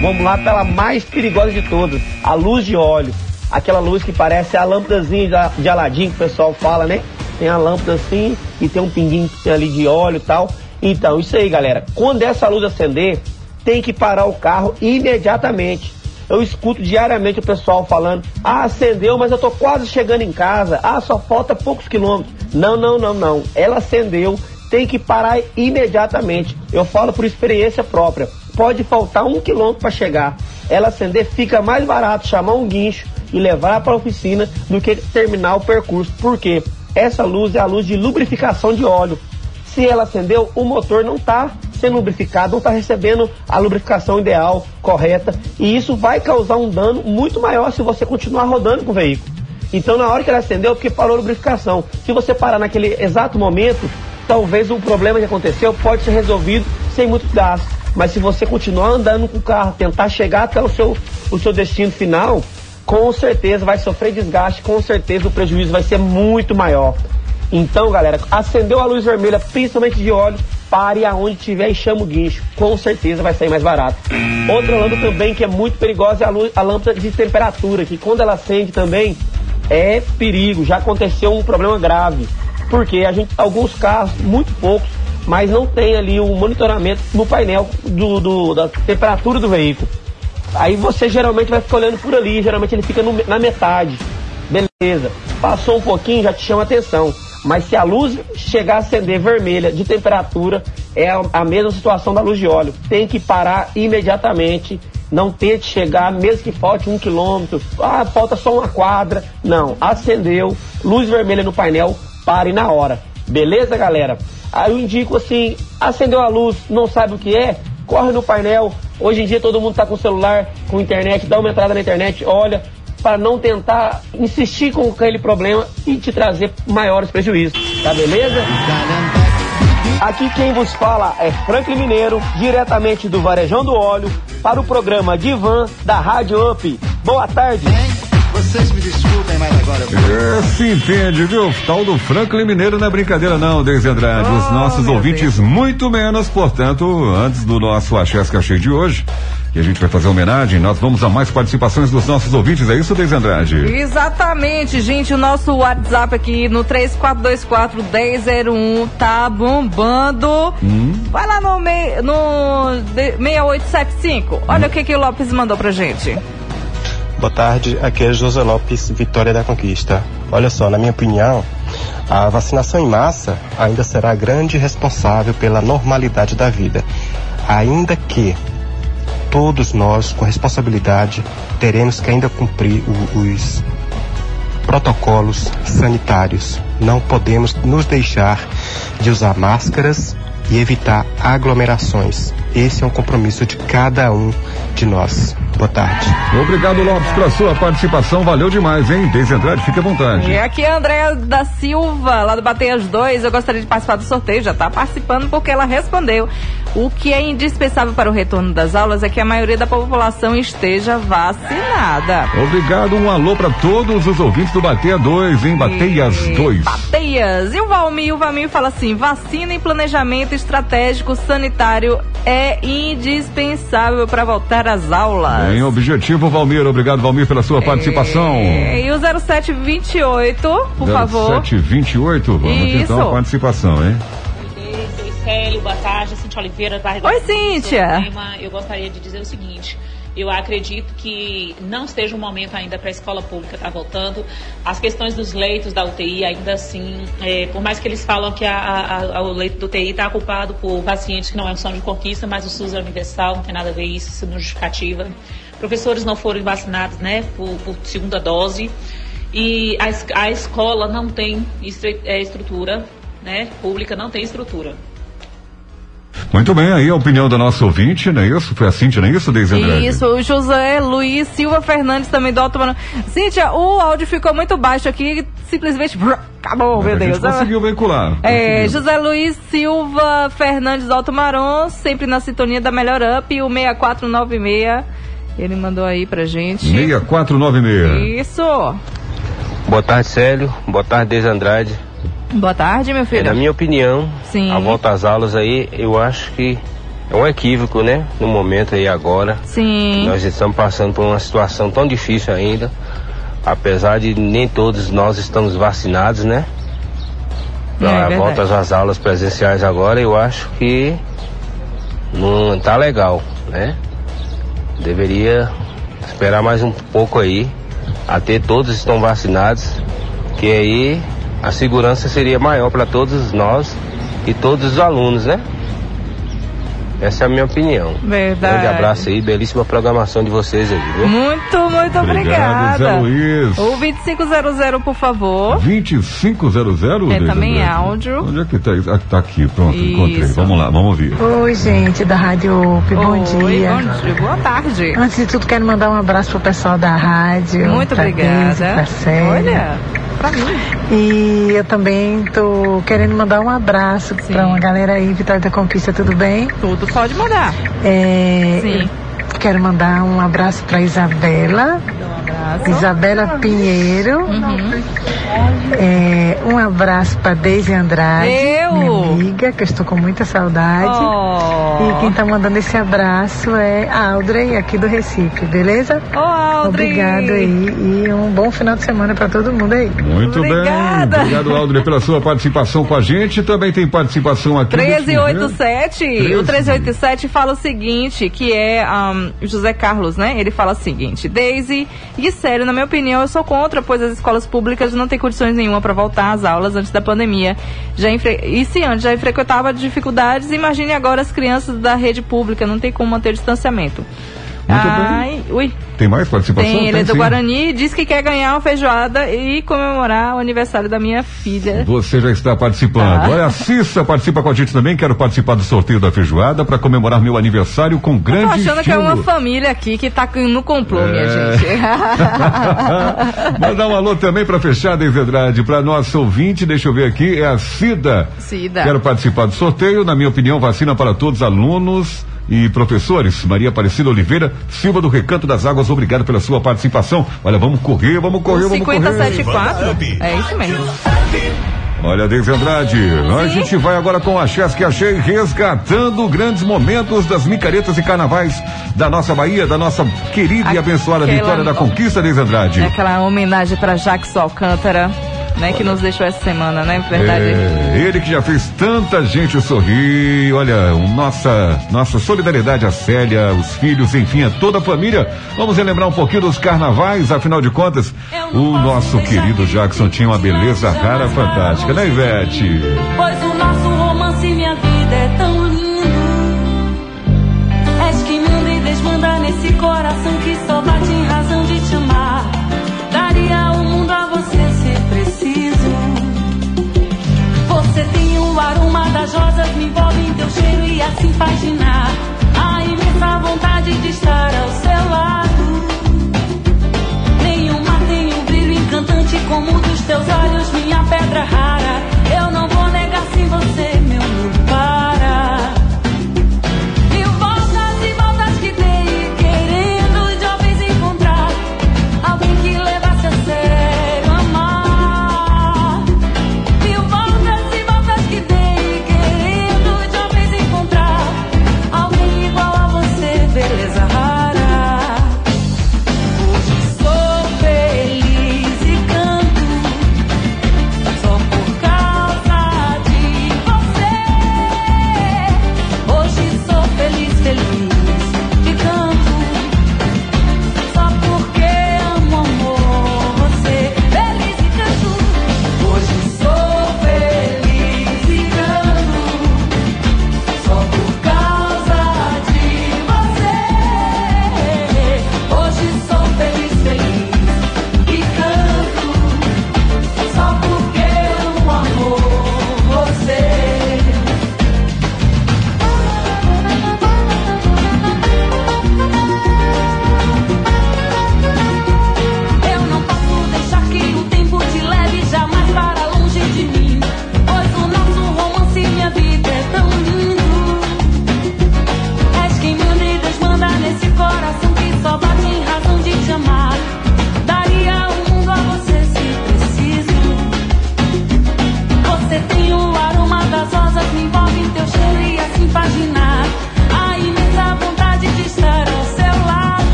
[SPEAKER 23] Vamos lá pela mais perigosa de todas, a luz de óleo. Aquela luz que parece a lâmpadazinha de, Aladim que o pessoal fala, né? Tem a lâmpada assim e tem um pinguinho ali de óleo e tal. Então, isso aí, galera. Quando essa luz acender, tem que parar o carro imediatamente. Eu escuto diariamente o pessoal falando: ah, acendeu, mas eu tô quase chegando em casa. Ah, só falta poucos quilômetros. Não, não, não, não. Ela acendeu, tem que parar imediatamente. Eu falo por experiência própria. Pode faltar um quilômetro para chegar. Ela acender, fica mais barato chamar um guincho e levar para a oficina do que terminar o percurso. Por quê? Essa luz é a luz de lubrificação de óleo. Se ela acendeu, o motor não está sendo lubrificado, não está recebendo a lubrificação ideal, correta, e isso vai causar um dano muito maior se você continuar rodando com o veículo. Então, na hora que ela acendeu, é porque parou a lubrificação. Se você parar naquele exato momento, talvez o problema que aconteceu pode ser resolvido sem muito gasto. Mas se você continuar andando com o carro, tentar chegar até o seu, o seu destino final, com certeza vai sofrer desgaste, com certeza o prejuízo vai ser muito maior. Então, galera, acendeu a luz vermelha, principalmente de óleo, pare aonde tiver e chama o guincho. Com certeza vai sair mais barato. Outra lâmpada também que é muito perigosa é a, a lâmpada de temperatura, que quando ela acende também é perigo. Já aconteceu um problema grave. Porque a gente, alguns carros, muito poucos, mas não tem ali o monitoramento no painel do, do- da temperatura do veículo. Aí você geralmente vai ficar olhando por ali, geralmente ele fica no- na metade. Beleza. Passou um pouquinho, já te chama atenção. Mas se a luz chegar a acender vermelha de temperatura, é a, mesma situação da luz de óleo. Tem que parar imediatamente. Não tente chegar, mesmo que falte um quilômetro. Ah, falta só uma quadra. Não. Acendeu, luz vermelha no painel, pare na hora. Beleza, galera? Aí eu indico assim, acendeu a luz, não sabe o que é, corre no painel. Hoje em dia todo mundo está com celular, com internet, dá uma entrada na internet, olha, para não tentar insistir com aquele problema e te trazer maiores prejuízos. Tá beleza? Aqui quem vos fala é Franklin Mineiro, diretamente do Varejão do Óleo, para o programa Divan da Rádio Up. Boa tarde.
[SPEAKER 24] Vocês me desculpem, mas agora eu
[SPEAKER 3] É, se entende, viu? Tal do Franklin Mineiro não é brincadeira não, Deise Andrade.
[SPEAKER 4] Oh,
[SPEAKER 3] Os nossos ouvintes muito menos, portanto, antes do nosso Axés Cachê de hoje, que a gente vai fazer homenagem, nós vamos a mais participações dos nossos ouvintes, é isso, Deise Andrade?
[SPEAKER 4] Exatamente, gente. O nosso WhatsApp aqui no 3424-1001 tá bombando.
[SPEAKER 3] Hum.
[SPEAKER 4] Vai lá no, mei- no de- 6875. Olha o que, que o Lopes mandou pra gente.
[SPEAKER 25] Boa tarde, aqui é José Lopes, Vitória da Conquista. Olha só, na minha opinião, a vacinação em massa ainda será a grande responsável pela normalidade da vida. Ainda que todos nós, com responsabilidade, teremos que ainda cumprir o- os protocolos sanitários. Não podemos nos deixar de usar máscaras e evitar aglomerações. Esse é um compromisso de cada um de nós. Boa tarde.
[SPEAKER 3] Obrigado, Lopes, pela sua participação, valeu demais, hein? Deise Andrade, fique à vontade.
[SPEAKER 4] E aqui é a Andréa da Silva, lá do Bateias 2. Eu gostaria de participar do sorteio, já está participando porque ela respondeu. O que é indispensável para o retorno das aulas é que a maioria da população esteja vacinada.
[SPEAKER 3] Obrigado, um alô para todos os ouvintes do Bateia 2, hein? Bateias 2.
[SPEAKER 4] Bateias. E o Valmir, o Valmir fala assim: vacina e planejamento estratégico sanitário é indispensável para voltar às aulas.
[SPEAKER 3] Bem objetivo, Valmir. Obrigado, Valmir, pela sua participação.
[SPEAKER 4] E o 0728, por favor.
[SPEAKER 3] 728, vamos
[SPEAKER 4] Isso.
[SPEAKER 3] tentar uma participação, hein?
[SPEAKER 26] Oi, Célio, boa tarde. Cintia Oliveira,
[SPEAKER 4] Oi, Cíntia.
[SPEAKER 26] Eu gostaria de dizer o seguinte. Eu acredito que não esteja um momento ainda para a escola pública estar voltando. As questões dos leitos da UTI, ainda assim, é, por mais que eles falam que a- a- a- o leito do UTI está ocupado por pacientes que não são de conquista, mas o SUS é universal, não tem nada a ver isso, isso não é justificativa. Professores não foram vacinados, né, por, por segunda dose. E a, a escola não tem é, estrutura, né, pública não tem estrutura.
[SPEAKER 3] Muito bem, aí a opinião da nossa ouvinte, não é isso? Foi a Cintia, não é isso, Deise Andrade?
[SPEAKER 4] Isso, o José Luiz Silva Fernandes também do Alto Mano. Cíntia, o áudio ficou muito baixo aqui, simplesmente brrr, acabou, meu
[SPEAKER 3] a
[SPEAKER 4] Deus.
[SPEAKER 3] gente conseguiu veicular.
[SPEAKER 4] É, José Luiz Silva Fernandes do Alto Maron, sempre na sintonia da Melhor Up, o 6496. Ele mandou aí pra gente.
[SPEAKER 3] 6496.
[SPEAKER 4] Isso.
[SPEAKER 6] Boa tarde, Célio. Boa tarde, Deise Andrade.
[SPEAKER 4] Boa tarde, meu
[SPEAKER 6] É,
[SPEAKER 4] filho.
[SPEAKER 6] na minha opinião,
[SPEAKER 4] Sim.
[SPEAKER 6] a volta às aulas aí, eu acho que é um equívoco, né? No momento aí agora.
[SPEAKER 4] Sim.
[SPEAKER 6] Nós estamos passando por uma situação tão difícil ainda. Apesar de nem todos nós estamos vacinados, né?
[SPEAKER 4] É,
[SPEAKER 6] a
[SPEAKER 4] verdade.
[SPEAKER 6] volta às aulas presenciais agora, eu acho que não tá legal, né? Deveria esperar mais um pouco aí, até todos estão vacinados, que aí a segurança seria maior para todos nós e todos os alunos, né? Essa é a minha opinião.
[SPEAKER 4] Verdade.
[SPEAKER 6] Grande abraço aí, belíssima programação de vocês aí, viu?
[SPEAKER 4] Muito, muito
[SPEAKER 6] Obrigado,
[SPEAKER 4] obrigada.
[SPEAKER 6] Zé Luiz.
[SPEAKER 4] O 2500, por favor.
[SPEAKER 3] 2500,
[SPEAKER 4] É, também é áudio.
[SPEAKER 3] Onde é que tá? Ah, tá aqui, pronto, encontrei.
[SPEAKER 4] Isso.
[SPEAKER 3] Vamos lá, vamos ouvir.
[SPEAKER 27] Oi, gente da Rádio UP, bom
[SPEAKER 4] Oi,
[SPEAKER 27] dia.
[SPEAKER 4] bom dia, boa tarde.
[SPEAKER 27] Antes de tudo, quero mandar um abraço pro pessoal da rádio.
[SPEAKER 4] Muito
[SPEAKER 27] pra
[SPEAKER 4] obrigada.
[SPEAKER 27] Deise, pra Célia.
[SPEAKER 4] Olha, pra mim.
[SPEAKER 27] E eu também tô querendo mandar um abraço pra uma galera aí, Vitória da Conquista, tudo bem?
[SPEAKER 4] Tudo pode mandar.
[SPEAKER 27] É,
[SPEAKER 4] Sim.
[SPEAKER 27] Quero mandar um abraço pra Isabela. Isabela Pinheiro.
[SPEAKER 4] Uhum.
[SPEAKER 27] É, um abraço pra Deise Andrade,
[SPEAKER 4] Eu?
[SPEAKER 27] minha amiga, que eu estou com muita saudade.
[SPEAKER 4] Oh.
[SPEAKER 27] E quem tá mandando esse abraço é a Audrey, aqui do Recife, beleza?
[SPEAKER 4] Ô, Audrey!
[SPEAKER 27] Obrigado aí e um bom final de semana pra todo mundo aí.
[SPEAKER 3] Muito bem. Obrigado, Aldre, pela sua participação com a gente. Também tem participação aqui. deixa eu ver.
[SPEAKER 4] 1387, o 1387 fala o seguinte, que é um, José Carlos, né? Ele fala o seguinte, Daisy e sério, na minha opinião, eu sou contra, pois as escolas públicas não têm condições nenhuma para voltar às aulas antes da pandemia. Já. E se antes já enfrentava dificuldades, imagine agora as crianças da rede pública, não tem como manter distanciamento.
[SPEAKER 3] Muito
[SPEAKER 4] Ai, ui.
[SPEAKER 3] Tem mais participação?
[SPEAKER 4] Tem, ele é do
[SPEAKER 3] sim.
[SPEAKER 4] Guarani e diz que quer ganhar uma feijoada e comemorar o aniversário da minha filha.
[SPEAKER 3] Você já está participando.
[SPEAKER 4] Tá.
[SPEAKER 3] Olha, a Cissa participa com a gente também. Quero participar do sorteio da feijoada para comemorar meu aniversário com
[SPEAKER 4] Tô
[SPEAKER 3] grande
[SPEAKER 4] achando que é
[SPEAKER 3] estilo.
[SPEAKER 4] uma família aqui que tá no complô, minha
[SPEAKER 3] É.
[SPEAKER 4] gente.
[SPEAKER 3] Mandar um alô também para fechar, Deise Andrade, para nosso ouvinte, deixa eu ver aqui, é a Cida.
[SPEAKER 4] Cida.
[SPEAKER 3] Quero participar do sorteio. Na minha opinião, vacina para todos, alunos e professores. Maria Aparecida Oliveira, Silva do Recanto das Águas, obrigado pela sua participação. Olha, vamos correr, vamos correr, vamos correr.
[SPEAKER 4] 574? É isso mesmo.
[SPEAKER 3] Olha, Deise Andrade, a gente vai agora com a Chesky Achei, resgatando grandes momentos das micaretas e carnavais da nossa Bahia, da nossa querida e abençoada
[SPEAKER 4] Aquela-
[SPEAKER 3] Vitória da Conquista, Deise Andrade.
[SPEAKER 4] Aquela homenagem pra Jacques Alcântara, né, que nos deixou essa semana, né? Verdade.
[SPEAKER 3] É, ele que já fez tanta gente sorrir. Olha, o nossa, nossa solidariedade à Célia, os filhos, enfim, a toda a família. Vamos relembrar um pouquinho dos carnavais, afinal de contas, o nosso querido Jackson tinha uma beleza rara fantástica, né, Ivete?
[SPEAKER 18] Pois o nosso romance, minha vida é tão lindo. És que manda e desmanda nesse coração que só rosas, me envolve em teu cheiro e assim faz ginar. A imensa vontade de estar ao seu lado. Nenhuma tem um brilho encantante como o dos teus olhos, minha pedra rara. Eu não vou negar se você,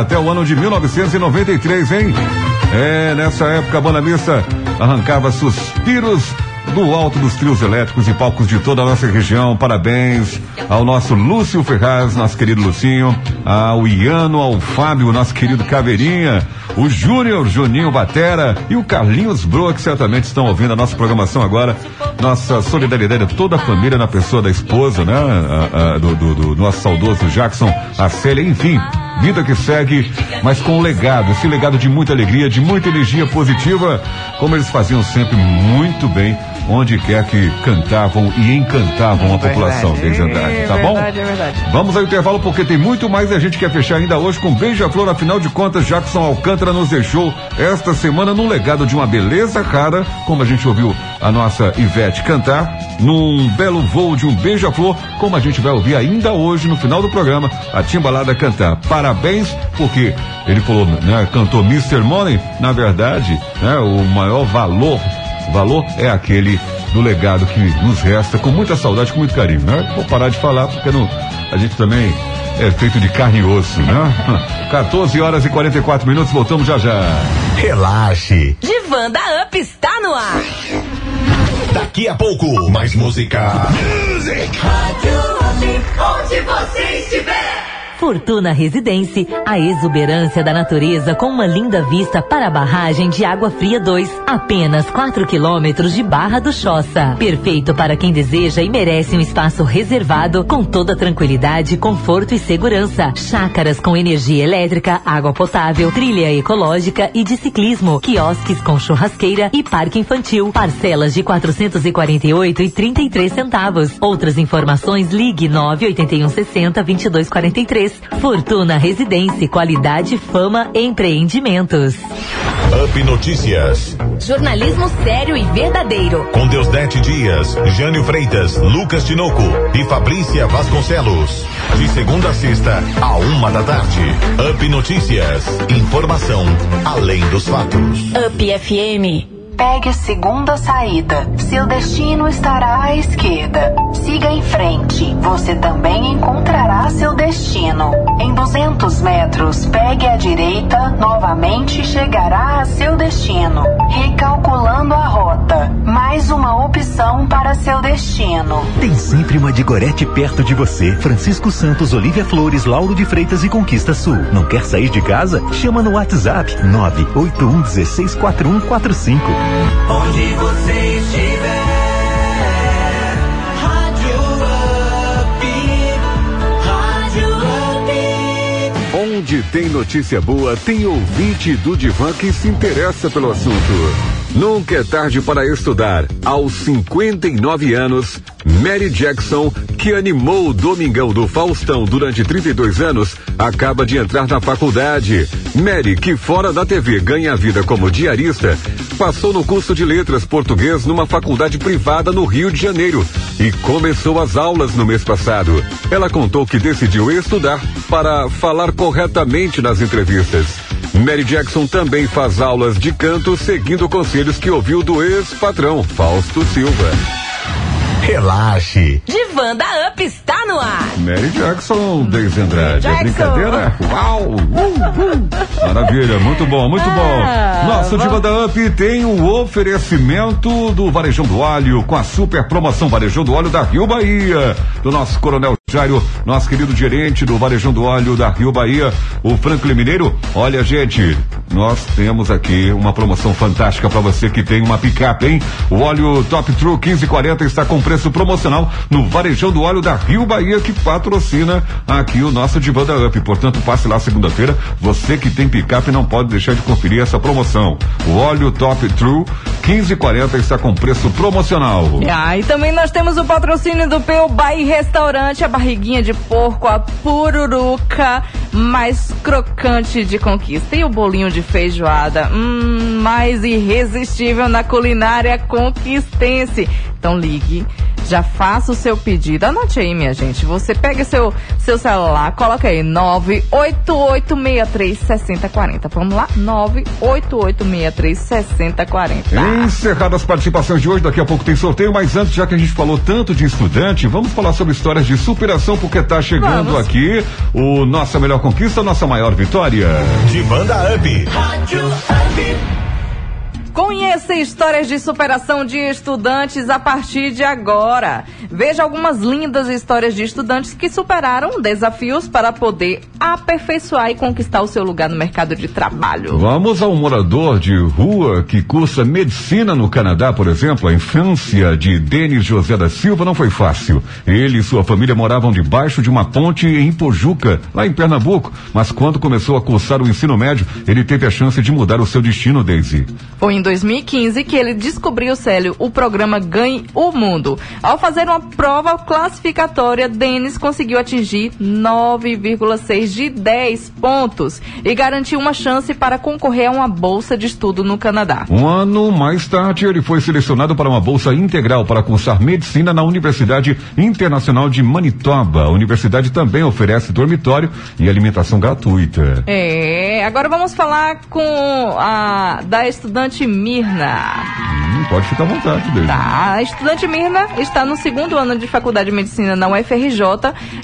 [SPEAKER 3] Até o ano de 1993, hein? É, nessa época a banda mista arrancava suspiros do alto dos trios elétricos e palcos de toda a nossa região. Parabéns ao nosso Lúcio Ferraz, nosso querido Lucinho, ao Iano, ao Fábio, nosso querido Caveirinha, o Júnior, Juninho Batera e o Carlinhos Bro, que certamente estão ouvindo a nossa programação agora. Nossa solidariedade a toda a família na pessoa da esposa, né? A- a- do, do- do nosso saudoso Jackson, a Célia, enfim. Vida que segue, mas com um legado, esse legado de muita alegria, de muita energia positiva, como eles faziam sempre muito bem, onde quer que cantavam e encantavam a população, Deise Andrade, tá bom?
[SPEAKER 4] verdade, é verdade.
[SPEAKER 3] Vamos ao intervalo porque tem muito mais e a gente quer fechar ainda hoje com Beija-Flor. Afinal de contas, Jackson Alcântara nos deixou esta semana num legado de uma beleza rara, como a gente ouviu a nossa Ivete cantar, num belo voo de um Beija-Flor, como a gente vai ouvir ainda hoje no final do programa, a Timbalada cantar. Parabéns, porque ele falou, né, cantou Mr. Money, na verdade, né, o maior valor o valor é aquele do legado que nos resta com muita saudade, com muito carinho, né? Vou parar de falar porque não, a gente também é feito de carne e osso, né? 14 horas e 44 minutos, voltamos já já.
[SPEAKER 2] Relaxe.
[SPEAKER 1] Divan da Up está no ar.
[SPEAKER 2] Daqui a pouco, mais música.
[SPEAKER 1] Rádio Up, onde você estiver.
[SPEAKER 28] Fortuna Residência, a exuberância da natureza com uma linda vista para a barragem de Água Fria 2, apenas 4 quilômetros de Barra do Choça. Perfeito para quem deseja e merece um espaço reservado com toda tranquilidade, conforto e segurança. Chácaras com energia elétrica, água potável, trilha ecológica e de ciclismo, quiosques com churrasqueira e parque infantil. Parcelas de 448 e 33 centavos. Outras informações ligue 981 60 22 43. Fortuna Residência, qualidade, fama, empreendimentos.
[SPEAKER 2] Up Notícias.
[SPEAKER 1] Jornalismo sério e verdadeiro.
[SPEAKER 2] Com Deusdete Dias, Jânio Freitas, Lucas Tinoco e Fabrícia Vasconcelos. De segunda a sexta, a uma da tarde. Up Notícias. Informação além dos fatos.
[SPEAKER 1] Up FM.
[SPEAKER 11] Pegue a segunda saída. Seu destino estará à esquerda. Siga em frente. Você também encontrará seu destino. Em 200 metros, pegue à direita. Novamente chegará a seu destino. Recalculando a rota. Mais uma opção para seu destino.
[SPEAKER 12] Tem sempre uma de Gorete perto de você. Francisco Santos, Olivia Flores, Lauro de Freitas e Conquista Sul. Não quer sair de casa? Chama no WhatsApp 981 16 4145.
[SPEAKER 1] Onde você estiver. Rádio Up. Rádio Up.
[SPEAKER 8] Onde tem notícia boa, tem ouvinte do Divan que se interessa pelo assunto. Nunca é tarde para estudar. Aos 59 anos, Mary Jackson, que animou o Domingão do Faustão durante 32 anos, acaba de entrar na faculdade. Mary, que fora da TV ganha vida como diarista, passou no curso de letras português numa faculdade privada no Rio de Janeiro e começou as aulas no mês passado. Ela contou que decidiu estudar para falar corretamente nas entrevistas. Mary Jackson também faz aulas de canto seguindo conselhos que ouviu do ex-patrão Fausto Silva.
[SPEAKER 2] Relaxe.
[SPEAKER 1] Divan da Up está no ar.
[SPEAKER 3] Mary Jackson, Deise Andrade. É
[SPEAKER 4] Jackson.
[SPEAKER 3] brincadeira? Uau! Uh, uh. Maravilha, muito bom, muito
[SPEAKER 4] Ah,
[SPEAKER 3] bom. Nosso
[SPEAKER 4] vamos-
[SPEAKER 3] Diva da Up tem o oferecimento do Varejão do Óleo com a super promoção Varejão do Óleo da Rio Bahia. Do nosso Coronel Jário, nosso querido gerente do Varejão do Óleo da Rio Bahia, o Franklin Mineiro. Olha, gente, nós temos aqui uma promoção fantástica para você que tem uma picape, hein? O óleo Top True 1540 está com preço promocional no Varejão do Óleo da Rio Bahia, que patrocina aqui o nosso Divan da Up. Portanto, passe lá segunda-feira. Você que tem picape não pode deixar de conferir essa promoção. O óleo Top True 1540 está com preço promocional.
[SPEAKER 4] Ah, e também nós temos o patrocínio do Peu Bai Restaurante, a barriguinha de porco, a pururuca mais crocante de conquista. E o bolinho de feijoada, hum, mais irresistível na culinária conquistense. Então ligue, já faça o seu pedido. Anote aí, minha gente. Você pega seu, seu celular, coloca aí 988636040. Vamos lá? 988636040.
[SPEAKER 3] Encerradas as participações de hoje, daqui a pouco tem sorteio, mas antes, já que a gente falou tanto de estudante, vamos falar sobre histórias de superação, porque tá chegando
[SPEAKER 2] Vamos.
[SPEAKER 3] aqui o Nossa Melhor Conquista, Nossa Maior Vitória.
[SPEAKER 2] De banda up.
[SPEAKER 4] Conheça histórias de superação de estudantes a partir de agora. Veja algumas lindas histórias de estudantes que superaram desafios para poder aperfeiçoar e conquistar o seu lugar no mercado de trabalho.
[SPEAKER 3] Vamos ao morador de rua que cursa medicina no Canadá, por exemplo. A infância de Denis José da Silva não foi fácil. Ele e sua família moravam debaixo de uma ponte em Pojuca, lá em Pernambuco. Mas quando começou a cursar o ensino médio, ele teve a chance de mudar o seu destino, Daisy.
[SPEAKER 4] Foi 2015 que ele descobriu, Célio, o programa Ganhe o Mundo. Ao fazer uma prova classificatória, Denis conseguiu atingir 9,6 de 10 pontos e garantiu uma chance para concorrer a uma bolsa de estudo no Canadá.
[SPEAKER 3] Um ano mais tarde, ele foi selecionado para uma bolsa integral para cursar medicina na Universidade Internacional de Manitoba. A universidade também oferece dormitório e alimentação gratuita.
[SPEAKER 4] É, agora vamos falar com a da estudante Mirna.
[SPEAKER 3] Hum, pode ficar à vontade, Daisy.
[SPEAKER 4] Tá, a estudante Mirna está no segundo ano de faculdade de medicina na UFRJ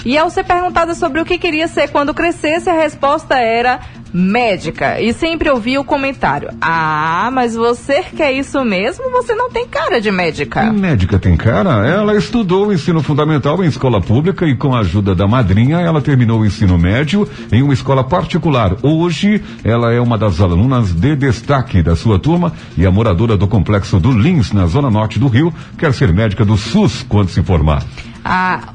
[SPEAKER 4] e ao ser perguntada sobre o que queria ser quando crescesse, a resposta era médica. E sempre ouvia o comentário: Ah, mas você quer isso mesmo? Você não tem cara de médica.
[SPEAKER 3] Médica tem cara? Ela estudou o ensino fundamental em escola pública e com a ajuda da madrinha ela terminou o ensino médio em uma escola particular. Hoje ela é uma das alunas de destaque da sua turma e a moradora do complexo do Lins, na zona norte do Rio, quer ser médica do SUS quando se formar.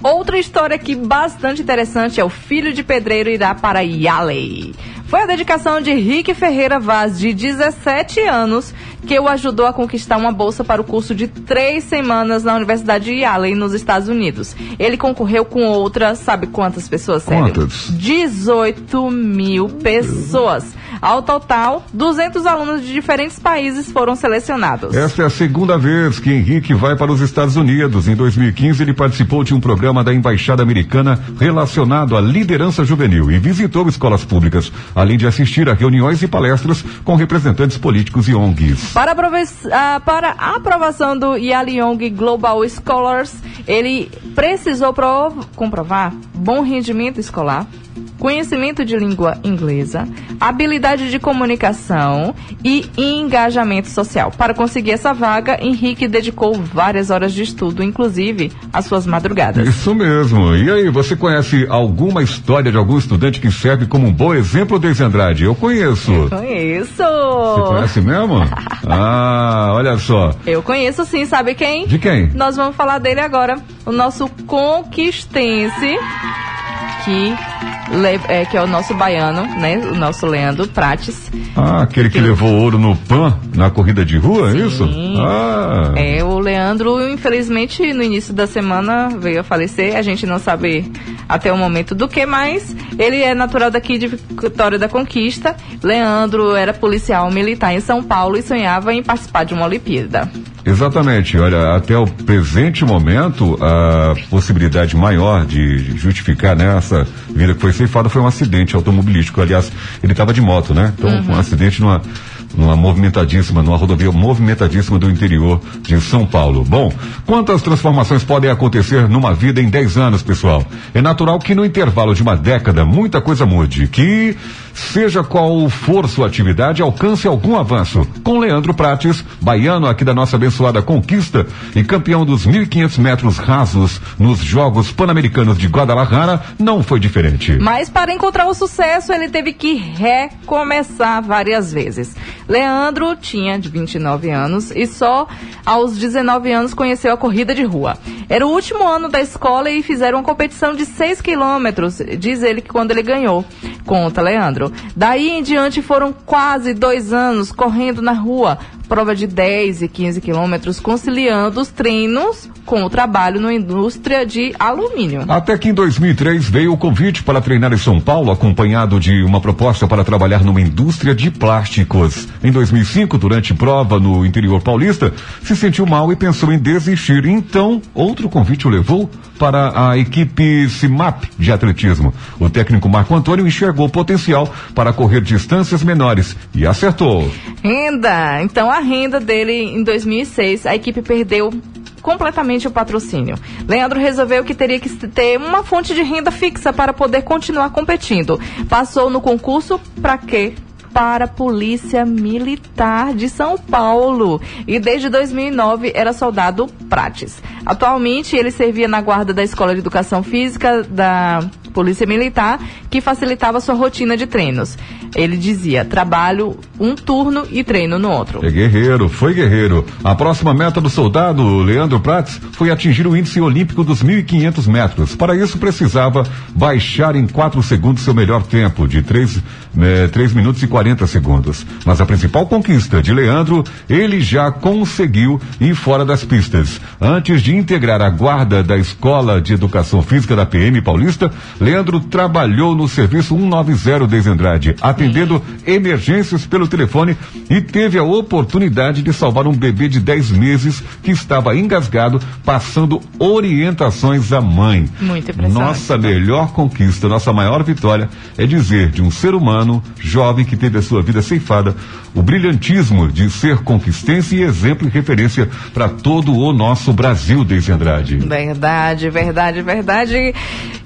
[SPEAKER 4] Outra história aqui bastante interessante é o filho de pedreiro irá para Yale. Foi a dedicação de Rick Ferreira Vaz, de 17 anos, que o ajudou a conquistar uma bolsa para o curso de três semanas na Universidade de Yale, nos Estados Unidos. Ele concorreu com outras, sabe quantas pessoas, sério?
[SPEAKER 3] Quantas?
[SPEAKER 4] 18 mil pessoas. Ao total, 200 alunos de diferentes países foram selecionados.
[SPEAKER 3] Esta é a segunda vez que Henrique vai para os Estados Unidos. Em 2015, ele participou de um programa da Embaixada Americana relacionado à liderança juvenil e visitou escolas públicas, além de assistir a reuniões e palestras com representantes políticos e ONGs.
[SPEAKER 4] Para, ah, para a aprovação do Yale Young Global Scholars, ele precisou prov- comprovar bom rendimento escolar, conhecimento de língua inglesa, habilidade de comunicação e engajamento social. Para conseguir essa vaga, Henrique dedicou várias horas de estudo, inclusive as suas madrugadas.
[SPEAKER 3] Isso mesmo. E aí, você conhece alguma história de algum estudante que serve como um bom exemplo, Deise Andrade? Eu conheço.
[SPEAKER 4] Conheço!
[SPEAKER 3] Você conhece mesmo? ah, olha só.
[SPEAKER 4] Eu conheço sim, sabe quem?
[SPEAKER 3] De quem?
[SPEAKER 4] Nós vamos falar dele agora. O nosso conquistense, que, le- é, que é o nosso baiano, né? O nosso Leandro Prates.
[SPEAKER 3] Ah, aquele que levou ouro no PAN na corrida de rua, é isso? Ah.
[SPEAKER 4] É, o Leandro, infelizmente, no início da semana veio a falecer. A gente não sabe até o momento do que, mas ele é natural daqui de Vitória da Conquista. Leandro era policial militar em São Paulo e sonhava em participar de uma Olimpíada.
[SPEAKER 3] Exatamente. Olha, até o presente momento, a possibilidade maior de justificar né, essa vida que foi ceifada foi um acidente automobilístico. Aliás, ele estava de moto, né? Então,
[SPEAKER 4] Uhum.
[SPEAKER 3] um acidente numa, numa movimentadíssima, numa rodovia movimentadíssima do interior de São Paulo. Bom, quantas transformações podem acontecer numa vida em 10 anos, pessoal? É natural que no intervalo de uma década muita coisa mude, que seja qual for sua atividade, alcance algum avanço. Com Leandro Prates, baiano aqui da nossa abençoada conquista e campeão dos 1.500 metros rasos nos Jogos Pan-Americanos de Guadalajara, não foi diferente.
[SPEAKER 4] Mas para encontrar o sucesso, ele teve que recomeçar várias vezes. Leandro tinha de 29 anos e só aos 19 anos conheceu a corrida de rua. Era o último ano da escola e fizeram uma competição de 6 quilômetros, diz ele que quando ele ganhou, conta Leandro. Daí em diante foram quase dois anos correndo na rua, prova de 10 e 15 quilômetros, conciliando os treinos com o trabalho na indústria de alumínio.
[SPEAKER 3] Até que em 2003 veio o convite para treinar em São Paulo, acompanhado de uma proposta para trabalhar numa indústria de plásticos. Em 2005, durante prova no interior paulista, se sentiu mal e pensou em desistir. Então, outro convite o levou para a equipe CIMAP de atletismo. O técnico Marco Antônio enxergou potencial para correr distâncias menores e acertou.
[SPEAKER 4] Renda. Então a renda dele em 2006, a equipe perdeu completamente o patrocínio. Leandro resolveu que teria que ter uma fonte de renda fixa para poder continuar competindo. Passou no concurso para quê? Para a Polícia Militar de São Paulo e desde 2009 era soldado Prates. Atualmente ele servia na guarda da Escola de Educação Física da Polícia Militar, que facilitava sua rotina de treinos. Ele dizia: trabalho um turno e treino no outro.
[SPEAKER 3] É guerreiro, foi guerreiro. A próxima meta do soldado, Leandro Prates, foi atingir o índice olímpico dos 1.500 metros. Para isso, precisava baixar em 4 segundos seu melhor tempo, de 3, eh, 3 minutos e 40 segundos. Mas a principal conquista de Leandro, ele já conseguiu ir fora das pistas. Antes de integrar a guarda da Escola de Educação Física da PM Paulista, Leandro trabalhou no serviço 190 de Andrade, atendendo emergências pelo telefone e teve a oportunidade de salvar um bebê de 10 meses que estava engasgado, passando orientações à mãe.
[SPEAKER 4] Muito impressionante.
[SPEAKER 3] Nossa melhor conquista, nossa maior vitória é dizer de um ser humano jovem que teve a sua vida ceifada o brilhantismo de ser conquistense e exemplo e referência para todo o nosso Brasil, Deise Andrade.
[SPEAKER 4] Verdade, verdade, verdade.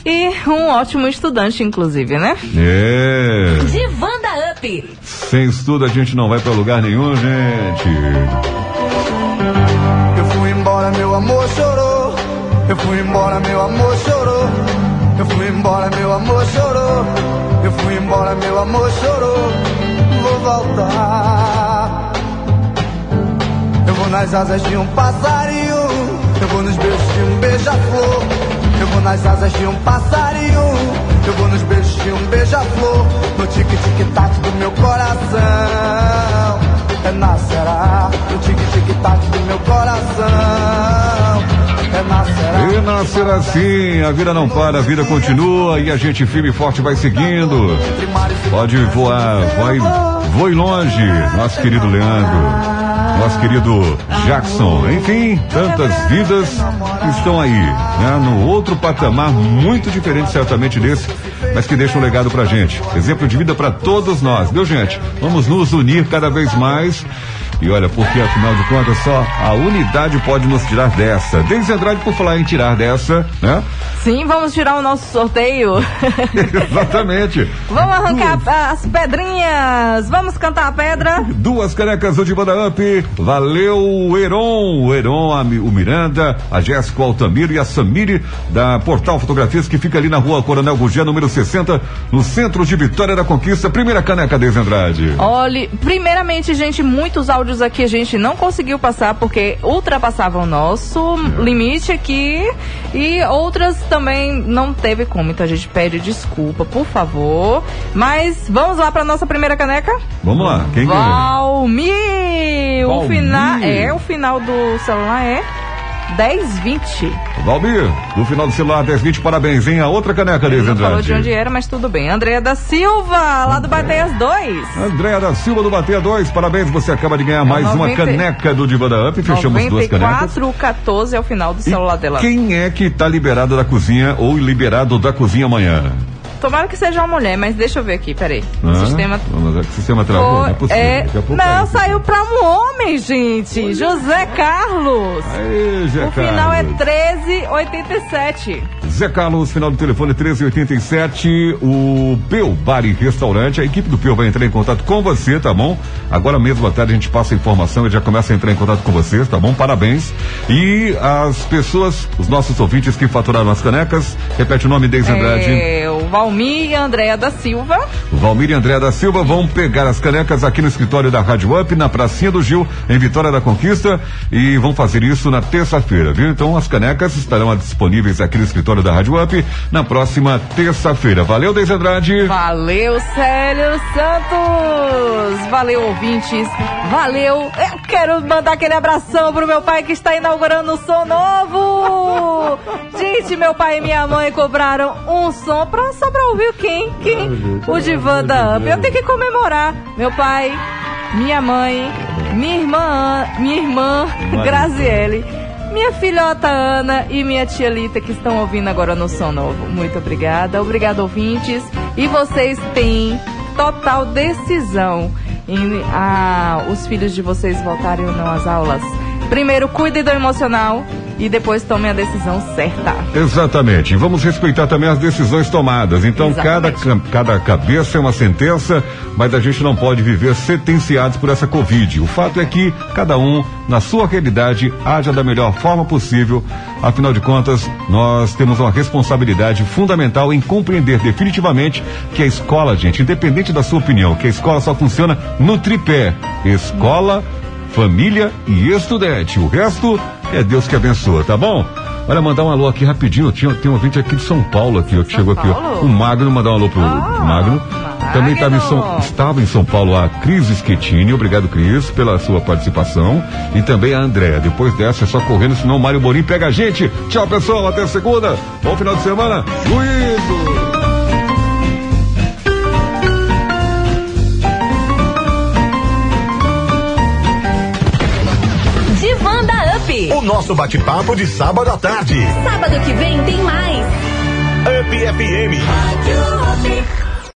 [SPEAKER 4] E um ótimo estudante, inclusive, né?
[SPEAKER 3] É.
[SPEAKER 28] Divanda Up.
[SPEAKER 3] Sem estudo a gente não vai para lugar nenhum, gente.
[SPEAKER 5] Eu fui embora, meu amor chorou. Eu fui embora, meu amor chorou. Eu fui embora, meu amor chorou. Eu fui embora, meu amor chorou. Vou voltar. Eu vou nas asas de um passarinho. Eu vou nos beijos de um beija-flor. Eu vou nas asas de um passarinho. Eu vou nos beijos de um beija-flor. No tique-tic-tac do meu coração. É nascerá. No tique-tic-tac do meu coração. É nascerá.
[SPEAKER 3] E nascer assim, a vida não para, a vida continua e a gente firme e forte vai seguindo. Pode voar, vai, voe longe, nosso querido Leandro. Nosso querido Jackson, enfim, tantas vidas estão aí, né? No outro patamar muito diferente certamente desse, mas que deixa um legado pra gente. Exemplo de vida para todos nós, viu gente? Vamos nos unir cada vez mais. E olha, porque afinal de contas só a unidade pode nos tirar dessa. Deise Andrade, por falar em tirar dessa, né?
[SPEAKER 4] Sim, vamos tirar o nosso sorteio.
[SPEAKER 3] Exatamente.
[SPEAKER 4] vamos arrancar as pedrinhas. Vamos cantar a pedra.
[SPEAKER 3] Duas canecas do Divanda Up. Valeu, o Heron. O Heron, a o Miranda, a Jéssica Altamiro e a Samiri da Portal Fotografias, que fica ali na rua Coronel Gugé, número 60, no centro de Vitória da Conquista. Primeira caneca, Deise Andrade.
[SPEAKER 4] Olhe, primeiramente, gente, muitos áudios aqui a gente não conseguiu passar porque ultrapassavam o nosso limite aqui e outras também não teve como. Então a gente pede desculpa, por favor. Mas vamos lá para nossa primeira caneca?
[SPEAKER 3] Vamos lá, quem ganhou?
[SPEAKER 4] Valmir! O
[SPEAKER 3] Valmir.
[SPEAKER 4] final é o final do celular é 1020.
[SPEAKER 3] Valmir, no final do celular 1020, parabéns, hein? A outra caneca, Deise
[SPEAKER 4] Não falou
[SPEAKER 3] Andrade.
[SPEAKER 4] de onde era, mas tudo bem. Andréia da Silva, lá do Bateias 2.
[SPEAKER 3] Andréa da Silva do Bateia 2, parabéns, você acaba de ganhar mais uma
[SPEAKER 4] 90
[SPEAKER 3] caneca do Divanda Up, fechamos duas canecas.
[SPEAKER 4] 9414 é o final do celular dela.
[SPEAKER 3] Quem é que tá liberado da cozinha ou liberado da cozinha amanhã?
[SPEAKER 4] Tomara que seja uma mulher, mas deixa eu ver aqui, peraí. O
[SPEAKER 3] Hã?
[SPEAKER 4] sistema.
[SPEAKER 3] Mas é que o sistema travou, não é possível.
[SPEAKER 4] É,
[SPEAKER 3] pouco
[SPEAKER 4] não,
[SPEAKER 3] cai.
[SPEAKER 4] saiu pra um homem, gente. José Carlos.
[SPEAKER 3] Aí, Zé
[SPEAKER 4] o final é
[SPEAKER 3] Carlos.
[SPEAKER 4] 1387.
[SPEAKER 3] Zé Carlos, final do telefone 1387, o Peu Bar e Restaurante. A equipe do Peu vai entrar em contato com você, tá bom? Agora mesmo à tarde a gente passa a informação e já começa a entrar em contato com vocês, tá bom? Parabéns. E as pessoas, os nossos ouvintes que faturaram as canecas, repete o nome Deise Andrade.
[SPEAKER 4] É, o Valmir e Andréa da Silva.
[SPEAKER 3] Valmir e André da Silva vão pegar as canecas aqui no escritório da Rádio Up, na Pracinha do Gil, em Vitória da Conquista, e vão fazer isso na terça-feira, viu? Então as canecas estarão disponíveis aqui no escritório da Rádio Up na próxima terça-feira. Valeu, Deise Andrade.
[SPEAKER 4] Valeu, Célio Santos! Valeu, ouvintes! Valeu! Eu quero mandar aquele abração pro meu pai que está inaugurando um som novo! Gente, meu pai e minha mãe cobraram um som pra, só pra ouvir quem? Quem? O Divan da Up. Eu tenho que comemorar. Meu pai, minha mãe, minha irmã, minha irmã Graziele. Minha filhota Ana e minha tia Lita que estão ouvindo agora no Som Novo. Muito obrigada. Obrigado, ouvintes. E vocês têm total decisão em ah, os filhos de vocês voltarem ou não às aulas. Primeiro, cuidem do emocional e depois tomem a decisão certa.
[SPEAKER 3] Exatamente. Vamos respeitar também as decisões tomadas. Então, cada, ca- cada cabeça é uma sentença, mas a gente não pode viver sentenciados por essa Covid. O fato é que cada um, na sua realidade, haja da melhor forma possível. Afinal de contas, nós temos uma responsabilidade fundamental em compreender definitivamente que a escola, gente, independente da sua opinião, que a escola só funciona no tripé: escola, família e estudante. O resto é Deus que abençoa, tá bom? Olha, mandar um alô aqui rapidinho. Tinha, tem um ouvinte aqui de São Paulo aqui, ó, que chegou aqui, ó. O Magno, mandar um alô pro Magno. Também estava em, São, estava em São Paulo a Cris Schettini. Obrigado, Cris, pela sua participação. E também a Andréa. Depois dessa é só correndo, senão o Mário Borim pega a gente. Tchau, pessoal. Até segunda. Bom final de semana. Juízo!
[SPEAKER 28] Up.
[SPEAKER 2] O nosso bate-papo de sábado à tarde.
[SPEAKER 28] Sábado que vem tem mais.
[SPEAKER 2] Up FM.
[SPEAKER 28] Rádio Up.